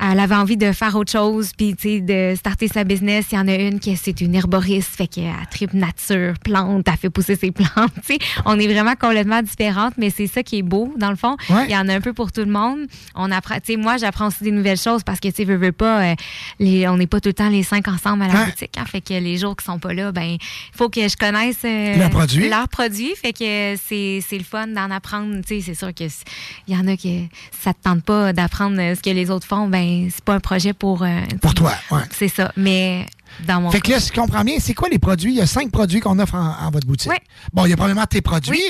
elle avait envie de faire autre chose, puis de starter sa business. Il y en a une qui c'est une herboriste, fait qu'elle tripe nature, plante, elle fait pousser ses <laughs> plantes. On est vraiment complètement différentes, mais c'est ça qui est beau dans le fond. Ouais. Il y en a un peu pour tout le monde. On apprend, tu sais, moi j'apprends aussi des nouvelles choses parce que tu sais, veux, veux pas, euh, les, on n'est pas tout le temps les cinq ensemble à la boutique. hein. fait que les jours qui sont pas là, ben, il faut que je connaisse euh, Leurs produits. leurs produits. Fait que c'est le fun d'en apprendre. Tu sais, c'est sûr que c- il y en a que ça te tente pas d'apprendre ce que les autres font. Ben, c'est pas un projet pour. euh, Pour toi, ouais. C'est ça. Mais dans mon Fait que là, si je comprends bien, c'est quoi les produits? Il y a cinq produits qu'on offre en, en votre boutique. Bon, il y a probablement tes produits.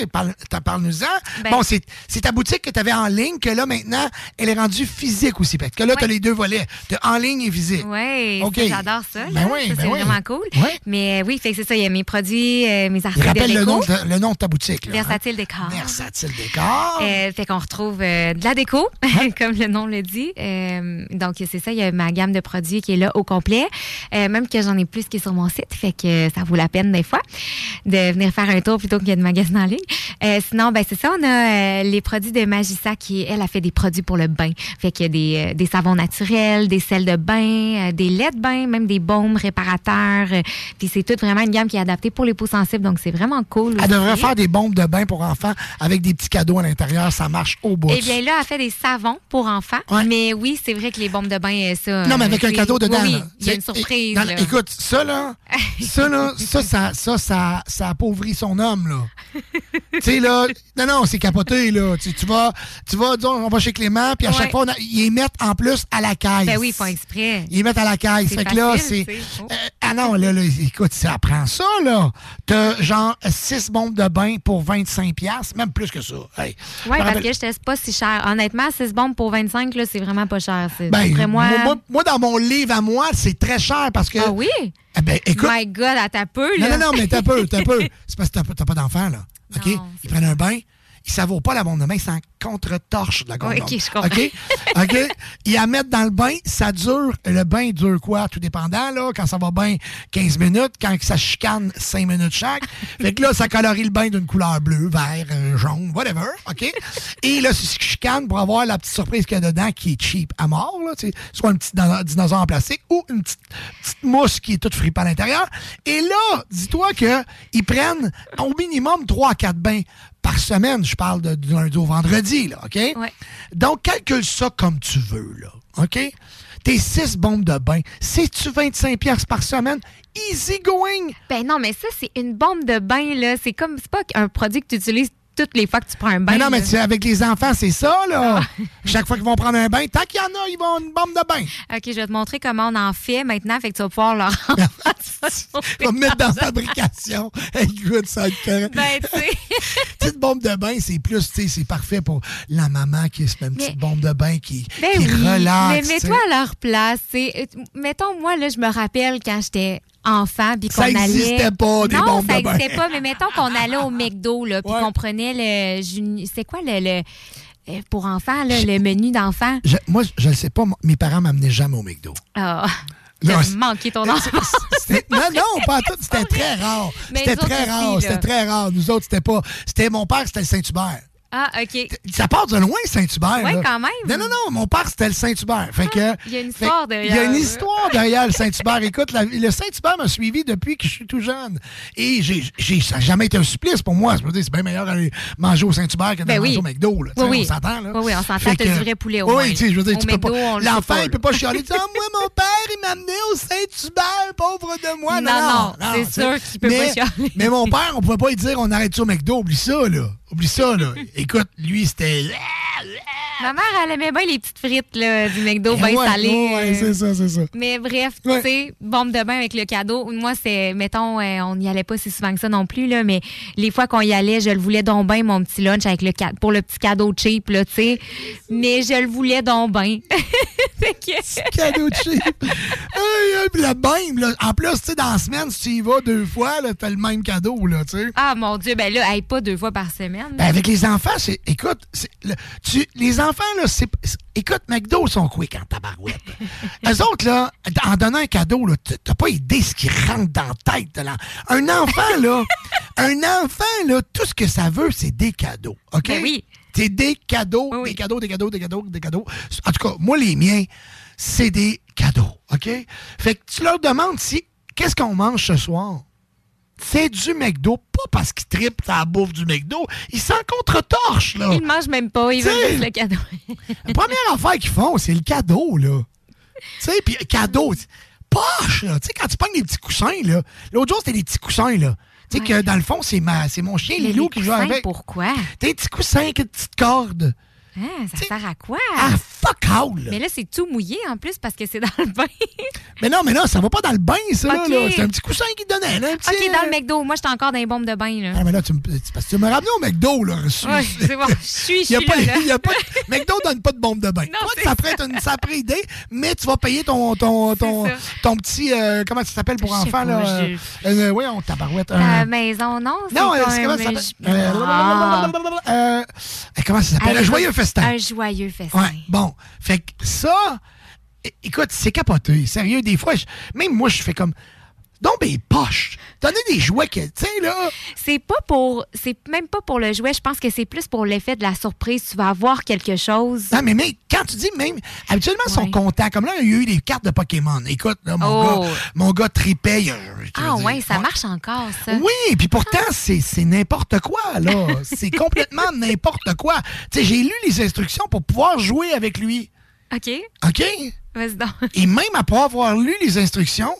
T'en Parle-nous-en. Ben- bon, c'est ta boutique que tu avais en ligne, que là, maintenant, elle est rendue physique aussi. Parce que là, tu as les deux volets. Tu en ligne et physique. Oui, OK. j'adore ça. Ben oui, Ça, ben c'est oui. vraiment cool. Mais euh, oui, fait que c'est ça. Il y a mes produits, euh, mes articles de rappelle le déco. nom, de, le nom de ta boutique. là, hein? Versatile décor. Versatile décor. Euh, fait qu'on retrouve de la déco, <laughs> comme le nom le dit. Donc, c'est ça, il y a ma gamme de produits qui est là au complet. Même que j'en ai plus qui est sur mon site, fait que ça vaut la peine des fois de venir faire un tour plutôt que de magasiner en ligne. Euh, sinon, ben c'est ça, on a euh, les produits de Magissa qui, elle, a fait des produits pour le bain. Fait qu'il y a des, euh, des savons naturels, des sels de bain, euh, des laits de bain, même des baumes réparateurs. euh, Puis c'est toute vraiment une gamme qui est adaptée pour les peaux sensibles, donc c'est vraiment cool. Elle devrait faire des bombes de bain pour enfants avec des petits cadeaux à l'intérieur. Ça marche au bout. Eh bien là, elle fait des savons pour enfants. Mais oui, c'est vrai que les bombes de bain, euh, ça. Non, mais avec euh, un cadeau dedans. Oui, il y a une surprise. Là. Écoute, ça, là, ça, là, ça, ça, ça, ça, ça appauvrit son homme, là. <laughs> tu sais, là, non, non, c'est capoté, là. Tu, tu vas, tu vas, disons, on va chez Clément, puis à Ouais. chaque fois, a- ils les mettent en plus à la caisse. Ben oui, ils font exprès. Ils les mettent à la caisse. Fait que là, c'est. Oh. Euh, non, là, là, écoute, ça prend ça, là. T'as genre 6 bombes de bain pour 25$, piastres, même plus que ça. Hey. Oui, parce que je teste pas si cher. Honnêtement, 6 bombes pour 25, là, c'est vraiment pas cher. C'est- Ben, moi. moi, moi, dans mon livre à moi, c'est très cher parce que. Ah oui? Eh ben, écoute. My God, à ta peu, Non, là. non, non, mais t'as peu, t'as peu. <laughs> C'est parce que t'as pas- t'as pas d'enfant, là. OK? Ils prennent un bain, ils savourent pas la bombe de bain, c'est en contre-torche de la bombe. OK, je comprends. OK? OK? <laughs> Ils la mettent dans le bain, ça dure, le bain dure quoi? Tout dépendant, là. Quand ça va bien, 15 minutes. Quand ça chicane, 5 minutes chaque. <laughs> Fait que là, ça colorie le bain d'une couleur bleue, vert, euh, jaune, whatever. OK? <laughs> Et là, c'est chicane pour avoir la petite surprise qu'il y a dedans qui est cheap à mort, là. Soit un petit dino- dinosaure en plastique ou une petite, petite mousse qui est toute fripée à l'intérieur. Et là, dis-toi qu'ils prennent au minimum 3 à 4 bains par semaine. Je parle de, lundi au vendredi, là, OK? Donc, calcule ça comme tu veux, là, OK? Tes 6 bombes de bain, c'est-tu 25 pièces par semaine? Easy going! Ben non, mais ça, c'est une bombe de bain, là. C'est comme, c'est pas un produit que tu utilises toutes les fois que tu prends un bain. Mais non, mais c'est avec les enfants, c'est ça, là. <laughs> Chaque fois qu'ils vont prendre un bain, tant qu'il y en a, ils vont une bombe de bain. OK, je vais te montrer comment on en fait maintenant. Fait que tu vas pouvoir leur <laughs> <laughs> va me mettre dans la fabrication. Écoute, ça va être correct. Ben, tu sais. Petite bombe de bain, c'est plus, tu sais, c'est parfait pour la maman qui se met une petite bombe de bain qui, Ben qui oui, relaxe. mais tu mets-toi à leur place. euh, Mettons, moi, là, je me rappelle quand j'étais enfant, puis qu'on Ça allait... existait pas, des non, ça de bain. existait pas, mais mettons qu'on allait au McDo, là, puis qu'on prenait le... C'est quoi le... le- euh, pour enfants, là, le menu d'enfant? Je- moi, je ne sais pas, mes parents m'amenaient jamais au McDo. Ah, c'est- manqué ton enfant. Non, non, pas tout. C'était très rare. C'était très rare. C'était très rare. Nous autres, c'était pas. C'était mon père, c'était le Saint-Hubert. Ah, OK. Ça part de loin, Saint-Hubert. Là. quand même. Non, non, non. Mon père, c'était le Saint-Hubert. Fait que. <laughs> Il y a une histoire Il y a derrière. une histoire derrière le Saint-Hubert. Écoute, la- le Saint-Hubert m'a suivi depuis que je suis tout jeune. Et j'ai, j'ai- ça n'a jamais été un supplice pour moi. Je me dis, c'est bien meilleur d'aller manger au Saint-Hubert que d'aller Ben oui. manger au McDo. Là. Tu Oui, oui. On s'entend, là. Oui, oui, on s'entend. T'as du vrai poulet au Oui, tu sais, je veux dire, tu peux McDo, pas. L'enfant, il peut pas chialer. dire, Ah, moi, mon père, il m'a amené au Saint-Hubert, pauvre de moi. Non, Non, non. non, c'est tu sûr qu'il peut pas Mais- chialer. Mais mon père, on pouvait pas lui dire, on arrête ça au McDo. Oublie ça, là. Oublie ça, là. <laughs> Écoute, lui, c'était. Ma mère, elle aimait bien les petites frites là, du McDo, bien Eh Ouais, salées. ouais, c'est ça, c'est ça. Mais bref, tu sais, bombe de bain avec le cadeau. Moi, c'est, mettons, euh, on n'y allait pas si souvent que ça non plus, là, mais les fois qu'on y allait, je le voulais donc bien, mon petit lunch avec le pour le petit cadeau cheap, là, tu sais. Mais je le voulais donc bien. <laughs> Fait que- cadeau cheap. <laughs> Puis le même, là. En plus, tu sais, dans la semaine, si tu y vas deux fois, là, t'as le même cadeau, là, tu sais. Ah, mon Dieu, ben là, hey, pas deux fois par semaine. Ben, avec les enfants, c'est. Écoute, c'est- le- tu, les enfants, là, c'est. Écoute, McDo sont quick en tabarouette. <laughs> Eux autres, là, en donnant un cadeau, là, t'as pas idée ce qui rentre dans la tête. de Un enfant, là, <laughs> un enfant, là, tout ce que ça veut, c'est des cadeaux. OK? Ben oui. C'est des cadeaux, des cadeaux, des cadeaux, des cadeaux, des cadeaux. En tout cas, moi, les miens, c'est des cadeaux. OK? Fait que tu leur demandes si. Qu'est-ce qu'on mange ce soir? C'est du McDo, pas parce qu'ils trippent la bouffe du McDo, ils s'en contre-torchent, là. Ils ne mangent même pas, veulent T'sais, juste le cadeau. La première affaire qu'ils font, c'est le cadeau, là. Tu sais, puis cadeau, poche, là. Tu sais, quand tu pognes des petits coussins, là. L'autre jour, c'était des petits coussins, là. Tu sais, que dans le fond, c'est ma, c'est mon chien Lilou qui joue avec. Pourquoi? Des petits coussins avec une petite corde. Hein, ça sert à quoi? Ah, fuck all! Mais là, c'est tout mouillé en plus parce que c'est dans le bain. <laughs> Mais non, mais non, ça va pas dans le bain, ça. C'est un petit coussin qui donnait, là. un petit, OK, dans euh, le McDo. Moi, j'étais encore dans les bombes de bain. Là. Ah, mais là, tu me, parce que tu me ramené au McDo, là. Ouais, c'est bon. Je suis, je suis pas, là, là. il y a pas, McDo donne pas de bombe de bain. Toi, ça être une sacrée idée, mais tu vas payer ton, ton, ton, petit. euh, comment ça s'appelle pour enfants, pas, là? je- Euh, euh, oui, on tabarouette. À la maison, non? Non, euh, comment ça s'appelle? Euh, euh, euh, comment ça s'appelle? Joyeux festin. Un joyeux festin. Ouais, bon. Fait que ça, écoute, c'est capoté. Sérieux, des fois, je- même moi, je fais comme. Donc, ben, poche. Donner des jouets que, tu sais, là. C'est pas pour. C'est même pas pour le jouet. Je pense que c'est plus pour l'effet de la surprise. Tu vas avoir quelque chose. Non, mais, mais quand tu dis même, habituellement, ils sont contents. Comme là, il y a eu des cartes de Pokémon. Écoute, là, mon, Oh. gars, mon gars tripait. Ah ouais, dire, ça marche encore, ça. Oui, puis pourtant, c'est c'est n'importe quoi, là. <laughs> c'est complètement n'importe quoi. Tu sais, j'ai lu les instructions pour pouvoir jouer avec lui. OK. OK? Vas-y donc. Et même après avoir lu les instructions,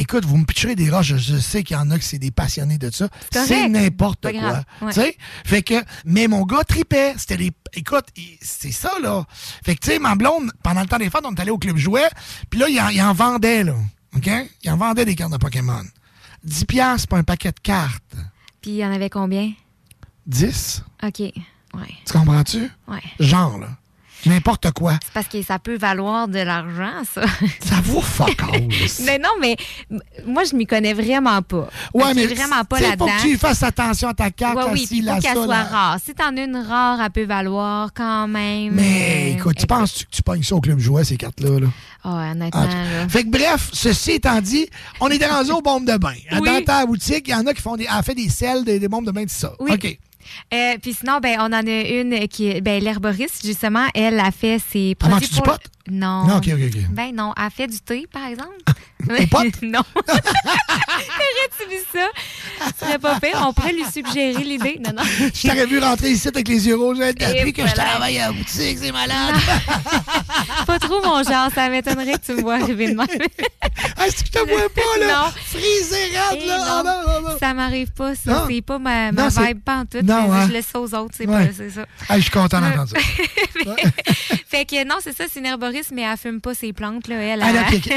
écoute, vous me pitcherez des roches, je, je sais qu'il y en a qui c'est des passionnés de ça. C'est n'importe quoi. Ouais. Tu sais? Fait que, mais mon gars tripait. C'était des. Écoute, c'est ça, là. Fait que, tu sais, ma blonde, pendant le temps des fêtes, on est allé au club jouet, puis là, il en, il en vendait, là. OK? Il en vendait des cartes de Pokémon. 10 piastres pour un paquet de cartes. Puis il y en avait combien? 10? OK. Ouais. Tu comprends-tu? Ouais. Genre, là. N'importe quoi. C'est parce que ça peut valoir de l'argent, ça. <laughs> Ça vaut fuck all. <laughs> mais non, mais moi, je m'y connais vraiment pas. Ouais, Je mais vraiment pas tu là-dedans. faut que tu fasses attention à ta carte. Ouais, oui, il faut qu'elle soit là. rare. Si t'en as une rare, elle peut valoir quand même. Mais euh, écoute, tu penses que tu pognes ça au club jouet, ces cartes-là? Là? Ah, honnêtement, là. Fait que bref, ceci étant dit, on était rendu aux bombes de bain. Oui. Dans ta boutique, il y en a qui font des, fait des selles, des, des bombes de bain, tout ça. Oui. OK. Euh, puis sinon, ben, on en a une qui est. Ben, l'herboriste, justement, elle a fait ses Elle produits. du pour- pot? Non. Non, OK, OK, OK. Ben, non. Elle fait du thé, par exemple. <laughs> Au pot? <laughs> non. <laughs> Vu ça? Ce serait pas fait. On pourrait lui suggérer l'idée. Non, non. Je t'aurais vu rentrer ici avec les yeux rouges. J'ai appris que je travaille à la boutique, c'est malade. <laughs> Pas trop mon genre. Ça m'étonnerait que tu me vois arriver de même. ah, que je te vois pas, là. Non. Frisé, Eh là. non. Ah, non. Ça m'arrive pas, ça. C'est pas ma, ma vibe pas en tout. Non, mais hein. Je laisse ça aux autres. C'est Ouais. pas c'est ça. Ah, je suis content d'entendre ça. fait que non, c'est ça, c'est une herboriste, mais elle fume pas ses plantes, là. Elle, Ah, là, elle-. OK.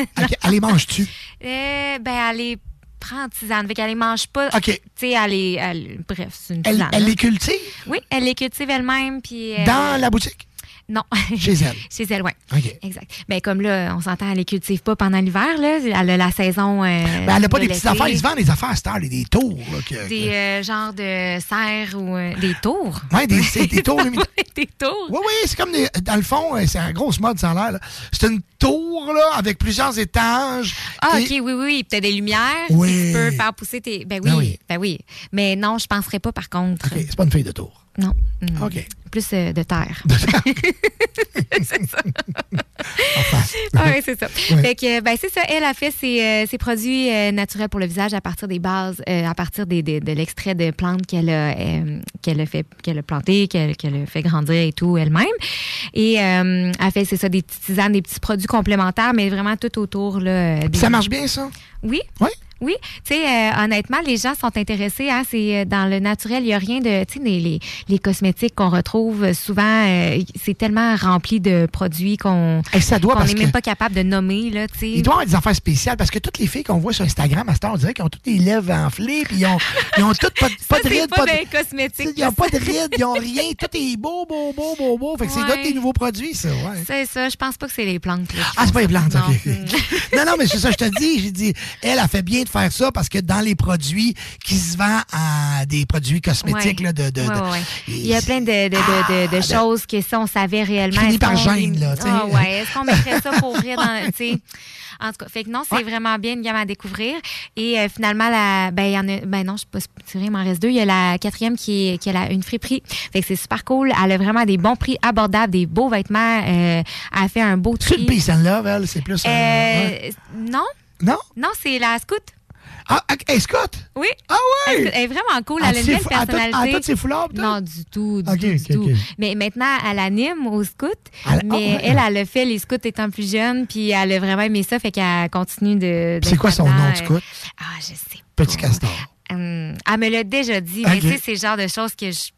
Elle les Euh, ben, elle les prend en tisane. Fait qu'elle les mange pas. OK. Tu sais, elle les. elle- bref, c'est une Elle, tisane. elle les cultive? Oui, elle les cultive elle-même. Puis, euh, dans la boutique? Non. Chez elle. <laughs> Chez elle, oui. OK. Exact. Ben, comme là, on s'entend, elle les cultive pas pendant l'hiver, là. Elle a la saison. euh, Ben, elle a pas de des petites affaires. Ils se vendent des affaires à cette heure, des tours. Là, que- Des euh, genres de serres ou euh, des tours. Ouais, des, tours. <laughs> des tours. Oui, oui, c'est comme des. Dans le fond, euh, c'est un grosse mode, ça a l'air. là. C'est une tour, là, avec plusieurs étages. Ah, Et- OK, oui, oui, oui. Peut-être des lumières. Oui. Tu peux faire pousser tes. Ben oui, Ben oui. ben oui. Mais non, je penserais pas, par contre. OK, c'est pas une feuille de tour. Non. OK. Plus euh, de terre. <laughs> c'est ça. Enfin. <laughs> oui, c'est ça. Fait que, ben, c'est ça. Elle a fait ses, euh, ses produits euh, naturels pour le visage à partir des bases, euh, à partir des, des- de l'extrait de plantes qu'elle a, qu'elle a fait, qu'elle a planté, qu'elle, a fait grandir et tout elle-même. Et euh, elle fait, c'est ça, des petites tisanes, des petits produits complémentaires, mais vraiment tout autour, là. Des- ça marche bien, ça? Oui. Oui. Oui, tu sais, euh, honnêtement, les gens sont intéressés. Hein, c'est euh, dans le naturel, il n'y a rien de, tu sais, les, les, les cosmétiques qu'on retrouve euh, souvent, euh, c'est tellement rempli de produits qu'on n'est même pas capable de nommer là, tu sais. Il doit y avoir des affaires spéciales parce que toutes les filles qu'on voit sur Instagram à cette heure, on dirait qu'ils ont toutes les lèvres enflées, puis ils ont, ils ont toutes pas, de- pas Ça, de c'est rides, pas pas de. Ils n'ont pas de rides, ils ont rien. Tout est beau, beau, beau, beau, beau. Fait que c'est d'autres des nouveaux produits, ça, ouais. C'est ça, je pense pas que c'est les plantes. là, Ah, c'est pas les plantes, Non. OK. non, non, mais c'est ça, je te dis. J'ai dit, elle a fait bien de faire ça parce que dans les produits qui se vendent à des produits cosmétiques, Ouais. là, de. de, Ouais, de- ouais, ouais. Il y a plein de, de, de choses que si on savait réellement. Fini par gêne, là. Ah est-ce qu'on mettrait ça pour ouvrir dans. En tout cas, fait que non, c'est vraiment bien une gamme à découvrir. Et euh, finalement, la, ben, il y en a, ben non, je sais pas si il m'en reste deux. Il y a la quatrième qui est, qui a la, une friperie. Fait que c'est super cool. Elle a vraiment des bons prix abordables, des beaux vêtements. Euh, elle a fait un beau C'est tri. une peace and love, elle, c'est plus. euh. Non. Non? Non, c'est la scout. Ah, hey, Scott? Oui. Ah ouais? Elle, elle est vraiment cool. Elle a une belle personnalité. à toutes ses foulards? Non, du tout, du tout, du. Mais maintenant, elle anime au scout. Elle- mais ah elle, elle a fait les scouts étant plus jeune, puis elle a vraiment aimé ça, fait qu'elle continue de. C'est quoi son nom de scout? Ah, je sais. Petit castor. Hum, elle me l'a déjà dit, mais tu sais, c'est le genre de choses que je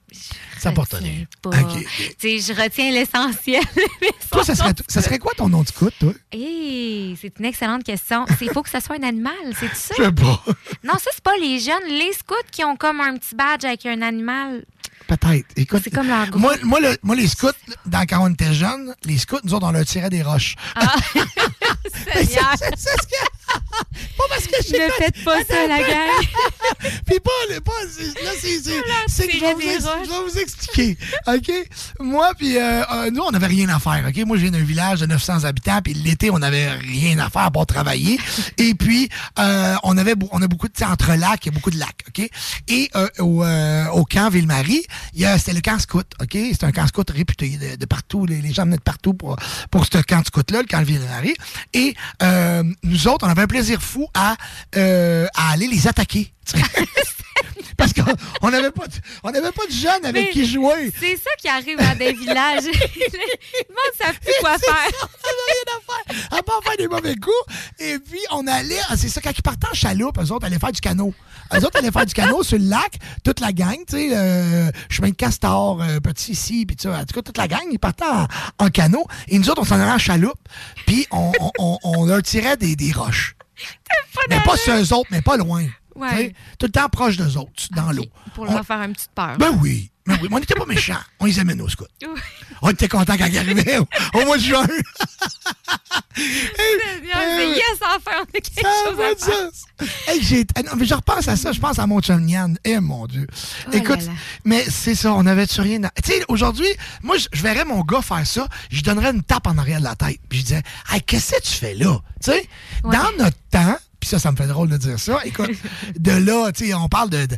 Ça porte rien. Pas. OK. Tu sais, je retiens l'essentiel. <laughs> Toi, ça serait, ça serait quoi ton nom de scout, toi? Hey, c'est une excellente question. Il faut que ce soit un animal, c'est ça? Je sais pas. Non, ça, c'est pas les jeunes. Les scouts qui ont comme un petit badge avec un animal. Peut-être. Écoute, C'est comme leur moi, moi, le- moi, les scouts, dans, quand on était jeunes, les scouts, nous autres, on leur tirait des roches. Ah. <laughs> C'est ce que. <laughs> Pas parce que j'ai Ne faites pas ça, la gang. Puis pas, le- pas là, c'est. que je vais, vous, je vais vous expliquer. OK? Moi, puis euh, euh, nous, on n'avait rien à faire. OK? Moi, je viens d'un village de 900 habitants, puis l'été, on n'avait rien à faire pour travailler. Et puis, euh, on avait on a beaucoup de. Entre lacs, il y a beaucoup de lacs. OK? Et euh, au, euh, au camp Ville-Marie, c'était le camp scout. OK? C'est un camp scout réputé de, de partout. Les, les gens venaient de partout pour, pour ce camp scout-là, le camp Ville-Marie. Et euh, nous autres, on avait un plaisir fou à, euh, à aller les attaquer. <laughs> Parce qu'on on n'avait pas, de- on pas de jeunes avec Mais qui jouer. C'est ça qui arrive à des villages. <laughs> Le monde ne savent plus quoi faire. On n'avait rien à faire. À part faire des mauvais coups. Et puis, on allait, ah, c'est ça, quand ils partaient en chaloupe, eux autres allaient faire du canot. Eux autres allaient faire du canot sur le lac, toute la gang, tu sais, euh, chemin de Castor, euh, Petit ici, puis tu sais, en tout cas, toute la gang, ils partaient en, en canot. Et nous autres, on s'en allait en chaloupe, puis on, on, on- on leur tirait des, des roches. Mais pas sur eux autres, mais pas loin. Ouais. Tout le temps proche d'eux autres, dans l'eau. Pour leur faire une petite peur. Ben oui. Ben oui. Mais on n'était pas méchants. On les aimait, nos scouts. Oui. On était contents quand ils arrivaient au, au mois de juin. <laughs> C'est yes, enfin, on a quelque Ça chose à faire. Hey, j'ai- ah non, mais je repense à ça, je pense à mon chum Yann. Eh mon Dieu. Oh Écoute, là là. mais c'est ça, on avait-tu rien à... Tu sais, aujourd'hui, moi, je verrais mon gars faire ça, je donnerais une tape en arrière de la tête. Puis je disais, hey, qu'est-ce que tu fais là? Tu sais, dans notre temps, puis ça, ça me fait drôle de dire ça, écoute, <laughs> de là, tu sais, on parle de... de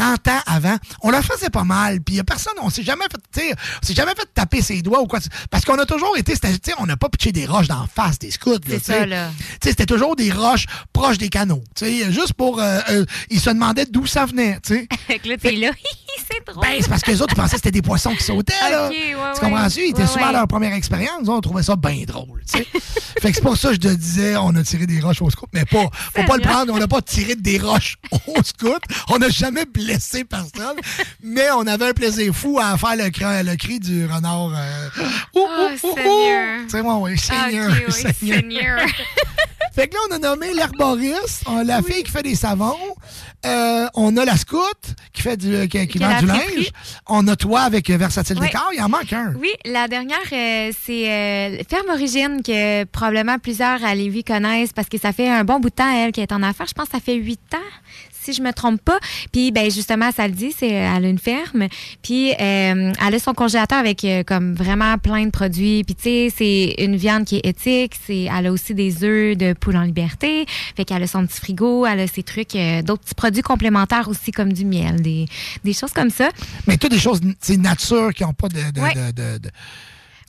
30 ans avant, on le faisait pas mal, puis il a personne, on s'est jamais fait, on s'est jamais fait taper ses doigts ou quoi, parce qu'on a toujours été, on n'a pas pitché des roches d'en face des scouts, là, C'est tu sais. ça, là. Tu sais, c'était toujours des roches proches des canaux. Tu sais, juste pour. euh, euh, ils se demandaient d'où ça venait. Tu sais. <laughs> Fait que là, t'es là. <laughs> c'est drôle. Ben, c'est parce que les autres, ils pensaient que c'était des poissons qui sautaient. Là. Ouais, tu comprends-tu? Ils étaient Ouais, souvent à leur première expérience. On trouvait ça bien drôle. Tu sais. <laughs> fait que c'est pour ça que je te disais, on a tiré des roches au scout. Mais pas, faut pas le prendre, on n'a pas tiré des roches au scout. On n'a jamais blessé personne. mais on avait un plaisir fou à faire le cri, le cri du renard. euh, ouh, Oh, ouh, ouh, ouh. Tu sais, moi, oui, Seigneur. Ok, oui, Seigneur. Seigneur. <laughs> Fait que là, on a nommé l'herboriste, on a la fille qui fait des savons, euh, on a la scout qui fait du, qui, qui Qui vend du linge, on a toi avec euh, Versatile Oui. Décor, il en manque un. Oui, la dernière, euh, c'est euh, Ferme Origine que probablement plusieurs à Lévis connaissent parce que ça fait un bon bout de temps, elle, qui est en affaires. Je pense que ça fait huit ans, si je me trompe pas. Puis, ben justement, ça le dit, c'est elle a une ferme. Puis, euh, elle a son congélateur avec euh, comme vraiment plein de produits. Puis, tu sais, c'est une viande qui est éthique. C'est, elle a aussi des œufs de poule en liberté. Fait qu'elle a son petit frigo, elle a ses trucs, euh, d'autres petits produits complémentaires aussi comme du miel, des, des choses comme ça. Mais toutes des choses, c'est nature qui n'ont pas de. de, Ouais. de- de- de-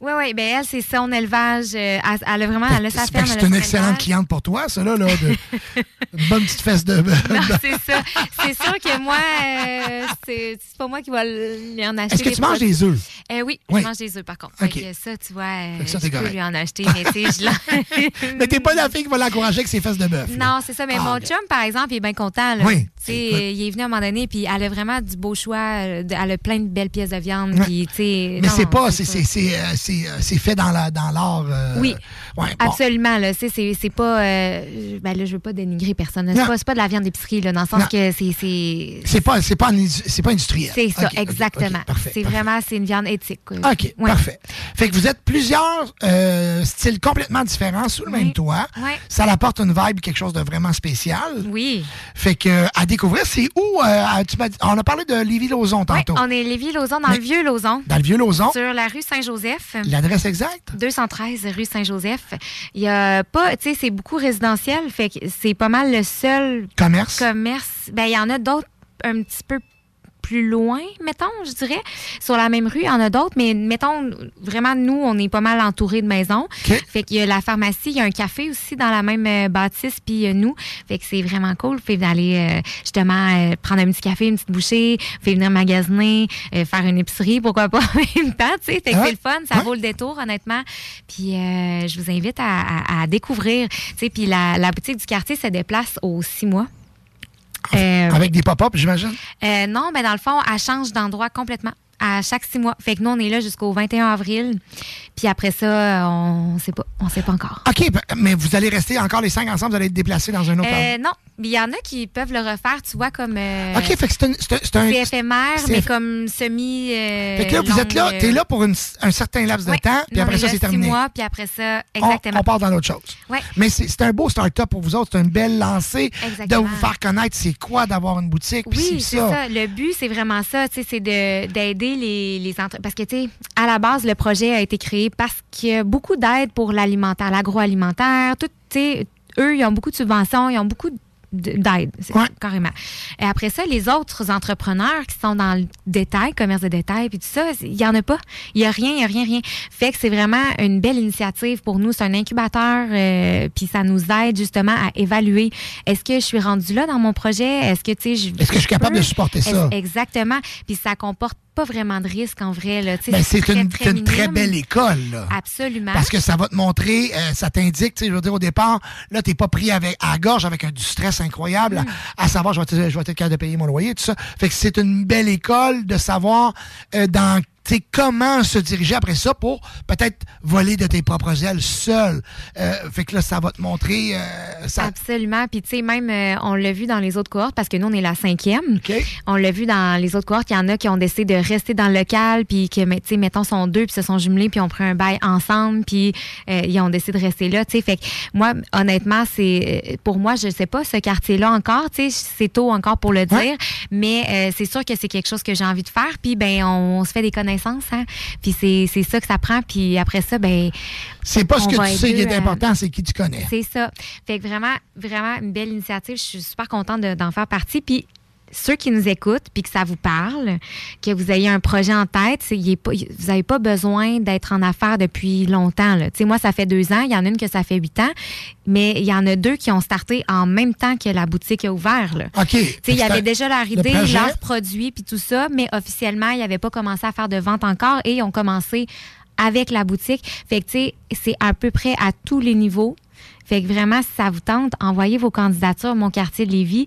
Oui, oui, ben elle, c'est son élevage. euh, elle, elle a vraiment, elle a sa Fait ferme. elle c'est une excellente élevage. cliente pour toi, ça, là, là de, <laughs> une bonne petite fesse de. Non, <laughs> c'est ça. C'est sûr que moi, euh, c'est pas moi qui va lui en acheter. Est-ce que tu manges des œufs? Euh, oui, Oui. je mange des œufs, par contre. OK. Fait que ça, tu vois, ça, je t'es peux correct. lui en acheter, mais tu sais, je Mais t'es pas la fille qui va l'encourager avec ses fesses de bœuf. Non, c'est ça. Mais Ah, mon chum, par exemple, il est bien content. Là. Oui. Euh, il est venu à un moment donné, puis elle a vraiment du beau choix. euh, Elle a plein de belles pièces de viande. Puis, Mais c'est pas, c'est euh, euh, fait dans la- dans l'art. euh, Oui. Ouais, bon. Absolument. C'est, pas. euh, ben là, je veux pas dénigrer personne. C'est pas, pas de la viande d'épicerie, dans le sens Non. que c'est. c'est... Pas, pas, pas industriel. C'est ça, exactement. c'est vraiment, c'est une viande éthique. quoi. OK, Ouais. parfait. Fait que vous êtes plusieurs euh, styles complètement différents sous le même toit. Ouais. Ça apporte une vibe, quelque chose de vraiment spécial. Oui. Fait que à découvrir, c'est où euh, tu on a parlé de Lévis-Lauzon tantôt. On est Lévis-Lauzon, dans Mais- le vieux Lauzon. Dans le vieux Lauzon. Sur la rue Saint-Joseph. L'adresse exacte? 213 rue Saint-Joseph. Il y a pas, tu sais, c'est beaucoup résidentiel, fait que c'est pas mal le seul Commerce? commerce. Ben, il y en a d'autres un petit peu plus loin, mettons, je dirais. Sur la même rue, il y en a d'autres, mais mettons, vraiment, nous, on est pas mal entourés de maisons. Fait qu'il y a la pharmacie, il y a un café aussi dans la même euh, bâtisse, puis a nous. Fait que c'est vraiment cool. Fait d'aller euh, justement euh, prendre un petit café, une petite bouchée, fait venir magasiner, euh, faire une épicerie, pourquoi pas <laughs> en même temps, tu sais. Fait que Ouais. c'est le fun, ça vaut le détour, honnêtement. Puis euh, je vous invite à, à- à découvrir, tu sais, puis la, la boutique du quartier se déplace aux six mois. Euh, Avec des pop-up, j'imagine? euh, non, mais dans le fond, elle change d'endroit complètement à chaque six mois. Fait que nous, on est là jusqu'au 21 avril. Puis après ça, on sait pas. On sait pas encore. OK, ben, mais vous allez rester encore les cinq ensemble, vous allez être déplacés dans un autre Euh, non, mais il y en a qui peuvent le refaire, tu vois, comme. euh, OK, fait que c'est un. C'est un- éphémère, mais eff- comme semi. euh, Fait que là, vous êtes là, t'es euh, là pour une- un certain laps de ouais. temps, puis après ça, c'est six terminé. mois, puis après ça, exactement. On, part dans l'autre chose. Ouais. Mais c'est un beau start-up pour vous autres. C'est une belle lancée de vous faire connaître c'est quoi d'avoir une boutique. puis Oui, c'est ça. Le but, c'est vraiment ça. tu sais, C'est de- d'aider les, les entreprises. Parce que, tu sais, à la base, le projet a été créé parce qu'il y a beaucoup d'aide pour l'alimentaire, l'agroalimentaire. Tout, eux, ils ont beaucoup de subventions, ils ont beaucoup de- d'aide, c'est- carrément. Et après ça, les autres entrepreneurs qui sont dans le détail, commerce de détail, puis tout ça, il y en a pas. Il y a rien, il y a rien, rien. Fait que c'est vraiment une belle initiative pour nous. C'est un incubateur, euh, puis ça nous aide justement à évaluer. Est-ce que je suis rendue là dans mon projet? Est-ce que, tu sais, je- Est-ce que je suis capable de supporter ça? Exactement. Puis ça comporte pas vraiment de risque en vrai. Là. Ben, c'est une, très c'est une très belle école. Là. Absolument. Parce que ça va te montrer, euh, ça t'indique, tu sais, je veux dire, au départ, là, t'es pas pris avec, à la gorge avec un, du stress incroyable, Mm. à, à savoir, je vais, être, je vais être capable de payer mon loyer, tout ça. Fait que c'est une belle école de savoir euh, dans sais, comment se diriger après ça pour peut-être voler de tes propres ailes seul? Euh, fait que là, ça va te montrer. euh, ça, Absolument. Puis, tu sais, même, euh, on l'a vu dans les autres cohortes, parce que nous, on est la cinquième. On l'a vu dans les autres cohortes. Il y en a qui ont décidé de rester dans le local, puis que, tu sais, mettons, sont deux, puis se sont jumelés, puis ont pris un bail ensemble, puis ils ont décidé de rester là. Tu sais, fait que moi, honnêtement, c'est pour moi, je sais pas ce quartier-là encore. Tu sais, c'est tôt encore pour le dire, mais c'est sûr que c'est quelque chose que j'ai envie de faire. Puis, ben, on, se fait des connaissances, hein. Puis c'est c'est ça que ça prend. Puis après ça, ben, c'est pas ce que tu sais qui est à- important, c'est qui tu connais. c'est ça. Fait que vraiment, vraiment une belle initiative. Je suis super contente de- d'en faire partie. Puis ceux qui nous écoutent, puis que ça vous parle, que vous ayez un projet en tête, est pas- vous n'avez pas besoin d'être en affaires depuis longtemps. là. Moi, ça fait deux ans. Il y en a une que ça fait huit ans. Mais il y en a deux qui ont starté en même temps que la boutique a ouvert. Là. OK. Il y avait déjà leur le idée, projet- leurs produits, puis tout ça, mais officiellement, ils n'avaient pas commencé à faire de vente encore et ils ont commencé avec la boutique. Fait que, tu sais, c'est à peu près à tous les niveaux. Fait que vraiment, si ça vous tente, envoyez vos candidatures à mon quartier de Lévis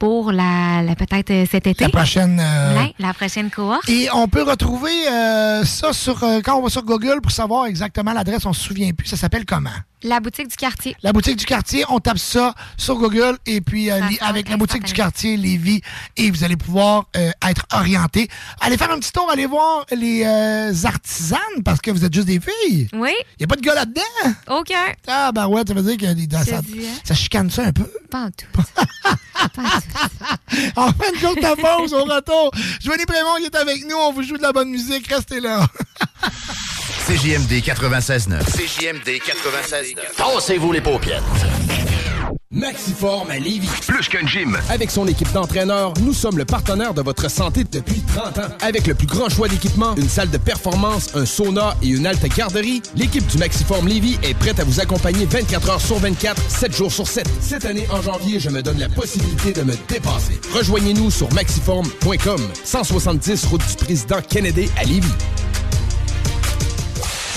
pour la, la- peut-être euh, cet été. La prochaine. euh, Ouais, la prochaine cohorte. Et on peut retrouver euh, ça sur euh, quand on va sur Google pour savoir exactement l'adresse, on se souvient plus. Ça s'appelle comment? La boutique du quartier. La boutique du quartier, on tape ça sur Google et puis avec la boutique du quartier Lévis et vous allez pouvoir être orienté. Allez faire un petit tour, allez voir les artisanes parce que vous êtes juste des filles. Oui. Il n'y a pas de gars là-dedans? Aucun. Ah, ben ouais, ça veut dire que ça, hein. ça chicane ça un peu. Pas en tout. En <laughs> fin de compte, ta pause au retour. Joanie Prémont qui est avec nous. On vous joue de la bonne musique. Restez là. CJMD 96.9. CJMD 96.9. Tassez-vous les paupières. Maxiform à Lévis. Plus qu'un gym. Avec son équipe d'entraîneurs, nous sommes le partenaire de votre santé depuis 30 ans. Avec le plus grand choix d'équipements, une salle de performance, un sauna et une halte garderie, l'équipe du Maxiform Lévis est prête à vous accompagner 24 heures sur 24, 7 jours sur 7. Cette année, en janvier, je me donne la possibilité de me dépasser. Rejoignez-nous sur maxiform.com, 170 route du président Kennedy à Lévis.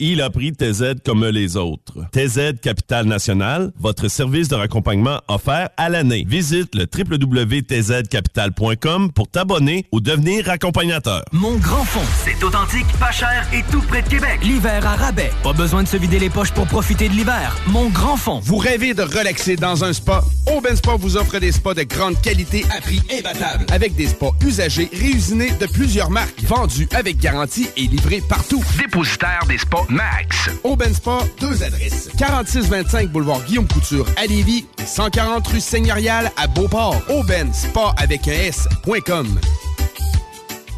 Il a pris TZ comme les autres. TZ Capital National, votre service de raccompagnement offert à l'année. Visite le www.tzcapital.com pour t'abonner ou devenir accompagnateur. Mon grand fond, c'est authentique, pas cher et tout près de Québec. L'hiver à rabais. Pas besoin de se vider les poches pour profiter de l'hiver. Mon grand fond. Vous rêvez de relaxer dans un spa? Auben Spa vous offre des spas de grande qualité à prix imbattable. Avec des spas usagés réusinés de plusieurs marques, vendus avec garantie et livrés partout. Dépositaire des spas Max. Auben Spa, deux adresses. 4625 boulevard Guillaume Couture à Lévis et 140 rue Seigneurial à Beauport. Auben Spa avec un S.com.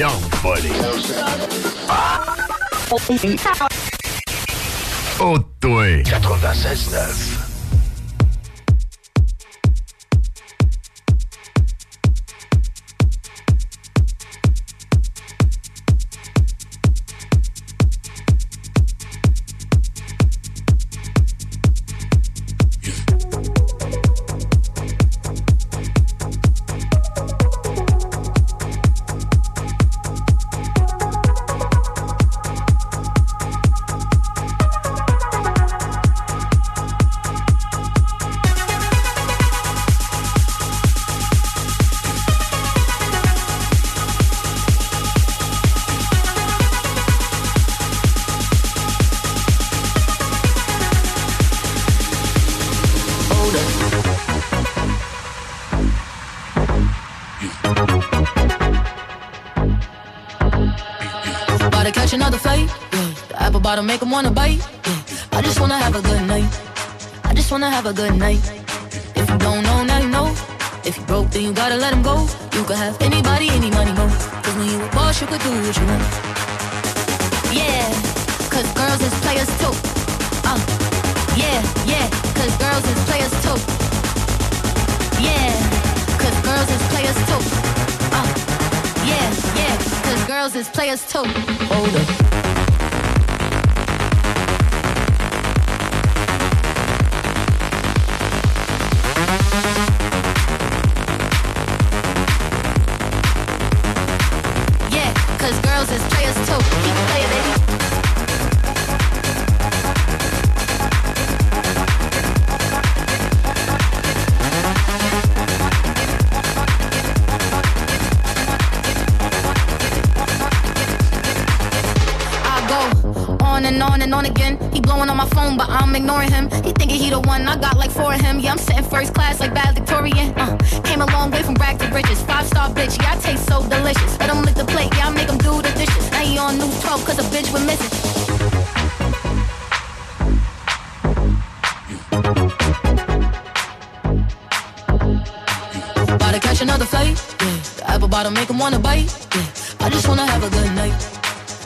Ont volé. Oh, toi. 96.9. bottom wanna bite. I just wanna have a good night. I just wanna have a good night. If you don't know, now you know. If you broke, then you gotta let him go. You could have anybody, any money, mo. Cause when you a boss, you could do what you want. Yeah, cause girls is players too. Uh, yeah, yeah, cause girls is players too. Yeah, cause girls is players too. Uh, yeah, yeah, cause girls is players too. Hold up. Is players too. Keep playing, and on and on again. He blowing on my phone, but I'm ignoring him. He thinking he the one. I got like four of him. Yeah, I'm sitting first class like. Uh, came a long way from brag to riches. Five star bitch, yeah, I taste so delicious. Wanna bite. Yeah. I just wanna have a good night.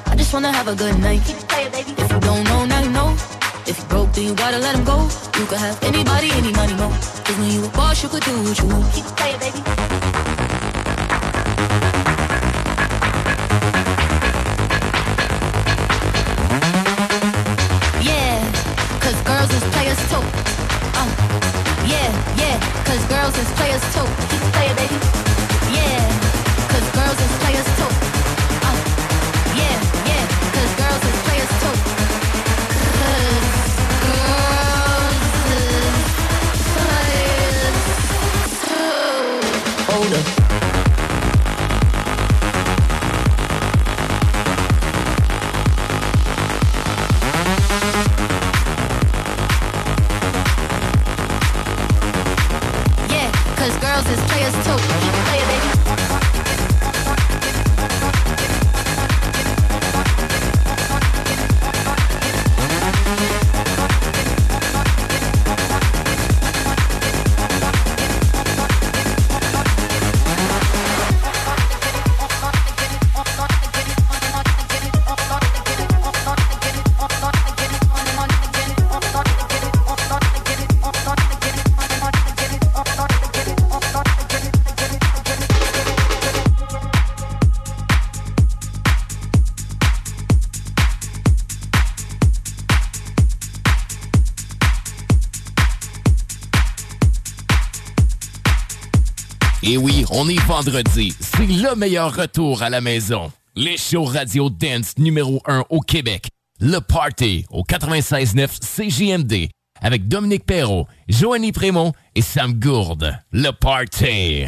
I just wanna have a good night. Keep it playing, baby. If you don't know, now you know. If you broke, then you gotta let him go. You could have anybody, any money, mo. Cause when you a boss, you could do what you want. Keep it playing, baby. Vendredi. C'est le meilleur retour à la maison. Les shows radio dance numéro 1 au Québec. Le Party au 96.9 CJMD avec Dominique Perrault, Joanny Prémont et Sam Gourde. Le Party.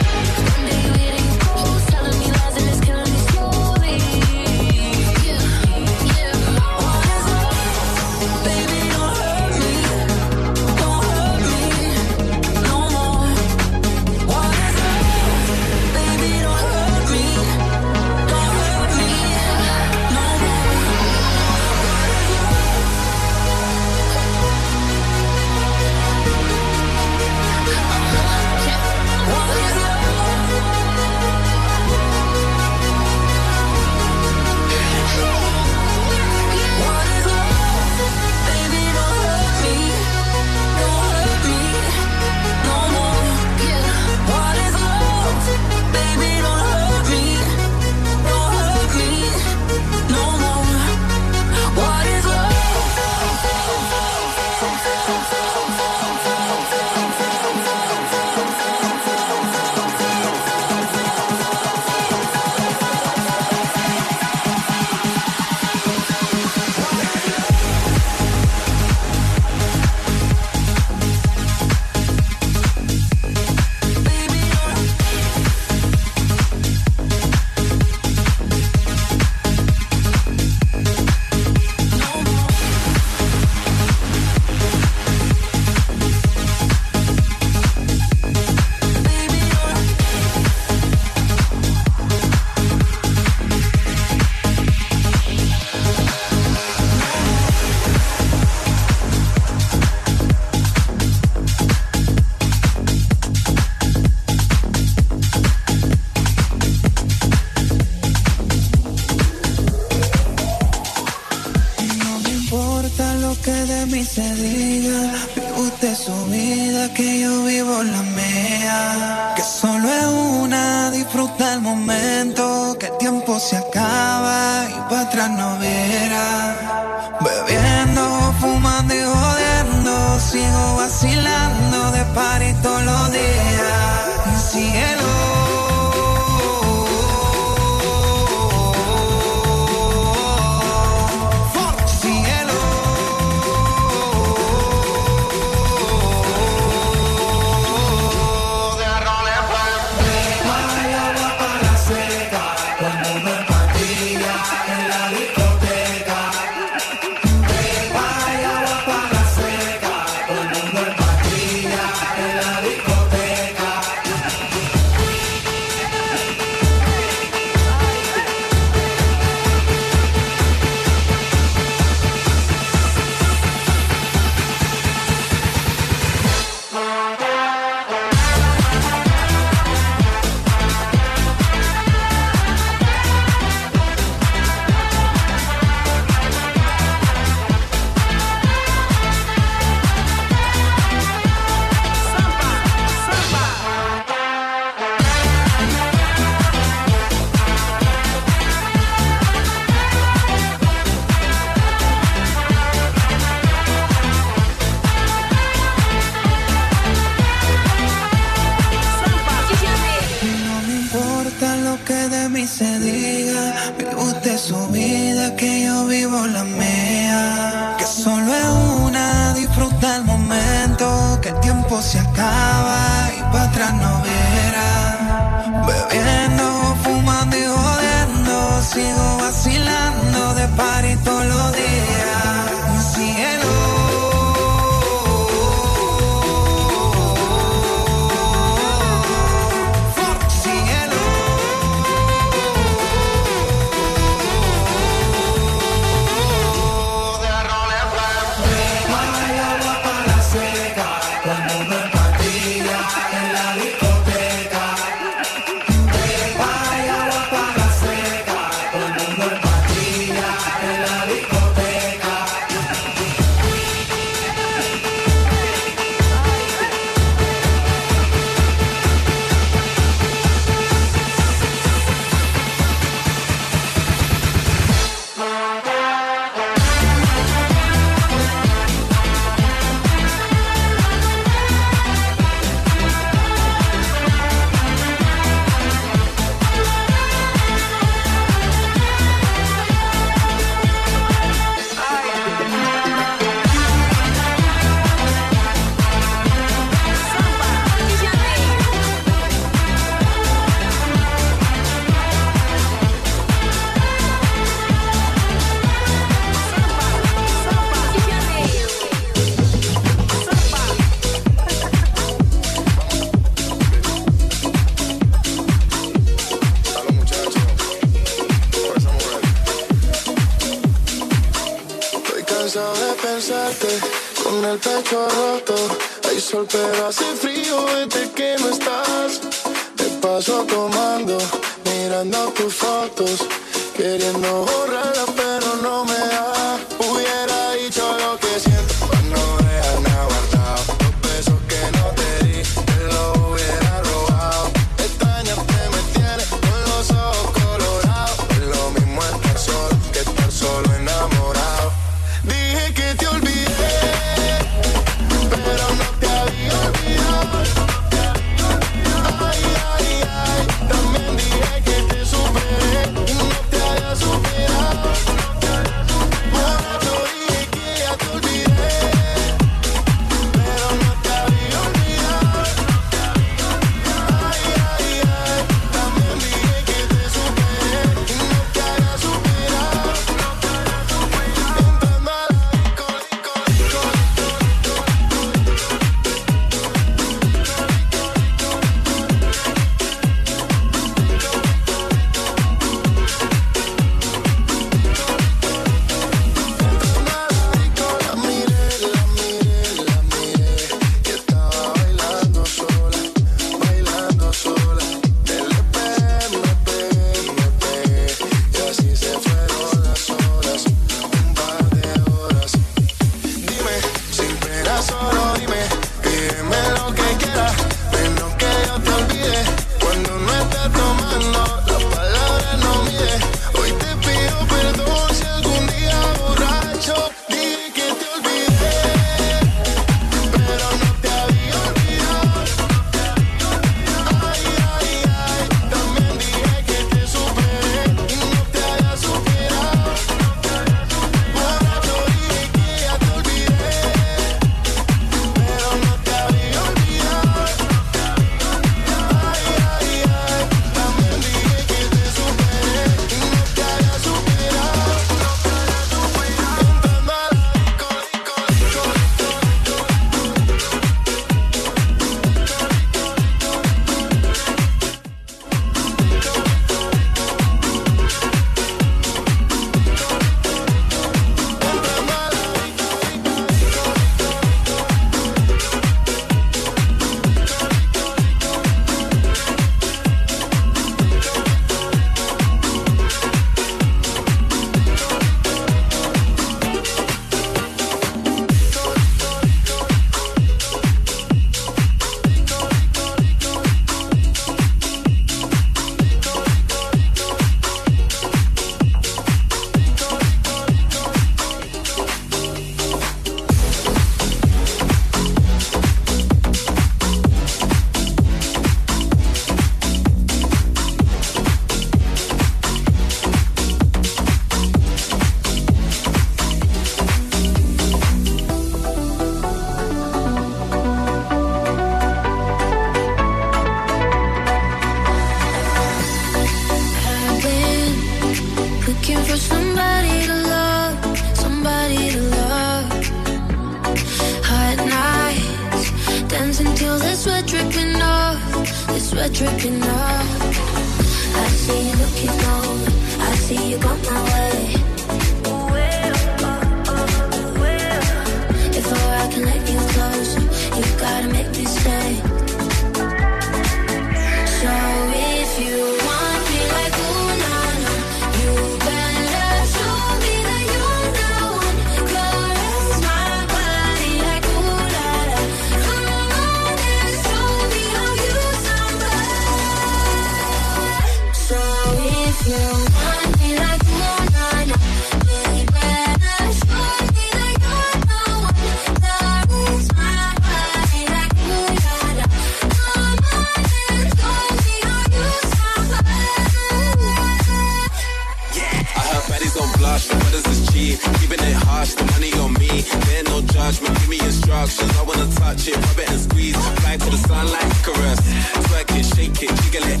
Twerk it, shake it, jiggle it.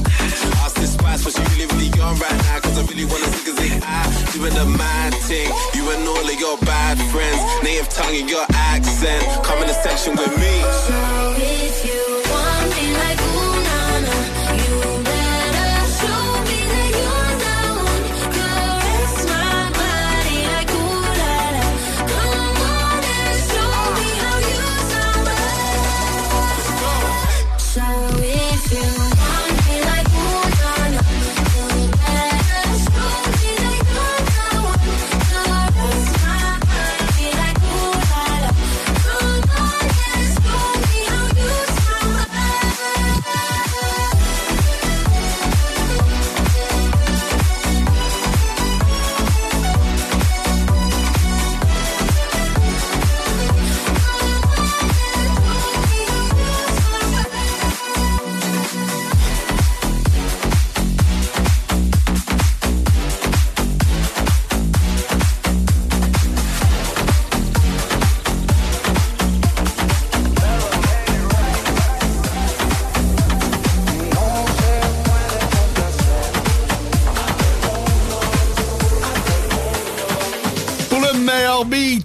Ask this spice, but she really, really on right now. Cause I really wanna see cause I doing the mad thing. You and all of your bad friends. Native tongue and your accent. Come in the section with me. So if you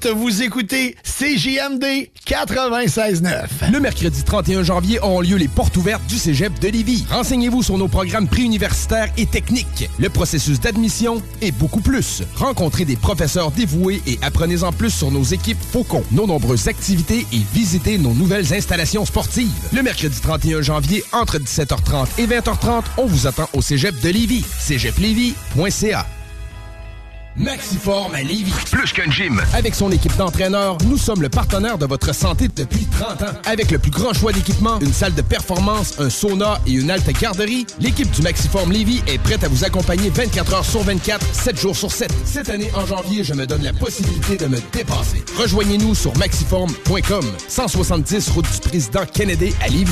vous écoutez CJMD 96.9. Le mercredi 31 janvier auront lieu les portes ouvertes du Cégep de Lévis. Renseignez-vous sur nos programmes préuniversitaires et techniques, le processus d'admission et beaucoup plus. Rencontrez des professeurs dévoués et apprenez-en plus sur nos équipes Faucon, nos nombreuses activités et visitez nos nouvelles installations sportives. Le mercredi 31 janvier, entre 17h30 et 20h30, on vous attend au Cégep de Lévis. cégeplévis.ca Maxiform à Lévis. Plus qu'un gym. Avec son équipe d'entraîneurs, nous sommes le partenaire de votre santé depuis 30 ans. Avec le plus grand choix d'équipements, une salle de performance, un sauna et une halte garderie, l'équipe du Maxiform Lévis est prête à vous accompagner 24 heures sur 24, 7 jours sur 7. Cette année, en janvier, je me donne la possibilité de me dépasser. Rejoignez-nous sur maxiform.com, 170 route du président Kennedy à Lévis.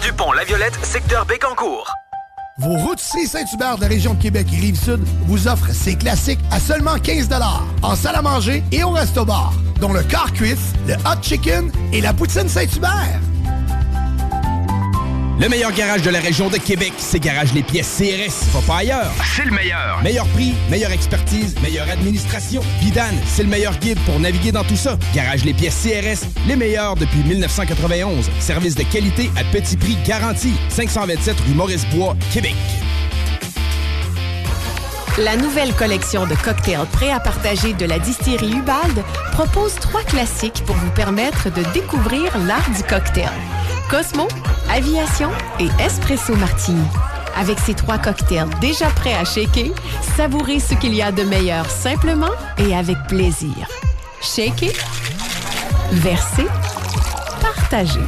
du pont La Violette, secteur Bécancourt. Vos routiers Saint-Hubert de la région de Québec et Rive-Sud vous offrent ces classiques à seulement 15 en salle à manger et au resto-bar, dont le car cuisse, le hot chicken et la poutine Saint-Hubert. Le meilleur garage de la région de Québec, c'est Garage Les Pièces CRS. Va pas ailleurs. C'est le meilleur. Meilleur prix, meilleure expertise, meilleure administration. Vidane, c'est le meilleur guide pour naviguer dans tout ça. Garage Les Pièces CRS, les meilleurs depuis 1991. Service de qualité à petit prix garanti. 527 rue Maurice-Bois, Québec. La nouvelle collection de cocktails prêts à partager de la distillerie Ubald propose trois classiques pour vous permettre de découvrir l'art du cocktail. Cosmo, Aviation et Espresso Martini. Avec ces trois cocktails déjà prêts à shaker, savourez ce qu'il y a de meilleur simplement et avec plaisir. Shaker, verser, partager.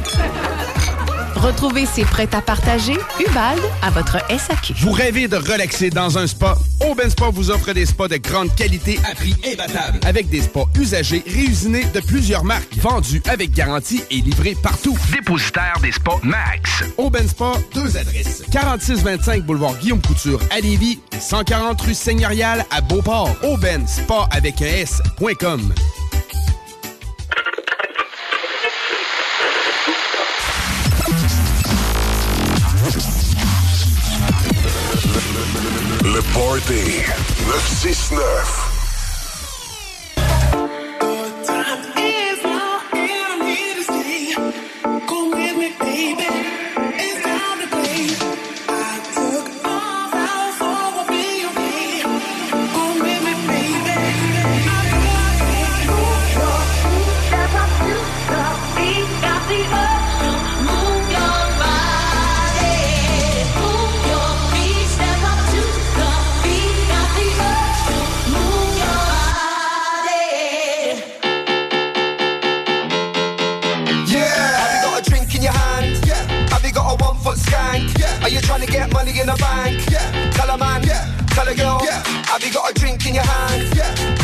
Retrouvez ces prêts à partager Ubald à votre SAQ. Vous rêvez de relaxer dans un spa? Aubin Spa vous offre des spas de grande qualité à prix imbattable. Avec des spas usagés réusinés de plusieurs marques. Vendus avec garantie et livrés partout. Dépositaire des spas Max. Aubin Spa, deux adresses. 4625 boulevard Guillaume Couture à Lévis et 140 rue Seigneurial à Beauport. Aubin Spa avec un S.com. Le Party 969. Yeah. Have you got a drink in your hand? Yeah.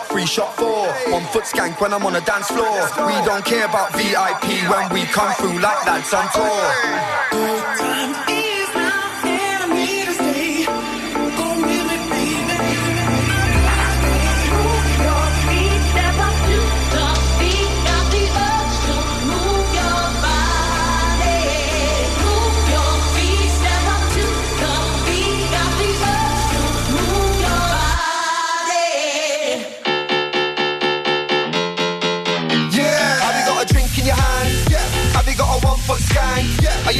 three shot, four. One foot skank when I'm on the dance floor. We don't care about VIP when we come through like lads on tour. Yeah.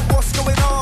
What, what's going on?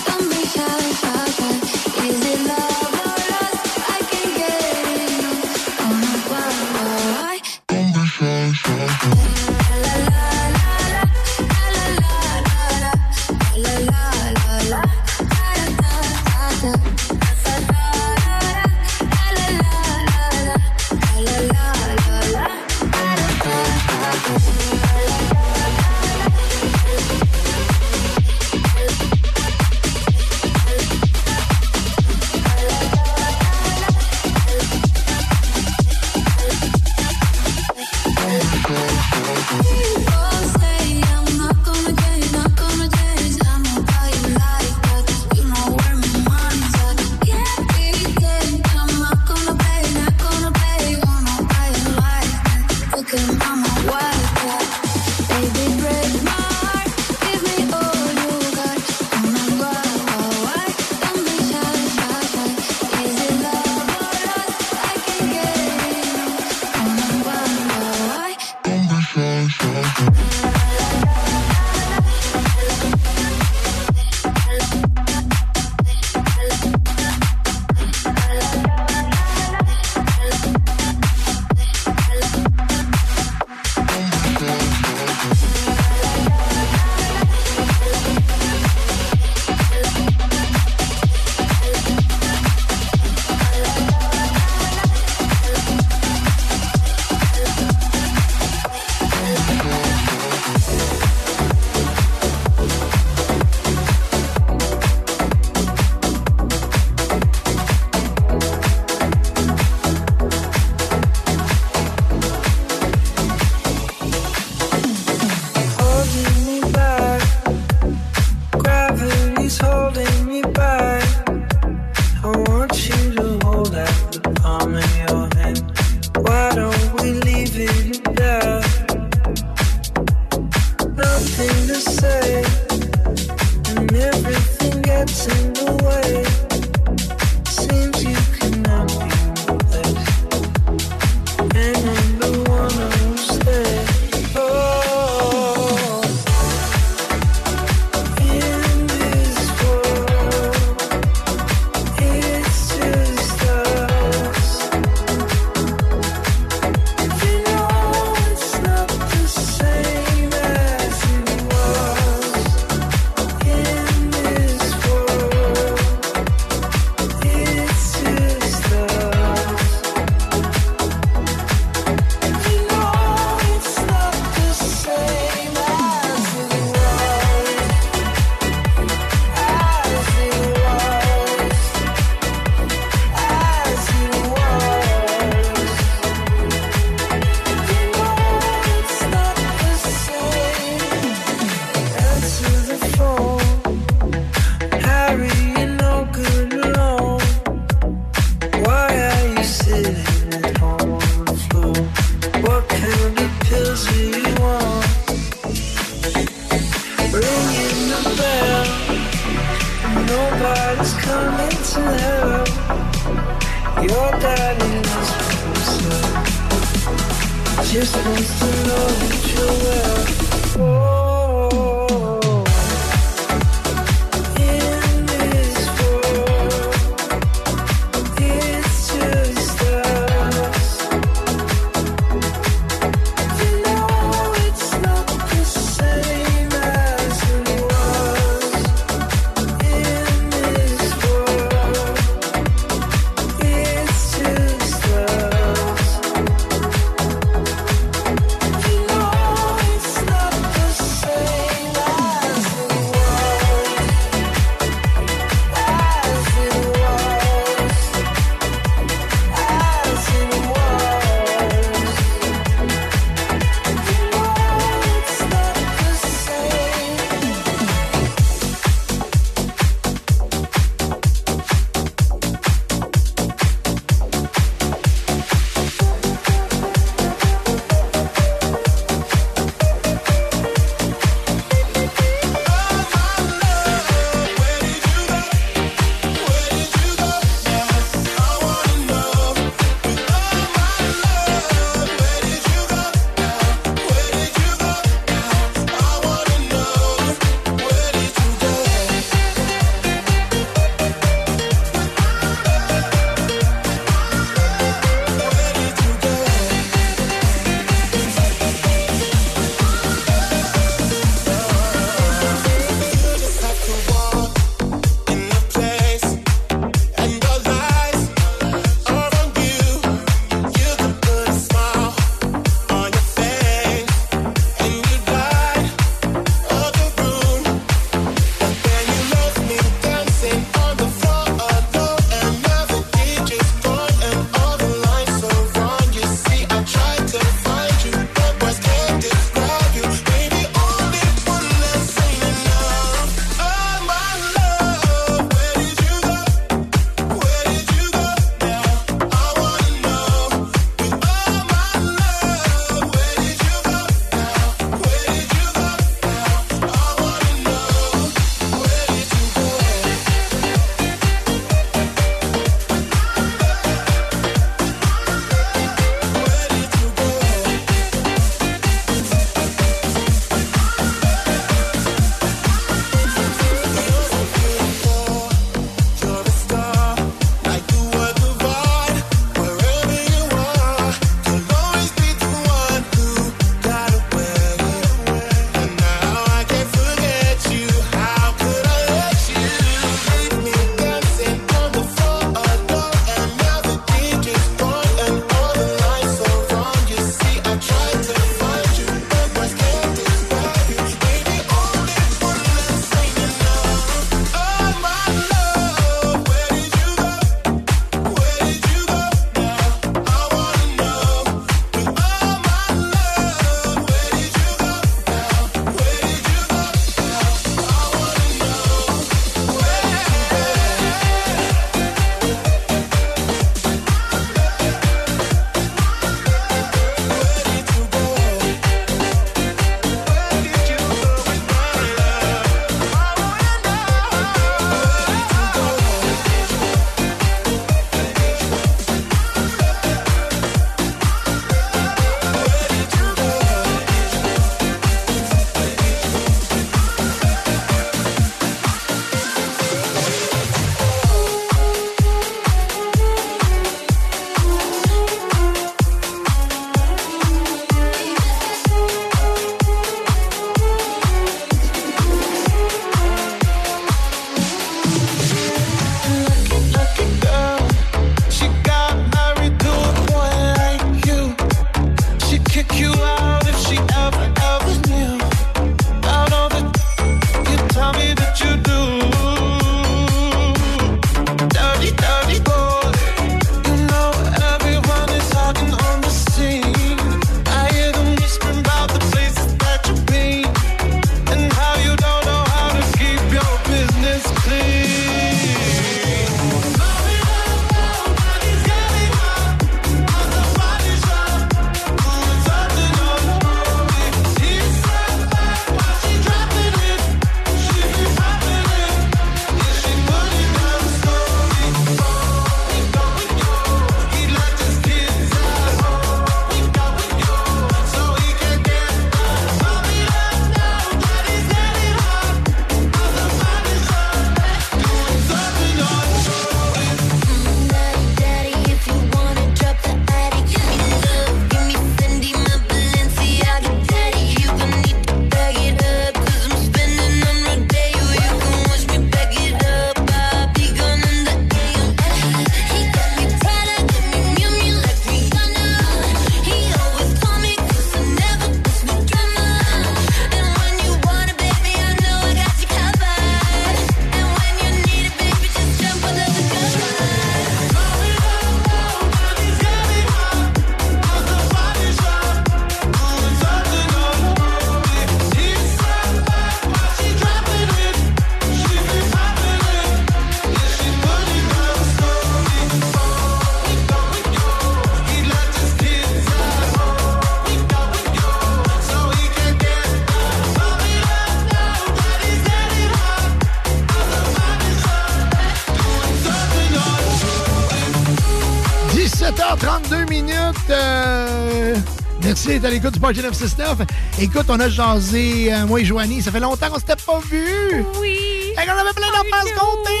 D'être à l'écoute du Party 969. Écoute, on a jasé, euh, moi et Joanie, ça fait longtemps qu'on s'était pas vus. Oui. Et qu'on avait plein d'affaires compter.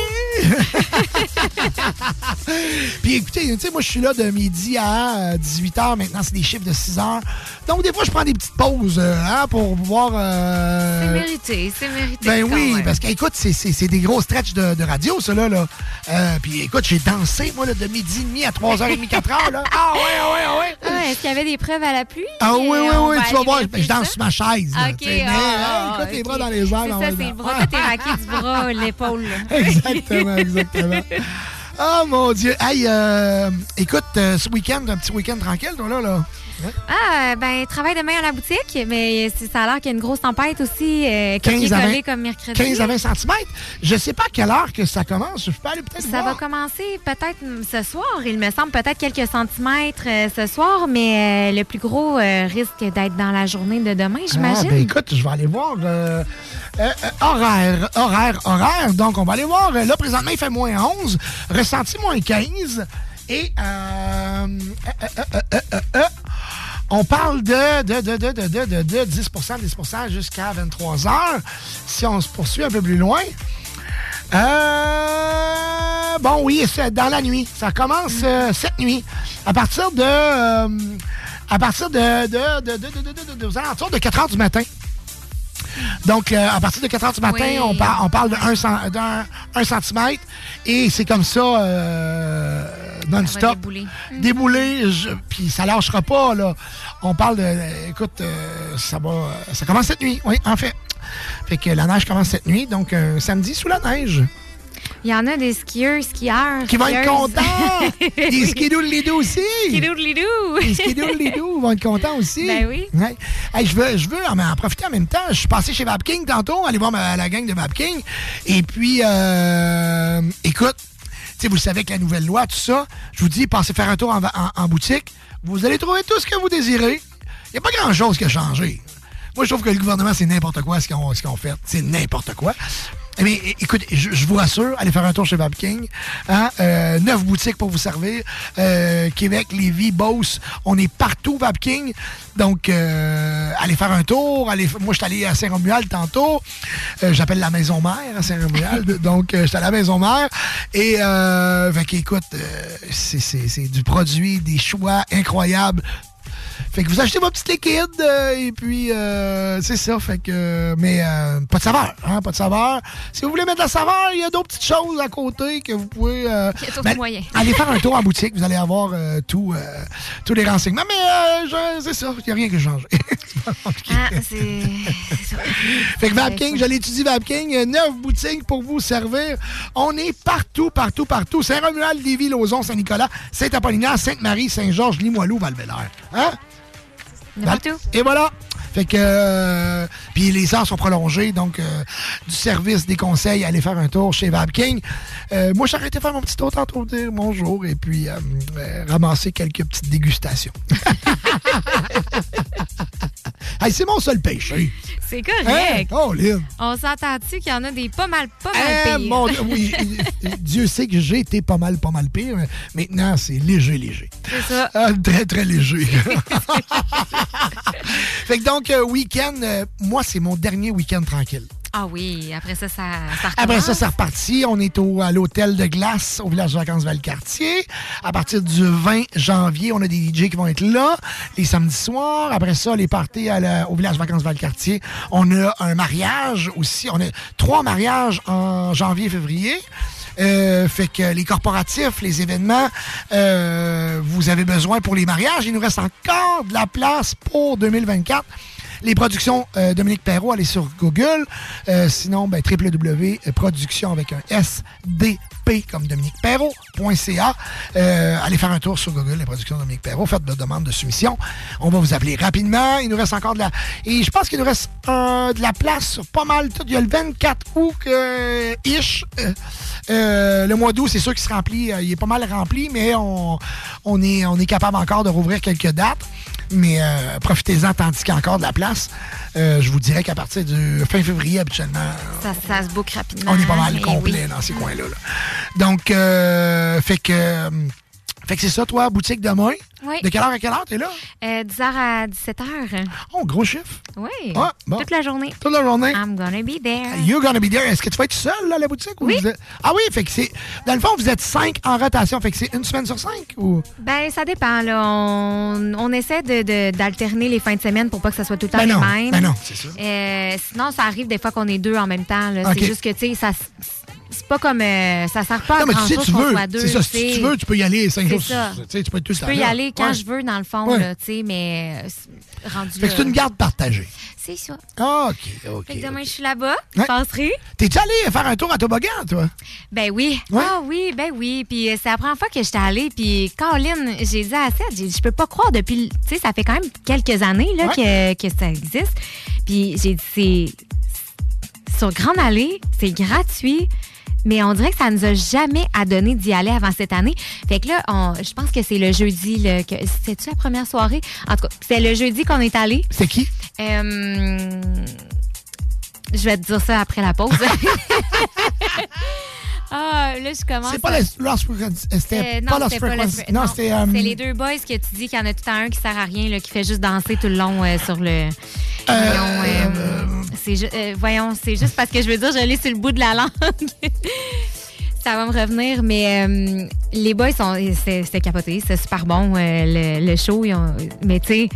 <laughs> Puis écoutez, tu sais, moi, je suis là de midi à 18h. Maintenant, c'est des chiffres de 6 heures. Donc, des fois, je prends des petites pauses euh, hein, pour pouvoir... euh, C'est mérité, c'est mérité. ben oui, même. parce qu'écoute, c'est- des gros stretches de, de radio, ça, là. là. Euh, puis écoute, j'ai dansé, moi, là, de midi et demi à 3h30, 4h, là. <laughs> Ah ouais, ah ouais, ah ouais. Ah, Est-ce qu'il y avait des preuves à la pluie? Ah oui, oui, Euh, on oui, va tu vas voir, je danse sur ma chaise. là, OK, mais, hey, écoute, OK. bras dans les airs. C'est ça, c'est bras. Toi, t'es raqué du bras, <laughs> l'épaule. Exactement, exactement. Oh <laughs> mon Dieu. Hey, euh, écoute, euh, ce week-end, un petit week-end tranquille, toi, là, là. Ah, ben, travail demain à la boutique, mais c'est- ça a l'air qu'il y a une grosse tempête aussi, euh, 15 à 20 copier-coller comme mercredi. 15 à 20 cm. Je sais pas à quelle heure que ça commence. Je peux aller peut-être Ça va commencer peut-être ce soir, il me semble, peut-être quelques centimètres euh, ce soir, mais euh, le plus gros euh, risque d'être dans la journée de demain, j'imagine. Ah, ben écoute, je vais aller voir horaire, horaire, horaire. Donc, on va aller voir. Là, présentement, il fait moins 11, ressenti moins 15. Et euh, euh, euh, on parle de, de, de, de, de, de, de, de 10 10 jusqu'à 23 heures. Si on se poursuit un peu plus loin. Euh, bon, oui, c'est dans la nuit. Ça commence euh, cette nuit. À partir de. euh, à partir de, de, de, de, de, de, de, de- aux alentours de 4 heures du matin. Donc, euh, à partir de 4 heures du matin, Oui. on, par- on parle de 1 cm. Et c'est comme ça, euh, non-stop. débouler. Débouler, je- puis ça lâchera pas, là. On parle de. écoute, euh, ça va. Ça commence cette nuit, oui, en fait. Fait que la neige commence cette nuit, donc un samedi sous la neige. Il y en a des skieurs, skieurs. Qui vont être contents! <laughs> Des skidoulidou aussi! Skidoulidou! Les skidoulidou vont être contents aussi. Ben oui. Ouais. Hey, je veux, je veux en, en profiter en même temps. Je suis passé chez Vapking tantôt, aller voir ma- la gang de Vapking. Et puis, euh, écoute, vous savez que la nouvelle loi, tout ça, je vous dis, passez faire un tour en, boutique. Vous allez trouver tout ce que vous désirez. Il n'y a pas grand-chose qui a changé. Moi, je trouve que le gouvernement, c'est n'importe quoi ce ont fait. C'est n'importe quoi. Eh bien, é- écoute, je, je vous rassure, allez faire un tour chez Vapking. Hein? Euh, neuf boutiques pour vous servir. Euh, Québec, Lévis, Beauce. On est partout, Vapking. Donc, euh, allez faire un tour. Allez, moi, je suis allé à Saint-Romuald tantôt. Euh, J'appelle la maison mère à Saint-Romuald. <laughs> donc, euh, je suis à la maison mère. Et, euh, fait euh, c'est c'est du produit, des choix incroyables. Fait que vous achetez vos petits liquides euh, et puis euh, c'est ça. Fait que mais euh, pas de saveur, hein, pas de saveur. Si vous voulez mettre de la saveur, il y a d'autres petites choses à côté que vous pouvez. Il y a d'autres ben, moyens. <laughs> allez faire un tour en boutique, vous allez avoir tout, tous les renseignements. Mais euh, c'est ça, il n'y a rien que changer. <laughs> Ah, c'est. <laughs> Fait que Vapking, je l'étudie Vapking, neuf boutiques pour vous servir. On est partout, partout, partout. Saint-Romuald, Lévis, Lauson, Saint-Nicolas, Saint-Apollinaire, Sainte-Marie, Saint-Georges, Limoilou, Val-Bélair. Hein? N'importe où. Et voilà. Fait que. euh, Puis les heures sont prolongées, donc euh, du service, des conseils, allez faire un tour chez Vapking. Euh, moi, j'ai arrêté de faire mon petit tour tantôt, dire bonjour et puis euh, ramasser quelques petites dégustations. <laughs> Hey, c'est mon seul péché. C'est Hein? correct. Oh, Lynn. On s'entend-tu qu'il y en a des pas mal, pas mal Eh, pires? mon Dieu, oui, <laughs> Dieu sait que j'ai été pas mal, pas mal pire. Maintenant, c'est léger, léger. C'est ça. Ah, très, très léger. <laughs> fait que donc, euh, week-end, euh, moi, c'est mon dernier week-end tranquille. Ah oui, après ça, ça, ça Après ça, c'est reparti. On est au, à l'hôtel de glace au village de vacances Valcartier. À partir du 20 janvier, on a des DJ qui vont être là les samedis soirs. Après ça, les parties à au village vacances Valcartier. On a un mariage aussi. On a trois mariages en janvier et février. Euh, fait que les corporatifs, les événements, euh, vous avez besoin pour les mariages. Il nous reste encore de la place pour 2024. Les productions euh, Dominique Perrault, allez sur Google. Euh, sinon, ben, avec un SDP comme Dominique Perrault.ca. Euh, allez faire un tour sur Google, les productions Dominique Perrault. Faites votre demande de soumission. On va vous appeler rapidement. Il nous reste encore de la... Et je pense qu'il nous reste de la place sur pas mal tout. Il y a le 24 août que, ish. le mois d'août, c'est sûr qu'il se remplit. il est pas mal rempli, mais on, on, est, on est capable encore de rouvrir quelques dates. Mais euh, profitez-en tandis qu'il y a encore de la place. Euh, je vous dirais qu'à partir du fin février, habituellement, Ça, ça se boucle rapidement. on est pas mal Eh complet oui. dans ces coins-là. là. Donc, euh, fait que. Fait que c'est ça, toi, boutique demain? Oui. De quelle heure à quelle heure t'es là? Euh, 10h à 17h. Oh, gros chiffre. Oui. Ah, bon. Toute la journée. Toute la journée. I'm gonna be there. You're gonna be there. Est-ce que tu vas être seul là, à la boutique? ou Oui. vous êtes- Ah oui, fait que c'est. Dans le fond, vous êtes cinq en rotation. Fait que c'est une semaine sur cinq ou? Ben, ça dépend. Là. On, on essaie de- de- d'alterner les fins de semaine pour pas que ça soit tout le temps Ben les non, mêmes. ben non, c'est ça. Euh, sinon, ça arrive des fois qu'on est deux en même temps. C'est juste que, tu sais, ça. C'est pas comme. euh, ça sert pas non, à mais tu grand sais, chose tu qu'on veux. soit deux. C'est ça, si tu tu veux, tu peux y aller cinq jours. ça. Tu sais, tu peux être tout Je peux y aller quand je veux, dans le fond, Ouais. là, tu sais, mais euh, rendu Fait que c'est une garde partagée. C'est ça. Ah, OK, OK. Fait que demain, je suis là-bas. Ouais. Je passerai. T'es-tu allé faire un tour à toboggan, toi? Ben oui. Ah oui, ben oui. Puis euh, c'est la première fois que j'étais allée. Puis Caroline, j'ai dit à Seth, j'ai dit, je peux pas croire depuis. Tu sais, ça fait quand même quelques années là, que, que ça existe. Puis j'ai dit, c'est. Sur Grande Allée, c'est gratuit. Mais on dirait que ça nous a jamais à donner d'y aller avant cette année. Fait que là, on- je pense que c'est le jeudi. que C'était-tu la première soirée? En tout cas, c'est le jeudi qu'on est allé. C'est qui? Euh, je vais te dire ça après la pause. <laughs> ah, là, je commence. C'est pas les Lost Frequencies. C'était Euh, non, pas Lost Non, c'était. euh, C'est les deux boys que tu dis qu'il y en a tout un qui sert à rien, là, qui fait juste danser tout le long euh, sur le. Voyons, euh, c'est ju- euh, voyons, c'est juste parce que je veux dire, je l'ai sur le bout de la langue. Ça va me revenir, mais euh, les boys sont. C'était capoté, c'est super bon, euh, le, le show. ils ont- mais tu sais.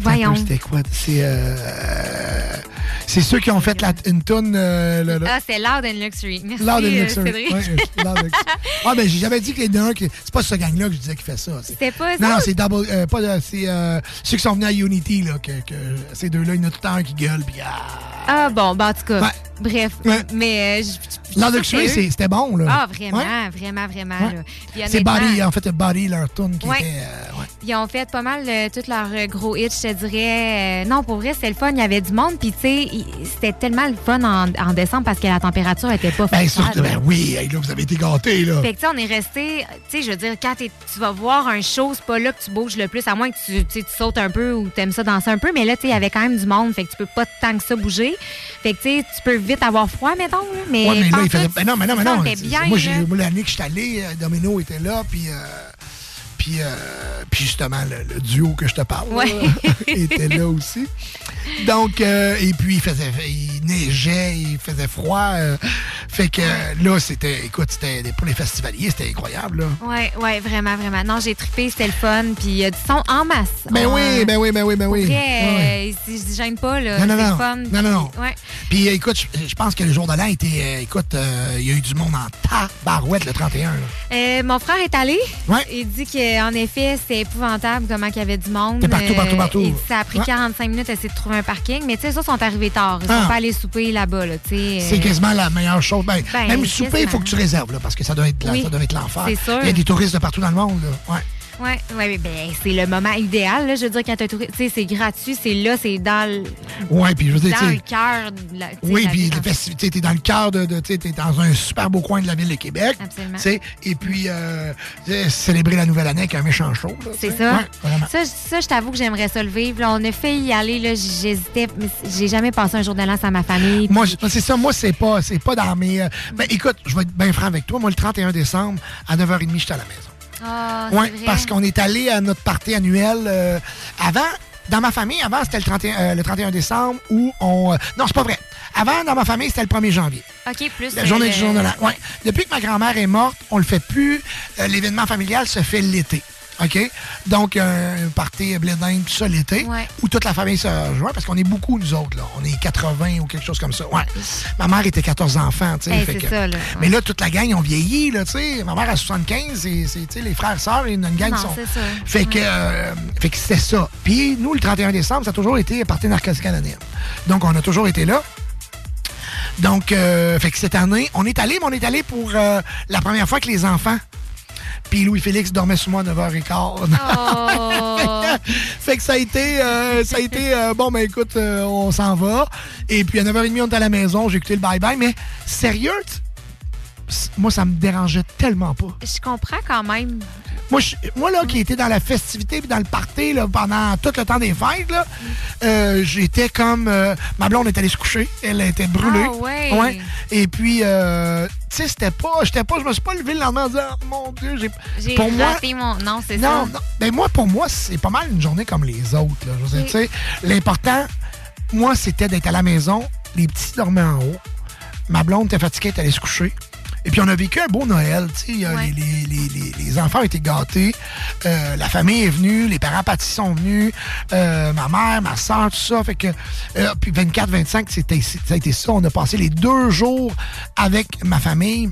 Voyons. C'était quoi? C'est. euh, C'est ceux qui ont fait la, une tonne. euh, le- le- Ah, c'est Loud and Luxury. Merci, Loud and euh, Luxury. Cédric. Ouais, euh, Loud and Luxury. <laughs> Ah, ben, dit qu'il y en a un qui. C'est pas ce gang-là que je disais qui fait ça. c'est- pas Non, ça? non, c'est Double. euh, pas c'est euh, ceux qui sont venus à Unity, là. Que, que ces deux-là, il y en a tout le temps un qui gueule, puis. ah. Ah, bon, ben, en tout cas. Ouais. Bref. Ouais. Mais. euh, Loud je- Luxury, c'est c'est- c'était bon, là. Ah, vraiment, vraiment, vraiment. C'est Body, en fait, Body, leur tune qui était. Ils ont fait pas mal tous leurs gros hits, je te dirais. Non, pour vrai, c'était le fun. Il y avait du monde. Puis, tu sais, c'était tellement le fun en, en décembre parce que la température était pas Ben, surtout, ben oui, hey, là, vous avez été gâtés, là. Fait que, tu sais, on est resté. Tu sais, je veux dire, quand tu vas voir un show, c'est pas là que tu bouges le plus, à moins que tu, sautes un peu ou t'aimes ça danser un peu. Mais là, tu sais, il y avait quand même du monde. Fait que tu peux pas tant que ça bouger. Fait que, tu sais, tu peux vite avoir froid, mettons. là. Mais, Ouais, mais là, il. Ben non, mais non, mais non. bien, moi, l'année que je suis allé, euh, Domino était là, puis. euh, puis, euh, puis justement, le, le duo que je te parle Ouais. <laughs> était là aussi. Donc, euh, et puis, il faisait, il neigeait, il faisait froid. euh, fait que là, c'était, écoute, c'était pour les festivaliers, c'était incroyable. Là. Ouais, vraiment, vraiment. Non, j'ai trippé, c'était le fun. Puis il y a du son en masse. Ben On, oui, ben oui, ben oui, ben oui. Après, Ouais, ouais. si je gêne pas, là. Non, non, non. fun. Non, non, non. Puis, écoute, je, pense que le jour de l'an était, écoute, il y a eu du monde en tabarouette le 31. là. Euh, mon frère est allé. Ouais. Il dit qu'en effet, c'est épouvantable comment il y avait du monde. Partout, partout, partout. Dit que ça a pris Ouais. 45 minutes à essayer de trouver un parking. Mais tu sais, ça, sont arrivés tard. Ils Ah. sont pas allés souper là-bas, là. C'est euh, quasiment la meilleure chose. Ben, Ben, même souper, il faut que tu réserves, là, parce que ça doit être, Oui, l'enfer. Il y a des touristes de partout dans le monde. Là. Ouais. Ouais, ouais, ben, c'est le moment idéal, là. Je veux dire, quand. Tu sais, c'est gratuit, c'est là, c'est dans le. Ouais, puis je veux dire, dans tu le cœur de la. tu Oui, puis les festivités, t'es dans le cœur de, de tu t'es dans un super beau coin de la ville de Québec. Absolument. tu Et puis, euh, tu célébrer la nouvelle année avec un méchant show. tu C'est ça. Ouais, ça. Ça, je t'avoue que j'aimerais ça le vivre. Là, on a fait y aller, là, j'hésitais, mais j'ai jamais passé un jour de l'an sans ma famille. Moi, c'est ça. Moi, c'est pas, c'est pas dans mes. euh, Ben, écoute, je vais être bien franc avec toi. Moi, le 31 décembre, à 9h30, j'étais à la maison. Ah, vrai. parce qu'on est allé à notre party annuel euh, avant. Dans ma famille, avant, c'était le 31, euh, le 31 décembre où on. euh, non, c'est pas vrai. Avant, dans ma famille, c'était le 1er janvier. OK, plus. La euh, journée le- du jour de l'an. Ouais. Depuis que ma grand-mère est morte, on le fait plus. Euh, L'événement familial se fait l'été. OK? Donc, un party blé d'Inde, tout ça l'été, Ouais. où toute la famille se rejoint, parce qu'on est beaucoup, nous autres. Là. On est 80 ou quelque chose comme ça. Ouais. Ma mère était 14 enfants, tu sais. Hey, que-. Mais là, toute la gang, ont vieilli, là, tu sais. Ma mère a 75, et c'est, les frères, sœurs, et une gang Non, sont... ça. Fait que, euh, fait que c'était ça. Puis nous, le 31 décembre, ça a toujours été partie narcotique anonyme. Donc, on a toujours été là. Donc, euh, fait que cette année, on est allé, mais on est allé pour euh, la première fois que les enfants. Puis Louis-Félix dormait sous moi à 9h15. Oh. <laughs> fait que ça a été, euh, ça a été euh, bon, ben écoute, euh, on s'en va. Et puis à 9h30, on est à la maison, j'ai écouté le bye-bye. Mais sérieux, moi, ça me dérangeait tellement pas. Je comprends quand même. Moi, je- moi là, qui étais dans la festivité puis dans le party là, pendant tout le temps des fêtes, là, euh, j'étais comme. euh, ma blonde est allée se coucher. Elle était brûlée. Ah, ouais. Et puis, euh, tu sais, c'était pas. J'étais pas. Je me suis pas levé le lendemain en disant, mon Dieu, j'ai. J'ai Pour moi. raté mon. Non, c'est ça. non. Ben moi, pour moi, c'est pas mal une journée comme les autres. là. Je veux dire, Oui. tu sais, l'important, moi, c'était d'être à la maison. Les petits dormaient en haut. Ma blonde était fatiguée, elle allée se coucher. Et puis, on a vécu un beau Noël. tu sais. Les, les- les- les- enfants étaient gâtés. Euh, la famille est venue. Les parents pâtis sont venus. euh, ma mère, ma soeur, tout ça. Fait que, euh, puis 24-25, c'était, ça a été ça. On a passé les deux jours avec ma famille.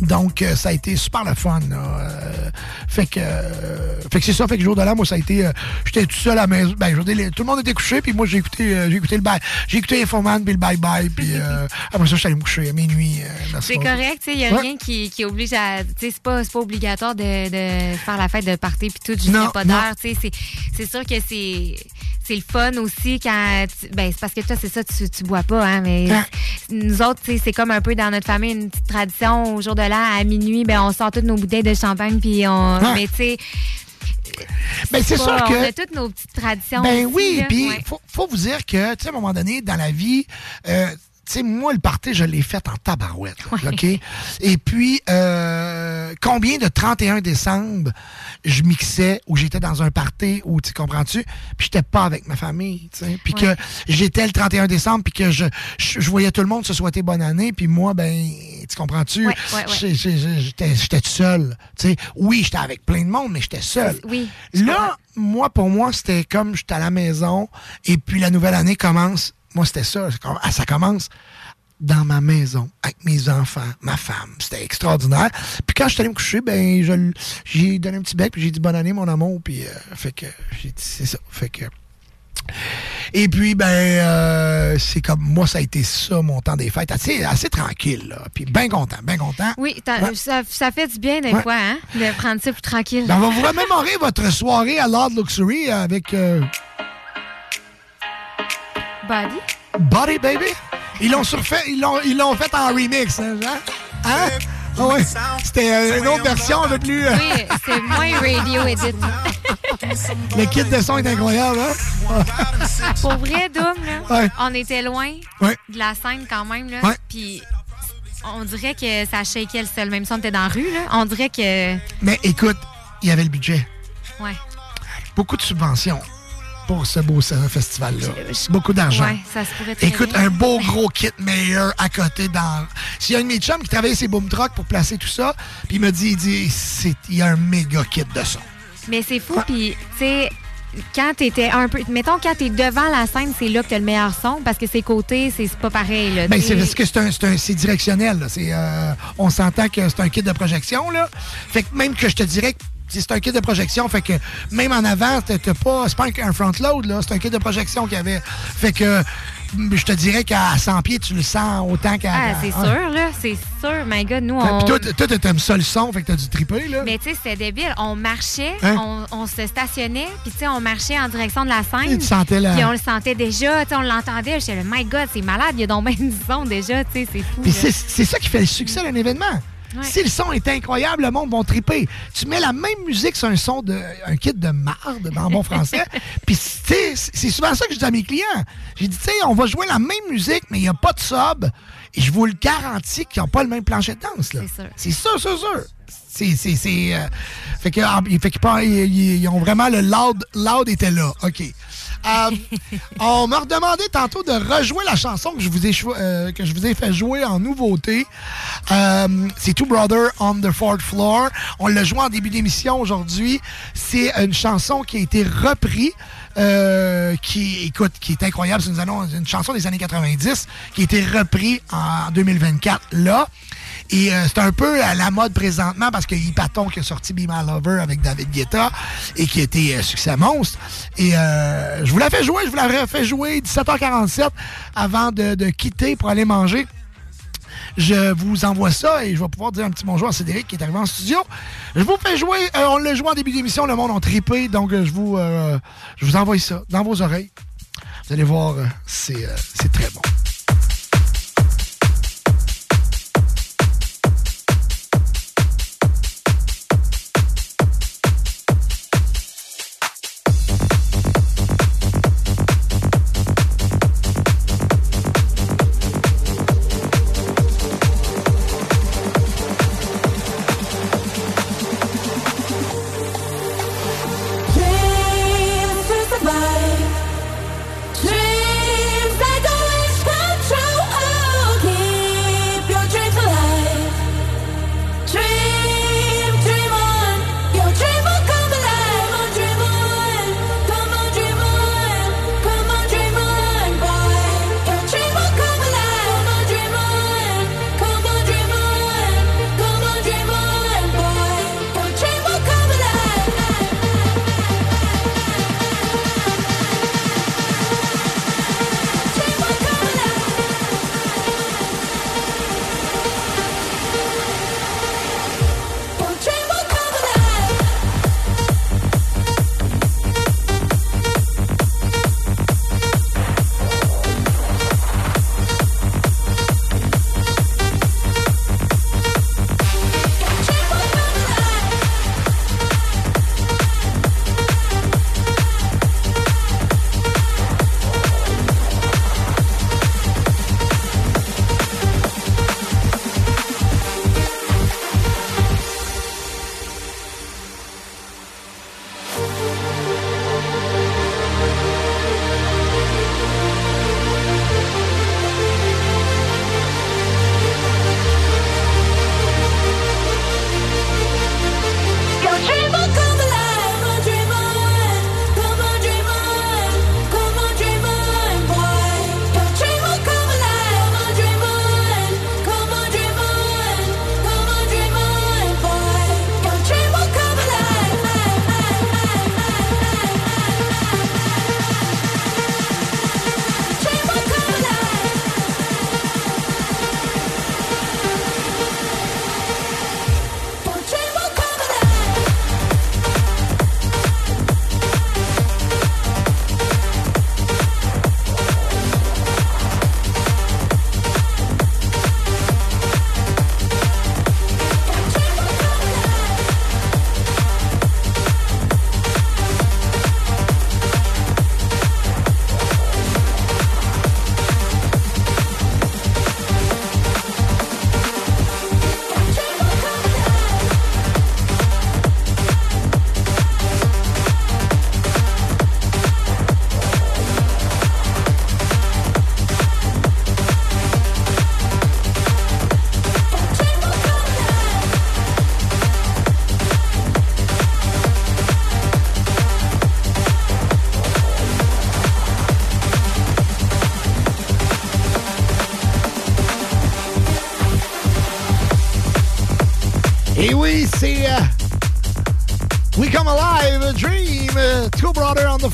Donc, euh, ça a été super le fun. là. Euh, fait que, euh, fait que c'est ça. Fait que le jour de l'an, moi, ça a été. euh, J'étais tout seul à la maison. Ben, je veux dire, les- tout le monde était couché, puis moi, j'ai écouté, j'ai écouté le bye. J'ai écouté Infoman, puis le bye-bye, puis euh, <laughs> après ça, je suis allé me coucher à minuit. C'est correct, tu sais, il n'y a Ouais. rien qui, qui oblige à. Tu sais, c'est pas, pas obligatoire de, de faire la fête de party puis tout, a pas d'heure. Tu sais, c'est sûr que c'est. C'est le fun aussi quand. tu- ben, c'est parce que toi, c'est ça, tu, tu bois pas, hein. Mais Ah. nous autres, c'est comme un peu dans notre famille une petite tradition. Au jour de l'an, à minuit, ben, on sort toutes nos bouteilles de champagne, puis on. Ah. Mais tu sais. Ben, c'est sûr que. On a toutes nos petites traditions. Ben aussi, oui, puis Ouais. faut, faut vous dire que, tu sais, à un moment donné, dans la vie, euh, sais, moi, le party, je l'ai fait en tabarouette, là, OK? Et puis, euh, combien de 31 décembre je mixais ou j'étais dans un party ou, tu comprends-tu? Puis j'étais pas avec ma famille, tu sais. Puis Ouais. que j'étais le 31 décembre, puis que je, je, je voyais tout le monde se souhaiter bonne année, puis moi, ben, tu comprends-tu? Ouais, J'étais j'étais tout seul, tu sais. Oui, j'étais avec plein de monde, mais j'étais seul. Oui. Là, moi, pour moi, c'était comme j'étais à la maison et puis la nouvelle année commence. Moi, c'était ça. ah, Ça commence dans ma maison, avec mes enfants, ma femme. C'était extraordinaire. Puis quand je suis allé me coucher, ben, j'ai donné un petit bec, puis j'ai dit bonne année, mon amour. Puis, euh, fait que, j'ai dit, c'est ça. Fait que. Et puis, ben, euh, c'est comme, moi, ça a été ça, mon temps des fêtes. Assez, assez tranquille, là. Puis, bien content, bien content. Oui, Ouais. ça, ça fait du bien des Ouais. fois, hein, de prendre ça plus tranquille. Ben, on va vous remémorer votre soirée à Lord Luxury avec euh, Body? Body Baby? Ils l'ont surfait, ils l'ont, ils l'ont fait en remix, hein? Hein? Ah ouais. C'était euh, une autre version un peu plus. euh, Oui, c'est moins radio edit. <laughs> Le kit de son est incroyable, hein? Pour vrai, Doom, là, Ouais. on était loin Ouais. de la scène quand même. Là, Ouais. Puis on dirait que ça shakeait le sol. Même si on était dans la rue, là, on dirait que. Mais écoute, il y avait le budget. Ouais. Beaucoup de subventions pour ce beau festival-là. Beaucoup d'argent. Ouais, ça se pourrait Écoute, bien. un beau gros kit meilleur à côté dans. S'il y a un de mes chums qui travaillait ses boom trucks pour placer tout ça, puis il me dit, il dit, il y a un méga kit de son. Mais c'est fou, puis, tu sais, quand t'étais un peu. Mettons, quand t'es devant la scène, c'est là que t'as le meilleur son, parce que ses côtés, c'est pas pareil, là. Ben, c'est parce que c'est directionnel. là. Euh, on s'entend que c'est un kit de projection. Là. Fait que même que je te dirais que c'est un kit de projection, fait que même en avant, t'as pas. C'est pas un, front load, là. C'est un kit de projection qu'il y avait. Fait que je te dirais qu'à 100 pieds, tu le sens autant qu'à. Ah, c'est sûr, là. C'est sûr. My God, nous, on. Puis toi, t'aimes ça le son, fait que t'as du triper, là. Mais tu sais, c'était débile. On marchait, Hein? on, on se stationnait, puis tu sais, on marchait en direction de la scène. Et tu sentais la- Puis on le sentait déjà, tu sais, on l'entendait. J'étais le My God, c'est malade, il y a donc bien du son déjà, tu sais, c'est fou. Puis c'est ça qui fait le succès d'un événement. Ouais. Si le son est incroyable, le monde va triper. Tu mets la même musique sur un son de un kit de marde dans bon français. <laughs> Puis tu sais, c'est souvent ça que je dis à mes clients. J'ai dit, tu sais, on va jouer la même musique, mais il n'y a pas de sub. Et je vous le garantis qu'ils n'ont pas le même plancher de danse. là. C'est sûr. C'est sûr, c'est sûr. C'est, c'est, c'est, euh, fait que, ah, qu'ils ont vraiment le loud, loud était là. OK. Euh, <laughs> on m'a redemandé tantôt de rejouer la chanson que je vous ai, euh, fait jouer en nouveauté. Euh, c'est Two Brother on the Fourth Floor. On l'a joué en début d'émission aujourd'hui. C'est une chanson qui a été reprise. qui est incroyable c'est une, une chanson des années 90 qui a été reprise en 2024 là et euh, c'est un peu à la mode présentement parce que Ypaton qui a sorti Be My Lover avec David Guetta et qui a été euh, succès monstre. Et euh, je vous la fais jouer, je vous la fait jouer 17h47 avant de, quitter pour aller manger. Je vous envoie ça et je vais pouvoir dire un petit bonjour à Cédric qui est arrivé en studio. Je vous fais jouer, euh, on l'a joué en début d'émission, le monde a trippé, donc je vous je vous envoie ça dans vos oreilles. Vous allez voir, c'est très bon.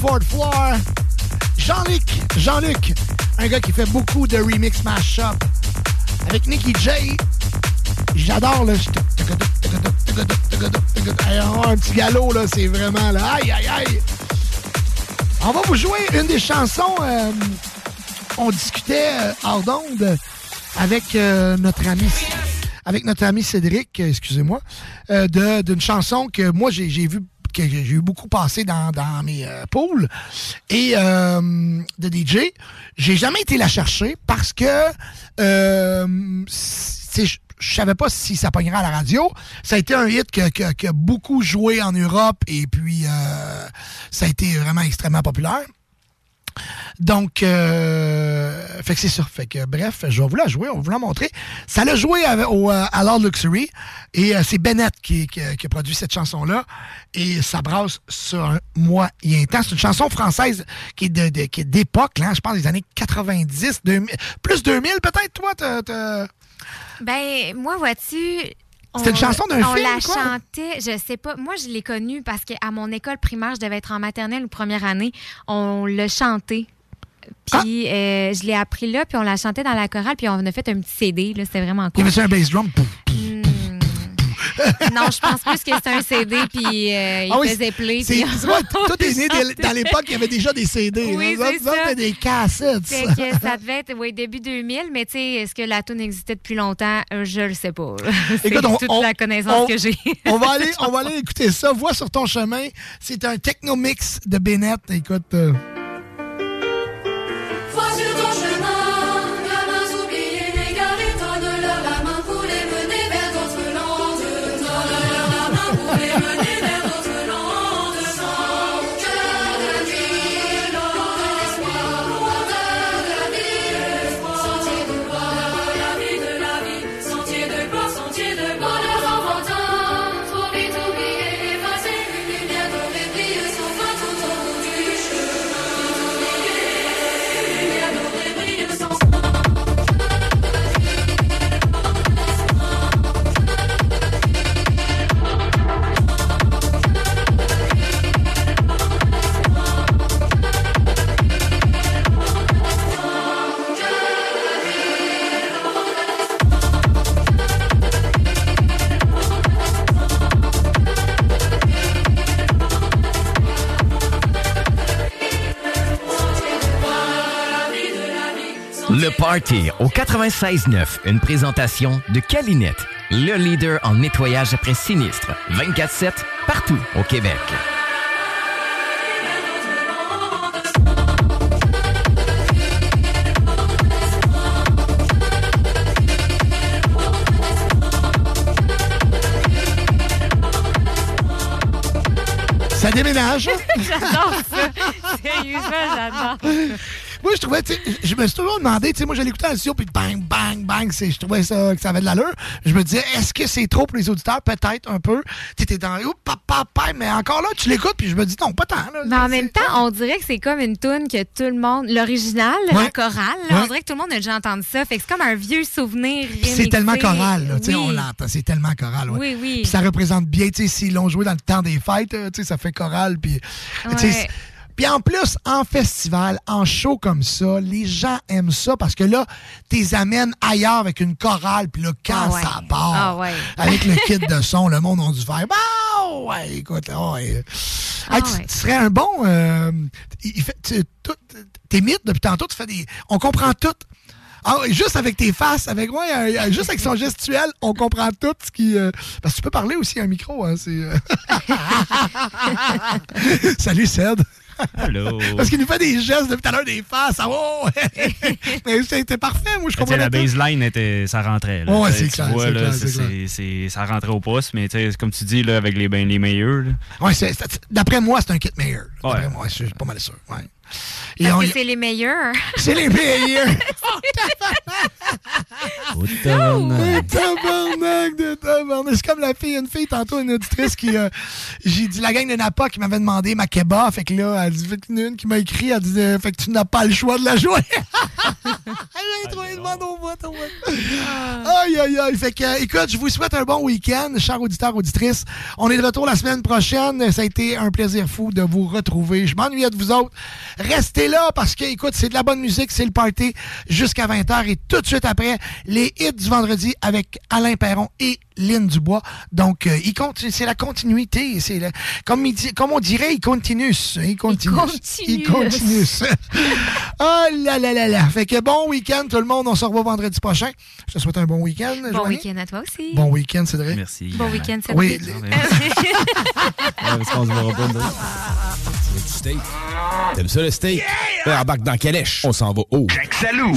Fourth Floor. Jean-Luc, Jean-Luc, un gars qui fait beaucoup de remix mash-up avec Nicky J. J'adore le. Un petit galop, là, c'est vraiment là. Aïe, aïe, aïe. On va vous jouer une des chansons. euh, on discutait euh, hors d'onde avec euh, notre ami avec notre ami Cédric, euh, excusez-moi, euh, d'une chanson que moi j'ai vu que j'ai eu beaucoup passer dans, dans mes euh, pools et euh, de DJ. J'ai jamais été la chercher parce que euh, je savais pas si ça pognerait à la radio. Ça a été un hit que- que- qui a beaucoup joué en Europe et puis euh, ça a été vraiment extrêmement populaire. Donc, euh, c'est que, bref, je vais vous la jouer, on va vous la montrer. Ça l'a joué au, euh, à Lord Luxury et euh, c'est Bennett qui, a produit cette chanson-là et ça brasse sur un moyen temps. C'est une chanson française qui est d'époque, là, je pense des années 90, 2000, plus 2000 peut-être, toi? t'as- Ben, moi, vois-tu. C'était une on- chanson d'un On film, la quoi? chantait, je sais pas. Moi, je l'ai connue parce qu'à mon école primaire, je devais être en maternelle ou première année. On l'a chanté. Puis euh, je l'ai appris là, puis on l'a chanté dans la chorale, puis on a fait un petit CD. là, C'était vraiment Il y cool. avait un bass drum? Non, je pense plus que c'était un CD, puis euh, il Ah oui, faisait play. c'est- toi, t'es né <laughs> dans l'époque, il y avait déjà des CD. Oui, là. Ça. c'était des cassettes. Fait que ça devait être oui, début 2000, mais tu sais, est-ce que la tune existait depuis longtemps? Euh, Je le sais pas. <laughs> C'est toute on- la connaissance on- que j'ai. on va aller, <laughs> on va aller écouter ça. Vois sur ton chemin. C'est un techno mix de Bennett. Écoute. euh, Le Party au 96.9, une présentation de Calinette, le leader en nettoyage après sinistre. 24-7, partout au Québec. Ça déménage? <laughs> J'adore ça. Sérieusement, j'adore. Moi, je trouvais, tu sais, je me suis toujours demandé, tu sais, moi, l'écoutais à la radio, puis bang, bang, bang, je trouvais ça, que ça avait de l'allure. Je me disais, est-ce que c'est trop pour les auditeurs? Peut-être un peu. Tu étais dans, oups, papa, mais encore là, tu l'écoutes, puis je me dis, non, pas tant, là. Mais en même temps, on dirait que c'est comme une tune que tout le monde, l'original, Ouais. la chorale, Ouais. on dirait que tout le monde a déjà entendu ça. Fait que c'est comme un vieux souvenir. Puis c'est tellement choral, là, tu sais, Oui. on l'entend, c'est tellement choral, ouais. Oui, oui. Puis ça représente bien, tu sais, s'ils l'ont joué dans le temps des fêtes, euh, tu sais, ça fait choral, puis... Puis en plus, en festival, en show comme ça, les gens aiment ça parce que là, t'es amènes ailleurs avec une chorale, puis là, quand Ah ouais. ça part, Ah ouais. <laughs> avec le kit de son, le monde a dû faire Bah ouais, écoute, là. Hey, Ah tu, serais un bon. euh, il il fait, tu- tout- tes mythes, depuis tantôt, tu fais des. On comprend tout. Ah, juste avec tes faces, avec ouais, euh, euh, juste avec son gestuel, on comprend tout ce qui. euh, parce que tu peux parler aussi à un micro, hein, c'est. euh. <laughs> Salut Ced. Allô? Parce qu'il nous fait des gestes depuis tout à l'heure, des faces. Ah, oh! <laughs> Mais c'était parfait, moi je comprends la baseline, était, ça rentrait. Là. Ouais, c'est tu clair, vois, là, c'est- ça rentrait au poste, mais comme tu dis, là, avec les, ben, les meilleurs. Ouais, d'après moi, c'est un kit meilleur. D'après moi, je suis pas mal sûr. Ouais. Et Parce on- que c'est les meilleurs. <laughs> C'est les meilleurs. Oh, <laughs> tabarnak de tabarnak. C'est comme la fille, une fille, tantôt, une auditrice qui. euh, J'ai dit la gang de Napa qui m'avait demandé ma kebab. Fait que là, elle dit, une qui m'a écrit, elle dit, euh, fait que tu n'as pas le choix de la jouer. <laughs> J'ai trouvé le monde au bout, au bout. Aïe, Aïe, aïe, aïe. Fait que, euh, écoute, je vous souhaite un bon week-end, chers auditeurs, auditrices. On est de retour la semaine prochaine. Ça a été un plaisir fou de vous retrouver. Je m'ennuyais de vous autres. Restez là parce que, écoute, c'est de la bonne musique, c'est le party jusqu'à 20h et tout de suite après, les hits du vendredi avec Alain Perron et Lynn Dubois. Donc, euh, il continue, c'est la continuité. C'est comme, il dit- comme on dirait, il continue. Il continue. Il continue. oh <laughs> là là là là. Fait que bon week-end tout le monde. On se revoit vendredi prochain. Je te souhaite un bon week-end. Bon Joanie. week-end à toi aussi. Bon week-end, Cédric. Merci. Bon week-end, Cédric. Oui. parce qu'on se verra pas, nous. Du steak. T'aimes ça le steak? Ben, embarque dans Calèche. On s'en va haut. Salou!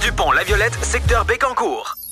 du pont La Violette, secteur Bécancourt.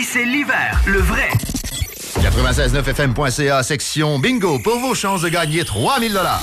c'est l'hiver, le vrai. 969fm.ca, section bingo, pour vos chances de gagner 3000 dollars.